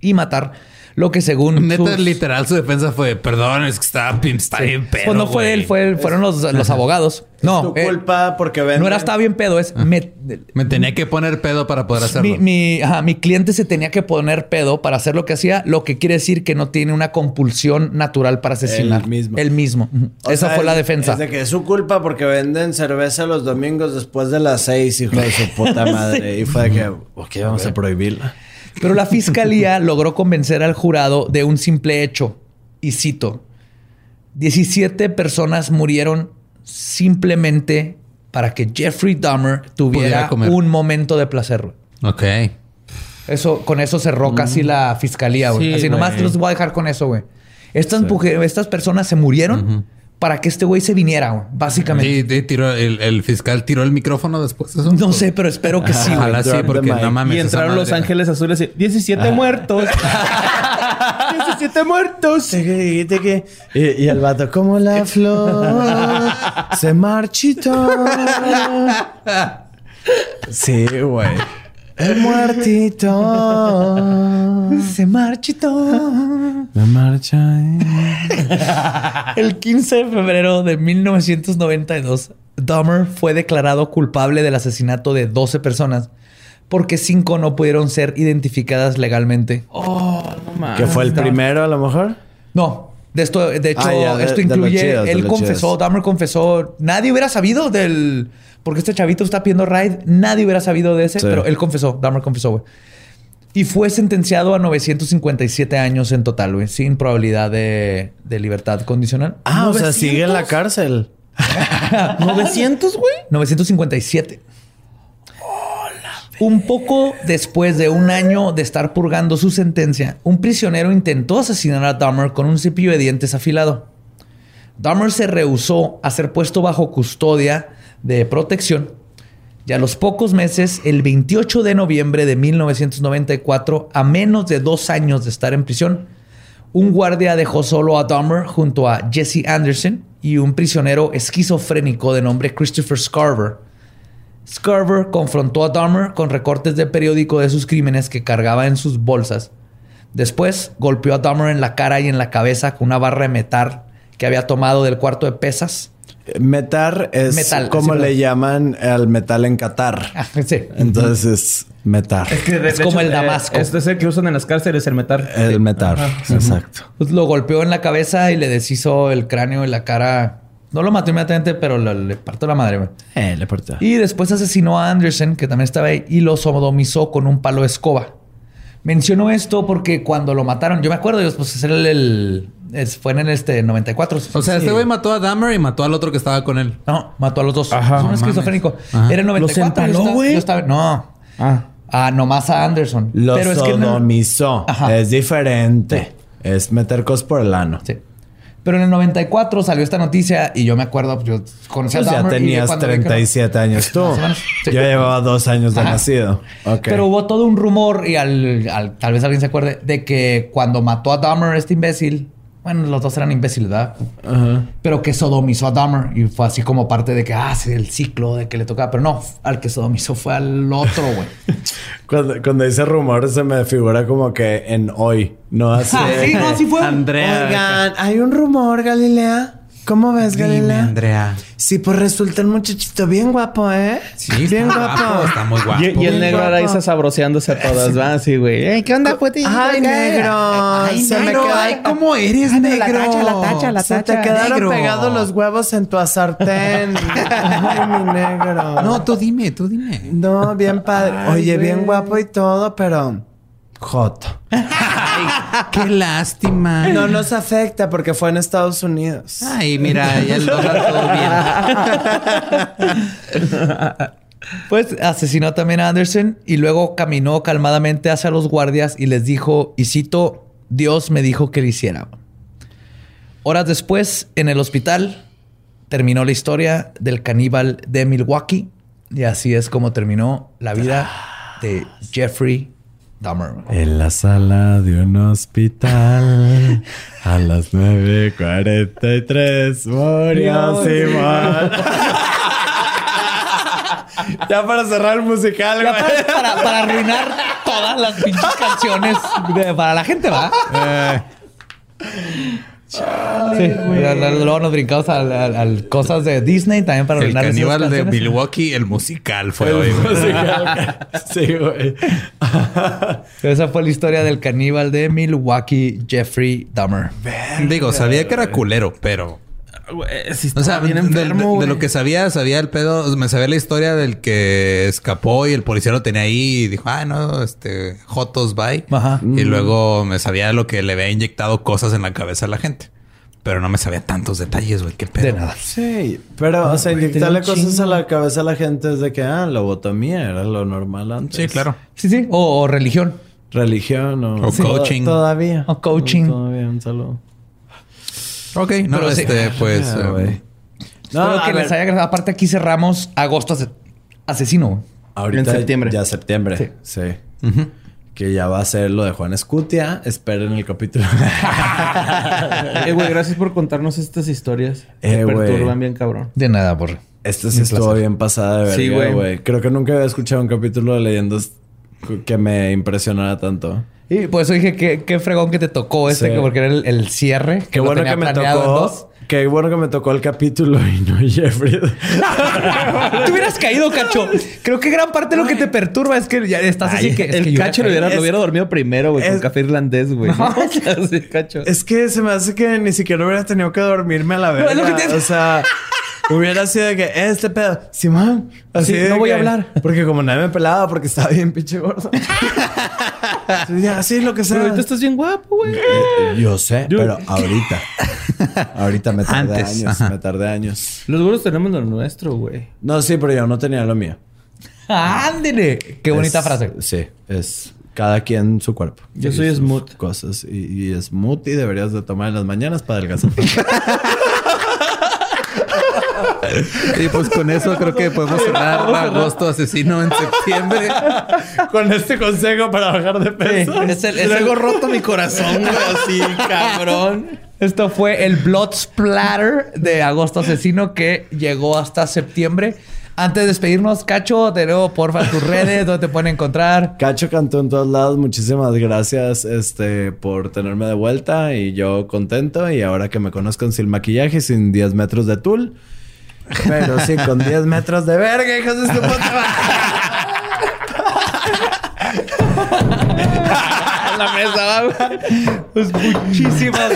y matar Lo que según Neta, sus- literal, su defensa fue, perdón, es que estaba, está bien pedo, Pues no fue güey". él, fue, fueron los, los abogados. No, tu eh, culpa porque venden. no era estaba bien pedo, es me- Me tenía que poner pedo para poder hacerlo. mi, mi, ajá, mi cliente se tenía que poner pedo para hacer lo que hacía, lo que quiere decir que no tiene una compulsión natural para asesinar. El mismo. El mismo. O Esa sea, fue la es- defensa. Es de que es su culpa porque venden cerveza los domingos después de las seis, hijo de su puta madre. Y fue de que, ok, vamos a prohibirla. Pero la fiscalía logró convencer al jurado de un simple hecho. Y cito: 17 personas murieron simplemente para que Jeffrey Dahmer tuviera un momento de placer. Ok. Eso, con eso cerró casi la fiscalía, güey. Sí, Así nomás güey. los voy a dejar con eso, güey. Estas, estas personas se murieron para que este güey se viniera, güey, básicamente. Y, y tiró, el, el fiscal tiró el micrófono después de eso. No sé, pero espero que sí, güey. Ojalá sí, porque no mames. y entraron los ángeles azules y 17 muertos. 17 muertos. Y, y el vato, como la flor, se marchitó. Sí, güey. El muertito. Se marchitó. Me marcha. El 15 de febrero de 1992, Dahmer fue declarado culpable del asesinato de 12 personas porque cinco no pudieron ser identificadas legalmente. Que fue el primero, a lo mejor. No, de esto, de hecho, Ah, de- esto de incluye, chidos, él confesó. Dahmer confesó, nadie hubiera sabido del, porque este chavito está pidiendo raid, nadie hubiera sabido de ese, Sí. pero él confesó, Dahmer confesó, güey. Y fue sentenciado a 957 años en total, güey, sin probabilidad de, de libertad condicional. Ah, o sea, sigue en la cárcel. 900, güey. 957. Un poco después de un año de estar purgando su sentencia, un prisionero intentó asesinar a Dahmer con un cepillo de dientes afilado. Dahmer se rehusó a ser puesto bajo custodia de protección y a los pocos meses, el 28 de noviembre de 1994, a menos de dos años de estar en prisión, un guardia dejó solo a Dahmer junto a Jesse Anderson y un prisionero esquizofrénico de nombre Christopher Scarver. Scarver confrontó a Dahmer con recortes de periódico de sus crímenes que cargaba en sus bolsas. Después golpeó a Dahmer en la cara y en la cabeza con una barra de metal que había tomado del cuarto de pesas. Metar es Metal, como sí, le llaman al metal en Qatar. Ah, sí. Entonces es metar. Es como el Damasco. Este es el que usan en las cárceles, el metal. El metar. Exacto. Pues lo golpeó en la cabeza y le deshizo el cráneo y la cara. No lo mató inmediatamente, pero lo- le partió la madre. güey. Eh, le portó. Y después asesinó a Anderson, que también estaba ahí, y lo sodomizó con un palo de escoba. Menciono esto porque cuando lo mataron, yo me acuerdo, pues era el, el- es- fue en el este 94. O sea, este güey mató a Dahmer y mató al otro que estaba con él. No, mató a los dos. Ajá. Es un esquizofrénico. Ajá. Era el 94. ¿Los empaló, güey? yo estaba- No. Ah. Ah, nomás a Anderson. Lo Pero es que en el- sodomizó. Ajá. Es diferente. Es meter cosas por el ano. Sí. Pero en el 94 salió esta noticia y yo me acuerdo, yo conocí Pues a ya Dahmer y tenías cuando vi que no- 37 años tú. Sí. Yo llevaba dos años de Ajá. nacido. Ok. Pero hubo todo un rumor y al, al- tal vez alguien se acuerde de que cuando mató a Dahmer, este imbécil, bueno, los dos eran imbéciles, ¿verdad? Ajá. Pero que sodomizó a Dahmer y fue así como parte de que, ah, el ciclo de que le tocaba. Pero no, al que sodomizó fue al otro, güey. Cuando, cuando dice rumor se me figura como que en hoy. No así. Ah, sí, no, sí fue. Andrea. Oigan, hay un rumor, Galilea. ¿Cómo ves, Dime, Galilea? Andrea. Sí, pues resulta un muchachito bien guapo, ¿eh? Sí, bien está guapo. guapo, está muy guapo. Y, y el negro ahora sabroseándose a todas, ¿va? Así, güey. Ey, ¿Qué onda, puti? Ay, negro. Ay, se negro, me ay, ¿cómo eres, negro? la tacha, la tacha, la Se te tacha. quedaron Negro. pegados los huevos en tu sartén. Ay, mi negro. No, tú dime, tú dime. No, bien padre. Oye, bien guapo y todo, pero... Joto. Qué lástima. No nos afecta porque fue en Estados Unidos. Ay, mira, ya el dólar todo bien. Pues asesinó también a Anderson y luego caminó calmadamente hacia los guardias y les dijo, y cito, Dios me dijo que lo hiciera. Horas después, en el hospital, terminó la historia del caníbal de Milwaukee y así es como terminó la vida de Jeffrey Dahmer. En la sala de un hospital a las 9.43 murió Simón. ya para cerrar el musical, güey. para, para arruinar todas las pinches canciones de- para la gente, ¿va? Sí, luego nos brincamos al, al- al cosas de Disney también para El caníbal de. Milwaukee, el musical fue hoy. güey. sí, güey. Esa fue la historia del caníbal de Milwaukee, Jeffrey Dahmer. Digo, sabía que era culero, pero... O sea, de, lo que sabía, sabía el pedo. Me sabía la historia del que escapó y el policía lo tenía ahí y dijo, ah, no, este, Jotos, bye. Ajá. Y luego me sabía lo que le había inyectado cosas en la cabeza a la gente. Pero no me sabía tantos detalles, güey. Qué pedo. De nada. Sí, pero, o sea, inyectarle cosas a la cabeza a la gente es de que, ah, lobotomía era lo normal antes. Sí, claro. Sí, sí. O, o religión. Religión o... O Sí. coaching. Todavía. O coaching. Todavía, un saludo. Ok, no, Pero sí. este, pues... Ah, güey. Espero a que ver, les haya agradado. Aparte, aquí cerramos agosto ase- asesino. Ahorita En septiembre. Ya septiembre. Sí. Que ya va a ser lo de Juan Escutia. Esperen el capítulo. Eh, güey, gracias por contarnos estas historias. Eh, Me perturban bien cabrón. De nada, por. Esta sí estuvo bien pasada de Sí, verga, güey. güey. Creo que nunca había escuchado un capítulo de leyendas que me impresionara tanto. Y por eso dije que qué fregón que te tocó este, Sí. que porque era el, el cierre. Que Qué lo bueno tenía que me tocó. Qué bueno que me tocó el capítulo y no Jeffrey. Te hubieras caído, cacho. Creo que gran parte de lo que te perturba es que ya estás así que. es el que cacho lo hubiera, es- lo hubiera dormido primero, güey, con café irlandés, güey. Sí, cacho. es que se me hace que ni siquiera hubiera tenido que dormirme a la verga. es lo que te- O sea, hubiera sido de que "Eh, este pedo, Simón, así Sí, de no voy a hablar. Porque como nadie me pelaba porque estaba bien pinche gordo. Así lo que sea. Pero ahorita estás bien guapo, güey. Eh, Yo sé, pero ahorita. ahorita me tardé Antes, años. ajá. Me tardé años. Los gordos tenemos lo nuestro, güey. No, sí, pero yo no tenía lo mío. ¡Ándele! Qué bonita frase. Sí, es cada quien su cuerpo. Yo soy smooth. Cosas. Y, y smooth y deberías de tomar en las mañanas para adelgazar. Y pues con eso creo que podemos cerrar agosto asesino en septiembre. Con este consejo para bajar de peso. Es el- es el- Luego roto mi corazón, güey, así, cabrón. Esto fue el Blood Splatter de Agosto Asesino que llegó hasta septiembre. Antes de despedirnos, Cacho, de nuevo, porfa, tus redes, ¿dónde te pueden encontrar? Cacho cantó en todos lados. Muchísimas gracias este, por tenerme de vuelta. Y yo contento. Y ahora que me conozcan sin maquillaje, sin 10 metros de tul. Pero sí, con 10 metros de verga, hijos de su puta la mesa, Pues muchísimas,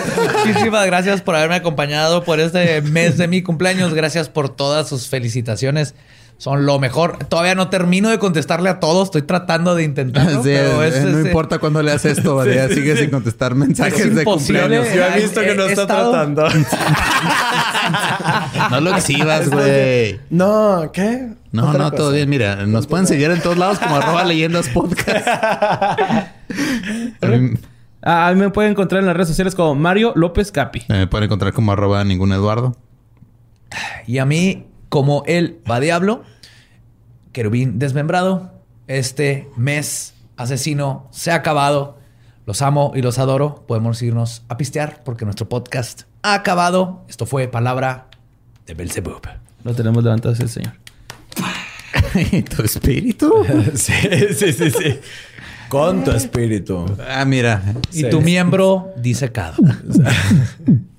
muchísimas gracias por haberme acompañado por este mes de mi cumpleaños. Gracias por todas sus felicitaciones. Son lo mejor. Todavía no termino de contestarle a todos. Estoy tratando de intentarlo. Sí, pero eh, es- no es- importa cuándo le haces esto, Badía. Sigue sin contestar mensajes Es de cumpleaños. Yo he visto que no está estado- tratando. No lo exhibas, güey. No, ¿qué? No, Otra no, cosa. todo bien. Mira, nos pueden seguir en todos lados como arroba leyendas podcast. A mí me pueden encontrar en las redes sociales como Mario López Capi. Me pueden encontrar como arroba ningún Eduardo. Y a mí, como él va diablo, querubín desmembrado, este mes asesino se ha acabado. Los amo y los adoro. Podemos irnos a pistear porque nuestro podcast ha acabado. Esto fue Palabra de Belzebub. Lo tenemos levantado así, señor. ¿Y tu espíritu? sí, sí, sí, sí. Con tu espíritu. Ah, mira. Y Sí. tu miembro disecado.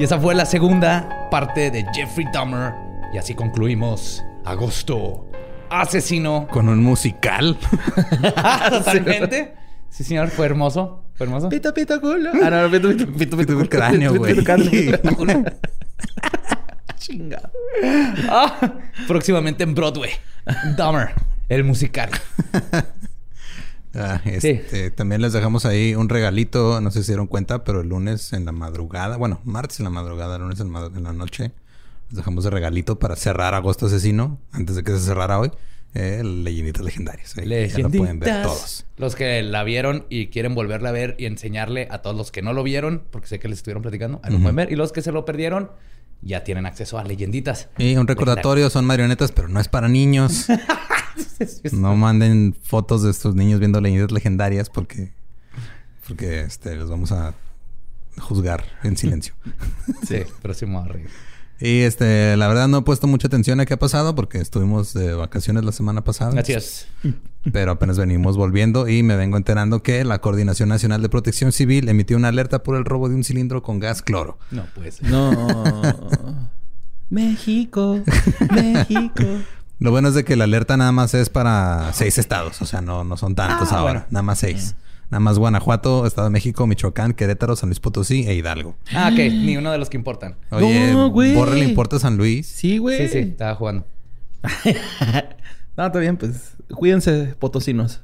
Y esa fue la segunda parte de Jeffrey Dahmer. Y así concluimos agosto. Asesino. Con un musical. Totalmente. Sí, señor, fue hermoso. Fue hermoso. Pito, pito, culo. Ah, no, pito, pito, pito, Pito, pito, cráneo, pito, güey. pito, cráneo. Ah, próximamente en Broadway. Dahmer, el musical. Ah, este, También les dejamos ahí un regalito. No sé si se dieron cuenta, pero el lunes en la madrugada. Bueno, martes en la madrugada, lunes en, ma- en la noche. Les dejamos de regalito para cerrar Agosto Asesino. Antes de que se cerrara hoy. Eh, leyenditas legendarias. Ya lo pueden ver todos. Los que la vieron y quieren volverla a ver y enseñarle a todos los que no lo vieron, porque sé que les estuvieron platicando, ahí lo pueden ver. Y los que se lo perdieron, ya tienen acceso a leyenditas. Y un recordatorio, son marionetas, pero no es para niños. No manden fotos de estos niños viendo leyendas legendarias porque... Porque este, los vamos a juzgar en silencio. Sí, pero sí me voy a reír. Y este, la verdad no he puesto mucha atención a qué ha pasado porque estuvimos de vacaciones la semana pasada. Es. Pero apenas venimos volviendo y me vengo enterando que la Coordinación Nacional de Protección Civil emitió una alerta por el robo de un cilindro con gas cloro. No, pues. No. México, México. Lo bueno es de que la alerta nada más es para seis estados, o sea, no, no son tantos Ah, ahora, bueno. nada más seis. Nada más Guanajuato, Estado de México, Michoacán, Querétaro, San Luis Potosí e Hidalgo. Ah, ok. Ni uno de los que importan. Oye, No. Borre le importa a San Luis. Sí, güey. Sí, sí. Estaba jugando. No, está bien, pues. Cuídense, potosinos.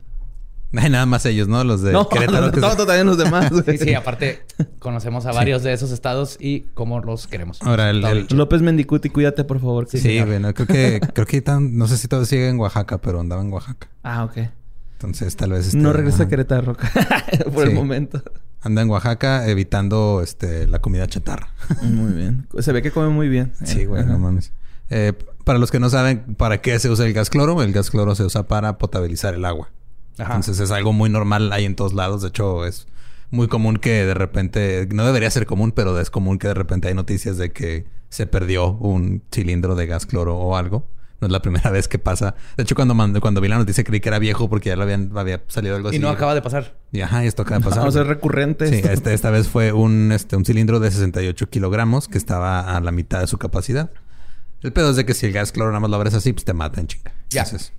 Ay, nada más ellos, ¿no? Los de no, Querétaro. no, que no, se- también los demás. Sí, sí. Aparte, conocemos a varios de esos estados y cómo los queremos. Ahora, el-. López Mendicuti, cuídate, por favor. Sí, bueno, creo que, creo que no sé si todavía sigue en Oaxaca, pero andaba en Oaxaca. Ah, ok. Entonces, tal vez. este, no regresa a. Querétaro por el momento. Anda en Oaxaca evitando este, la comida chatarra. Muy bien. Se ve que come muy bien. Sí, güey, no mames. Eh, para los que no saben para qué se usa el gas cloro, el gas cloro se usa para potabilizar el agua. Ajá. Entonces es algo muy normal ahí en todos lados. De hecho, es muy común que de repente, no debería ser común, pero es común que de repente hay noticias de que se perdió un cilindro de gas cloro o algo. No es la primera vez que pasa. De hecho, cuando, cuando vi la noticia creí que era viejo porque ya lo habían, había salido algo así. Y no acaba de pasar. Y ajá, esto acaba de pasar. Vamos a ser recurrentes. Sí, este- esta vez fue un, este, un cilindro de 68 kilogramos que estaba a la mitad de su capacidad. El pedo es de que si el gas cloro nada más lo abres así, pues te mata en chinga. Ya. Entonces,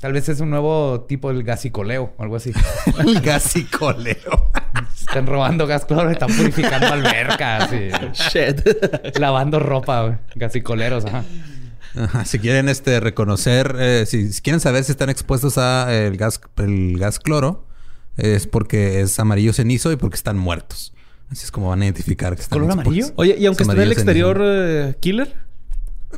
Tal vez es un nuevo tipo del gasicoleo o algo así. el gasicoleo. Están robando gas cloro, están purificando albercas y Shit. lavando ropa, güey. Gasicoleros, ajá. Ajá, Si quieren este, reconocer, eh, si, si quieren saber si están expuestos a el gas, el gas cloro, es porque es amarillo cenizo y porque están muertos. Así es como van a identificar que están ¿Color expuestos. amarillo? Oye, y aunque Es esté en el exterior eh, killer.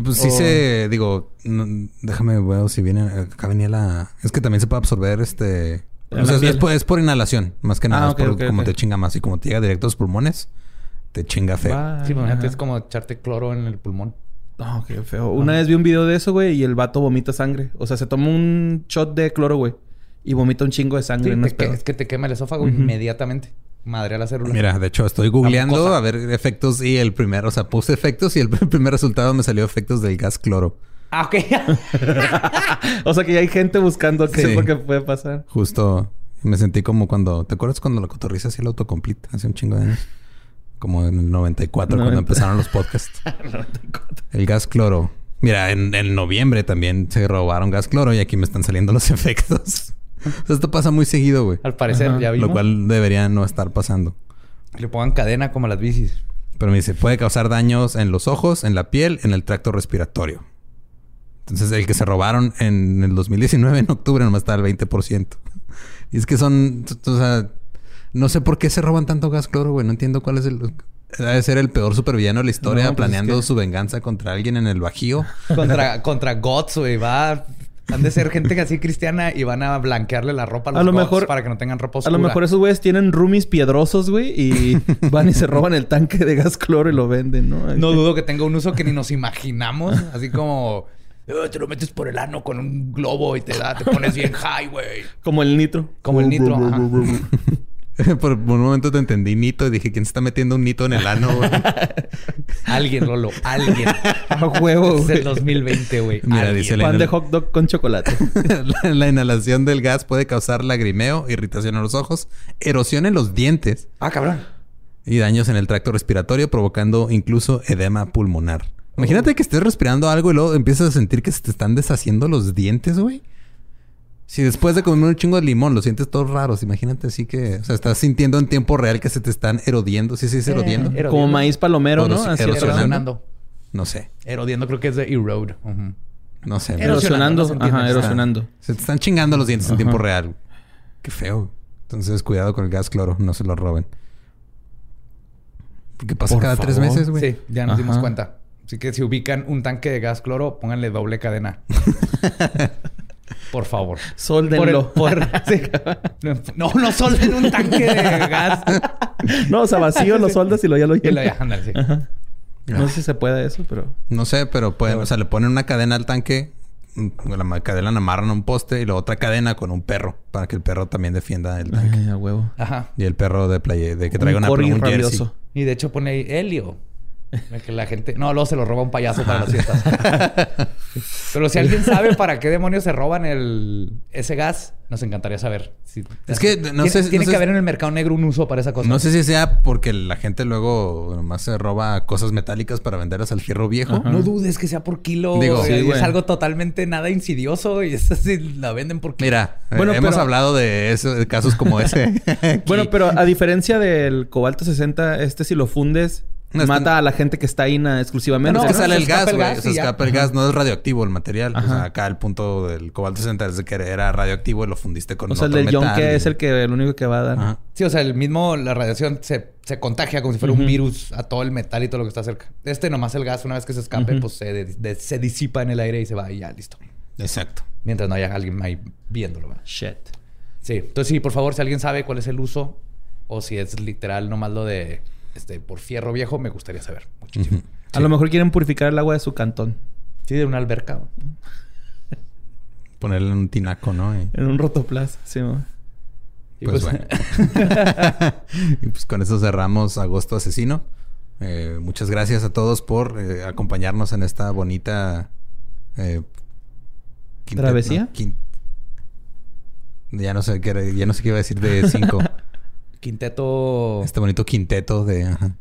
Pues sí O- se... Digo... no- déjame ver si viene... Acá venía la... Es que también se puede absorber este... O sea, es, por, es por inhalación. Más que nada. Ah, es por ok, ok, como te chinga más. Y como te llega directo a los pulmones... Te chinga feo. Sí, imagínate, ajá. es como echarte cloro en el pulmón. No, qué feo. Una vez vi un video de eso, güey, y el vato vomita sangre. O sea, se toma un shot de cloro, güey. Y vomita un chingo de sangre. Sí, te es que- pedo. es que te quema el esófago inmediatamente. Madre a la célula. Mira, de hecho, estoy googleando a ver efectos y el primero, o sea, puse efectos y el primer resultado me salió efectos del gas cloro. Ah, ok. o sea, que ya hay gente buscando qué Sí. es lo que puede pasar. Justo me sentí como cuando, ¿te acuerdas cuando la cotorriza hacía el autocomplete hace un chingo de años? Como en el 94 cuando 90. empezaron los podcasts. el gas cloro. Mira, en, en noviembre también se robaron gas cloro y aquí me están saliendo los efectos. O sea, esto pasa muy seguido, güey. Al parecer, Ajá. ya vimos. Lo cual debería no estar pasando. Le pongan cadena como a las bicis. Pero me dice, puede causar daños en los ojos, en la piel, en el tracto respiratorio. Entonces, el que se robaron en el 2019, en octubre, nomás está al 20%. Y es que son, o sea, no sé por qué se roban tanto gas cloro, güey. No entiendo cuál es el... Debe ser el peor supervillano de la historia, No, pues planeando es que- su venganza contra alguien en el Bajío. Contra, contra Gots, güey. Va... Han de ser gente así cristiana y van a blanquearle la ropa a los A lo mejor- para que no tengan ropa A oscura. lo mejor esos güeyes tienen roomies piedrosos, güey, y van y se roban el tanque de gas cloro y lo venden, ¿no? No dudo que tenga un uso que ni nos imaginamos. Así como... "Eh, te lo metes por el ano con un globo y te da... Te pones bien high, güey. Como el nitro. Como el nitro. ajá. por, un momento te entendí nito y dije, ¿quién se está metiendo un nito en el ano, güey? Alguien, Lolo. Alguien. A huevo, Es el güey. 2020, güey. Mira, Alguien. dice la- Pan de hot dog con chocolate. la, la inhalación del gas puede causar lagrimeo, irritación en los ojos, erosión en los dientes Ah, cabrón. y daños en el tracto respiratorio, provocando incluso edema pulmonar. Imagínate que estés respirando algo y luego empiezas a sentir que se te están deshaciendo los dientes, güey. Si después de comer un chingo de limón lo sientes todos raros, imagínate así que, o sea, estás sintiendo en tiempo real que se te están erodiendo, sí, sí, es erodiendo. Erodiendo. Como maíz palomero, ¿no? Así erosionando. Erosionando. No sé, Erodiendo creo que es de erode. No sé. Erosionando. Ajá, erosionando. Se te están chingando los dientes en tiempo real. Qué feo. Entonces, cuidado con el gas cloro, no se lo roben. Porque pasa Por cada tres meses, güey. Sí, ya nos dimos cuenta. Así que si ubican un tanque de gas cloro, pónganle doble cadena. Por favor. Sóldenlo. Por el- por- sí. No, no solden un tanque de gas. no, o sea, vacío lo soldas y lo ya lo Y lo llenas. ya, ándale, sí. Ajá. No sé si se puede eso, pero... No sé, pero pueden, o sea, le ponen una cadena al tanque mm, la cadena la amarran a un poste y luego otra cadena con un perro para que el perro también defienda el tanque. Ay, a huevo. Ajá. Y el perro de playa, de que traiga un una un jersey. rabioso. Y de hecho pone ahí Helio. Que la gente... No, luego se lo roba un payaso para las fiestas. Pero si alguien sabe para qué demonios se roban el... ese gas, nos encantaría saber. Si- Es que no Tiene- sé- Tiene no que sé- haber en el mercado negro un uso para esa cosa. No sé si sea porque la gente luego nomás se roba cosas metálicas para venderlas al fierro viejo. No dudes que sea por kilo. Digo- Sí, es algo totalmente nada insidioso y es así, la venden por kilo. Mira, eh, Bueno, hemos pero- hablado de, eso, de casos como ese. Bueno, pero a diferencia del cobalto 60, este si lo fundes, No, es que- mata a la gente que está ahí na- exclusivamente. es no, que no, sale el gas, güey. Se escapa el gas. No es radioactivo el material. O sea, acá el punto del cobalto 60 es de que era radioactivo y lo fundiste con o sea, el otro del metal yonke y- es el que el único que va a dar. Ajá. Sí, o sea, el mismo, la radiación se, se contagia como si fuera un virus a todo el metal y todo lo que está cerca. Este nomás el gas, una vez que se escape, pues se, de- de- se disipa en el aire y se va y ya, listo. Exacto. Mientras no haya alguien ahí viéndolo. ¿verdad? Shit. Sí, entonces sí, por favor, si alguien sabe cuál es el uso o si es literal nomás lo de este por fierro viejo, me gustaría saber muchísimo. A lo mejor quieren purificar el agua de su cantón. Sí, de una alberca. Ponerle un tinaco, ¿no? Y, En un rotoplas. Sí, ¿no? Y pues, pues, bueno. y pues con eso cerramos Agosto Asesino. Eh, muchas gracias a todos por eh, acompañarnos en esta bonita... eh, ¿Travesía? no, Ya no sé qué era- ya no sé qué iba a decir de cinco. Quinteto este bonito quinteto de... ajá.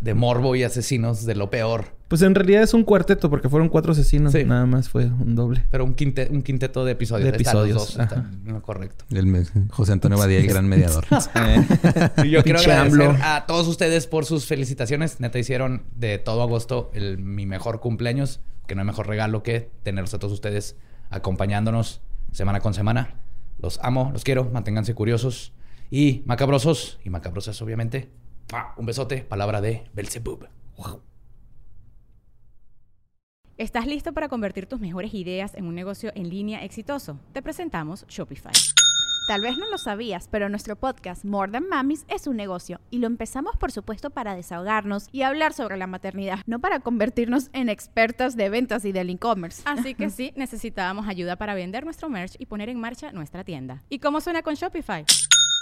de morbo y asesinos de lo peor. Pues en realidad es un cuarteto porque fueron cuatro asesinos. Sí. Nada más fue un doble. Pero un, quinte- un quinteto de episodios. De los episodios, dos, correcto. El me- José Antonio Badía, el gran mediador. Y yo quiero agradecer a todos ustedes por sus felicitaciones. Neta, hicieron de todo agosto el, mi mejor cumpleaños. Que no hay mejor regalo que tenerlos a todos ustedes acompañándonos semana con semana. Los amo, los quiero, manténganse curiosos y macabrosos y macabrosas, obviamente. ¡Mua! Un besote, palabra de Belzebub. ¿Estás listo para convertir tus mejores ideas en un negocio en línea exitoso? Te presentamos Shopify. Tal vez no lo sabías, pero nuestro podcast More Than Mamis es un negocio y lo empezamos por supuesto para desahogarnos y hablar sobre la maternidad, no para convertirnos en expertas de ventas y del e-commerce. Así que sí, necesitábamos ayuda para vender nuestro merch y poner en marcha nuestra tienda. ¿Y cómo suena con Shopify?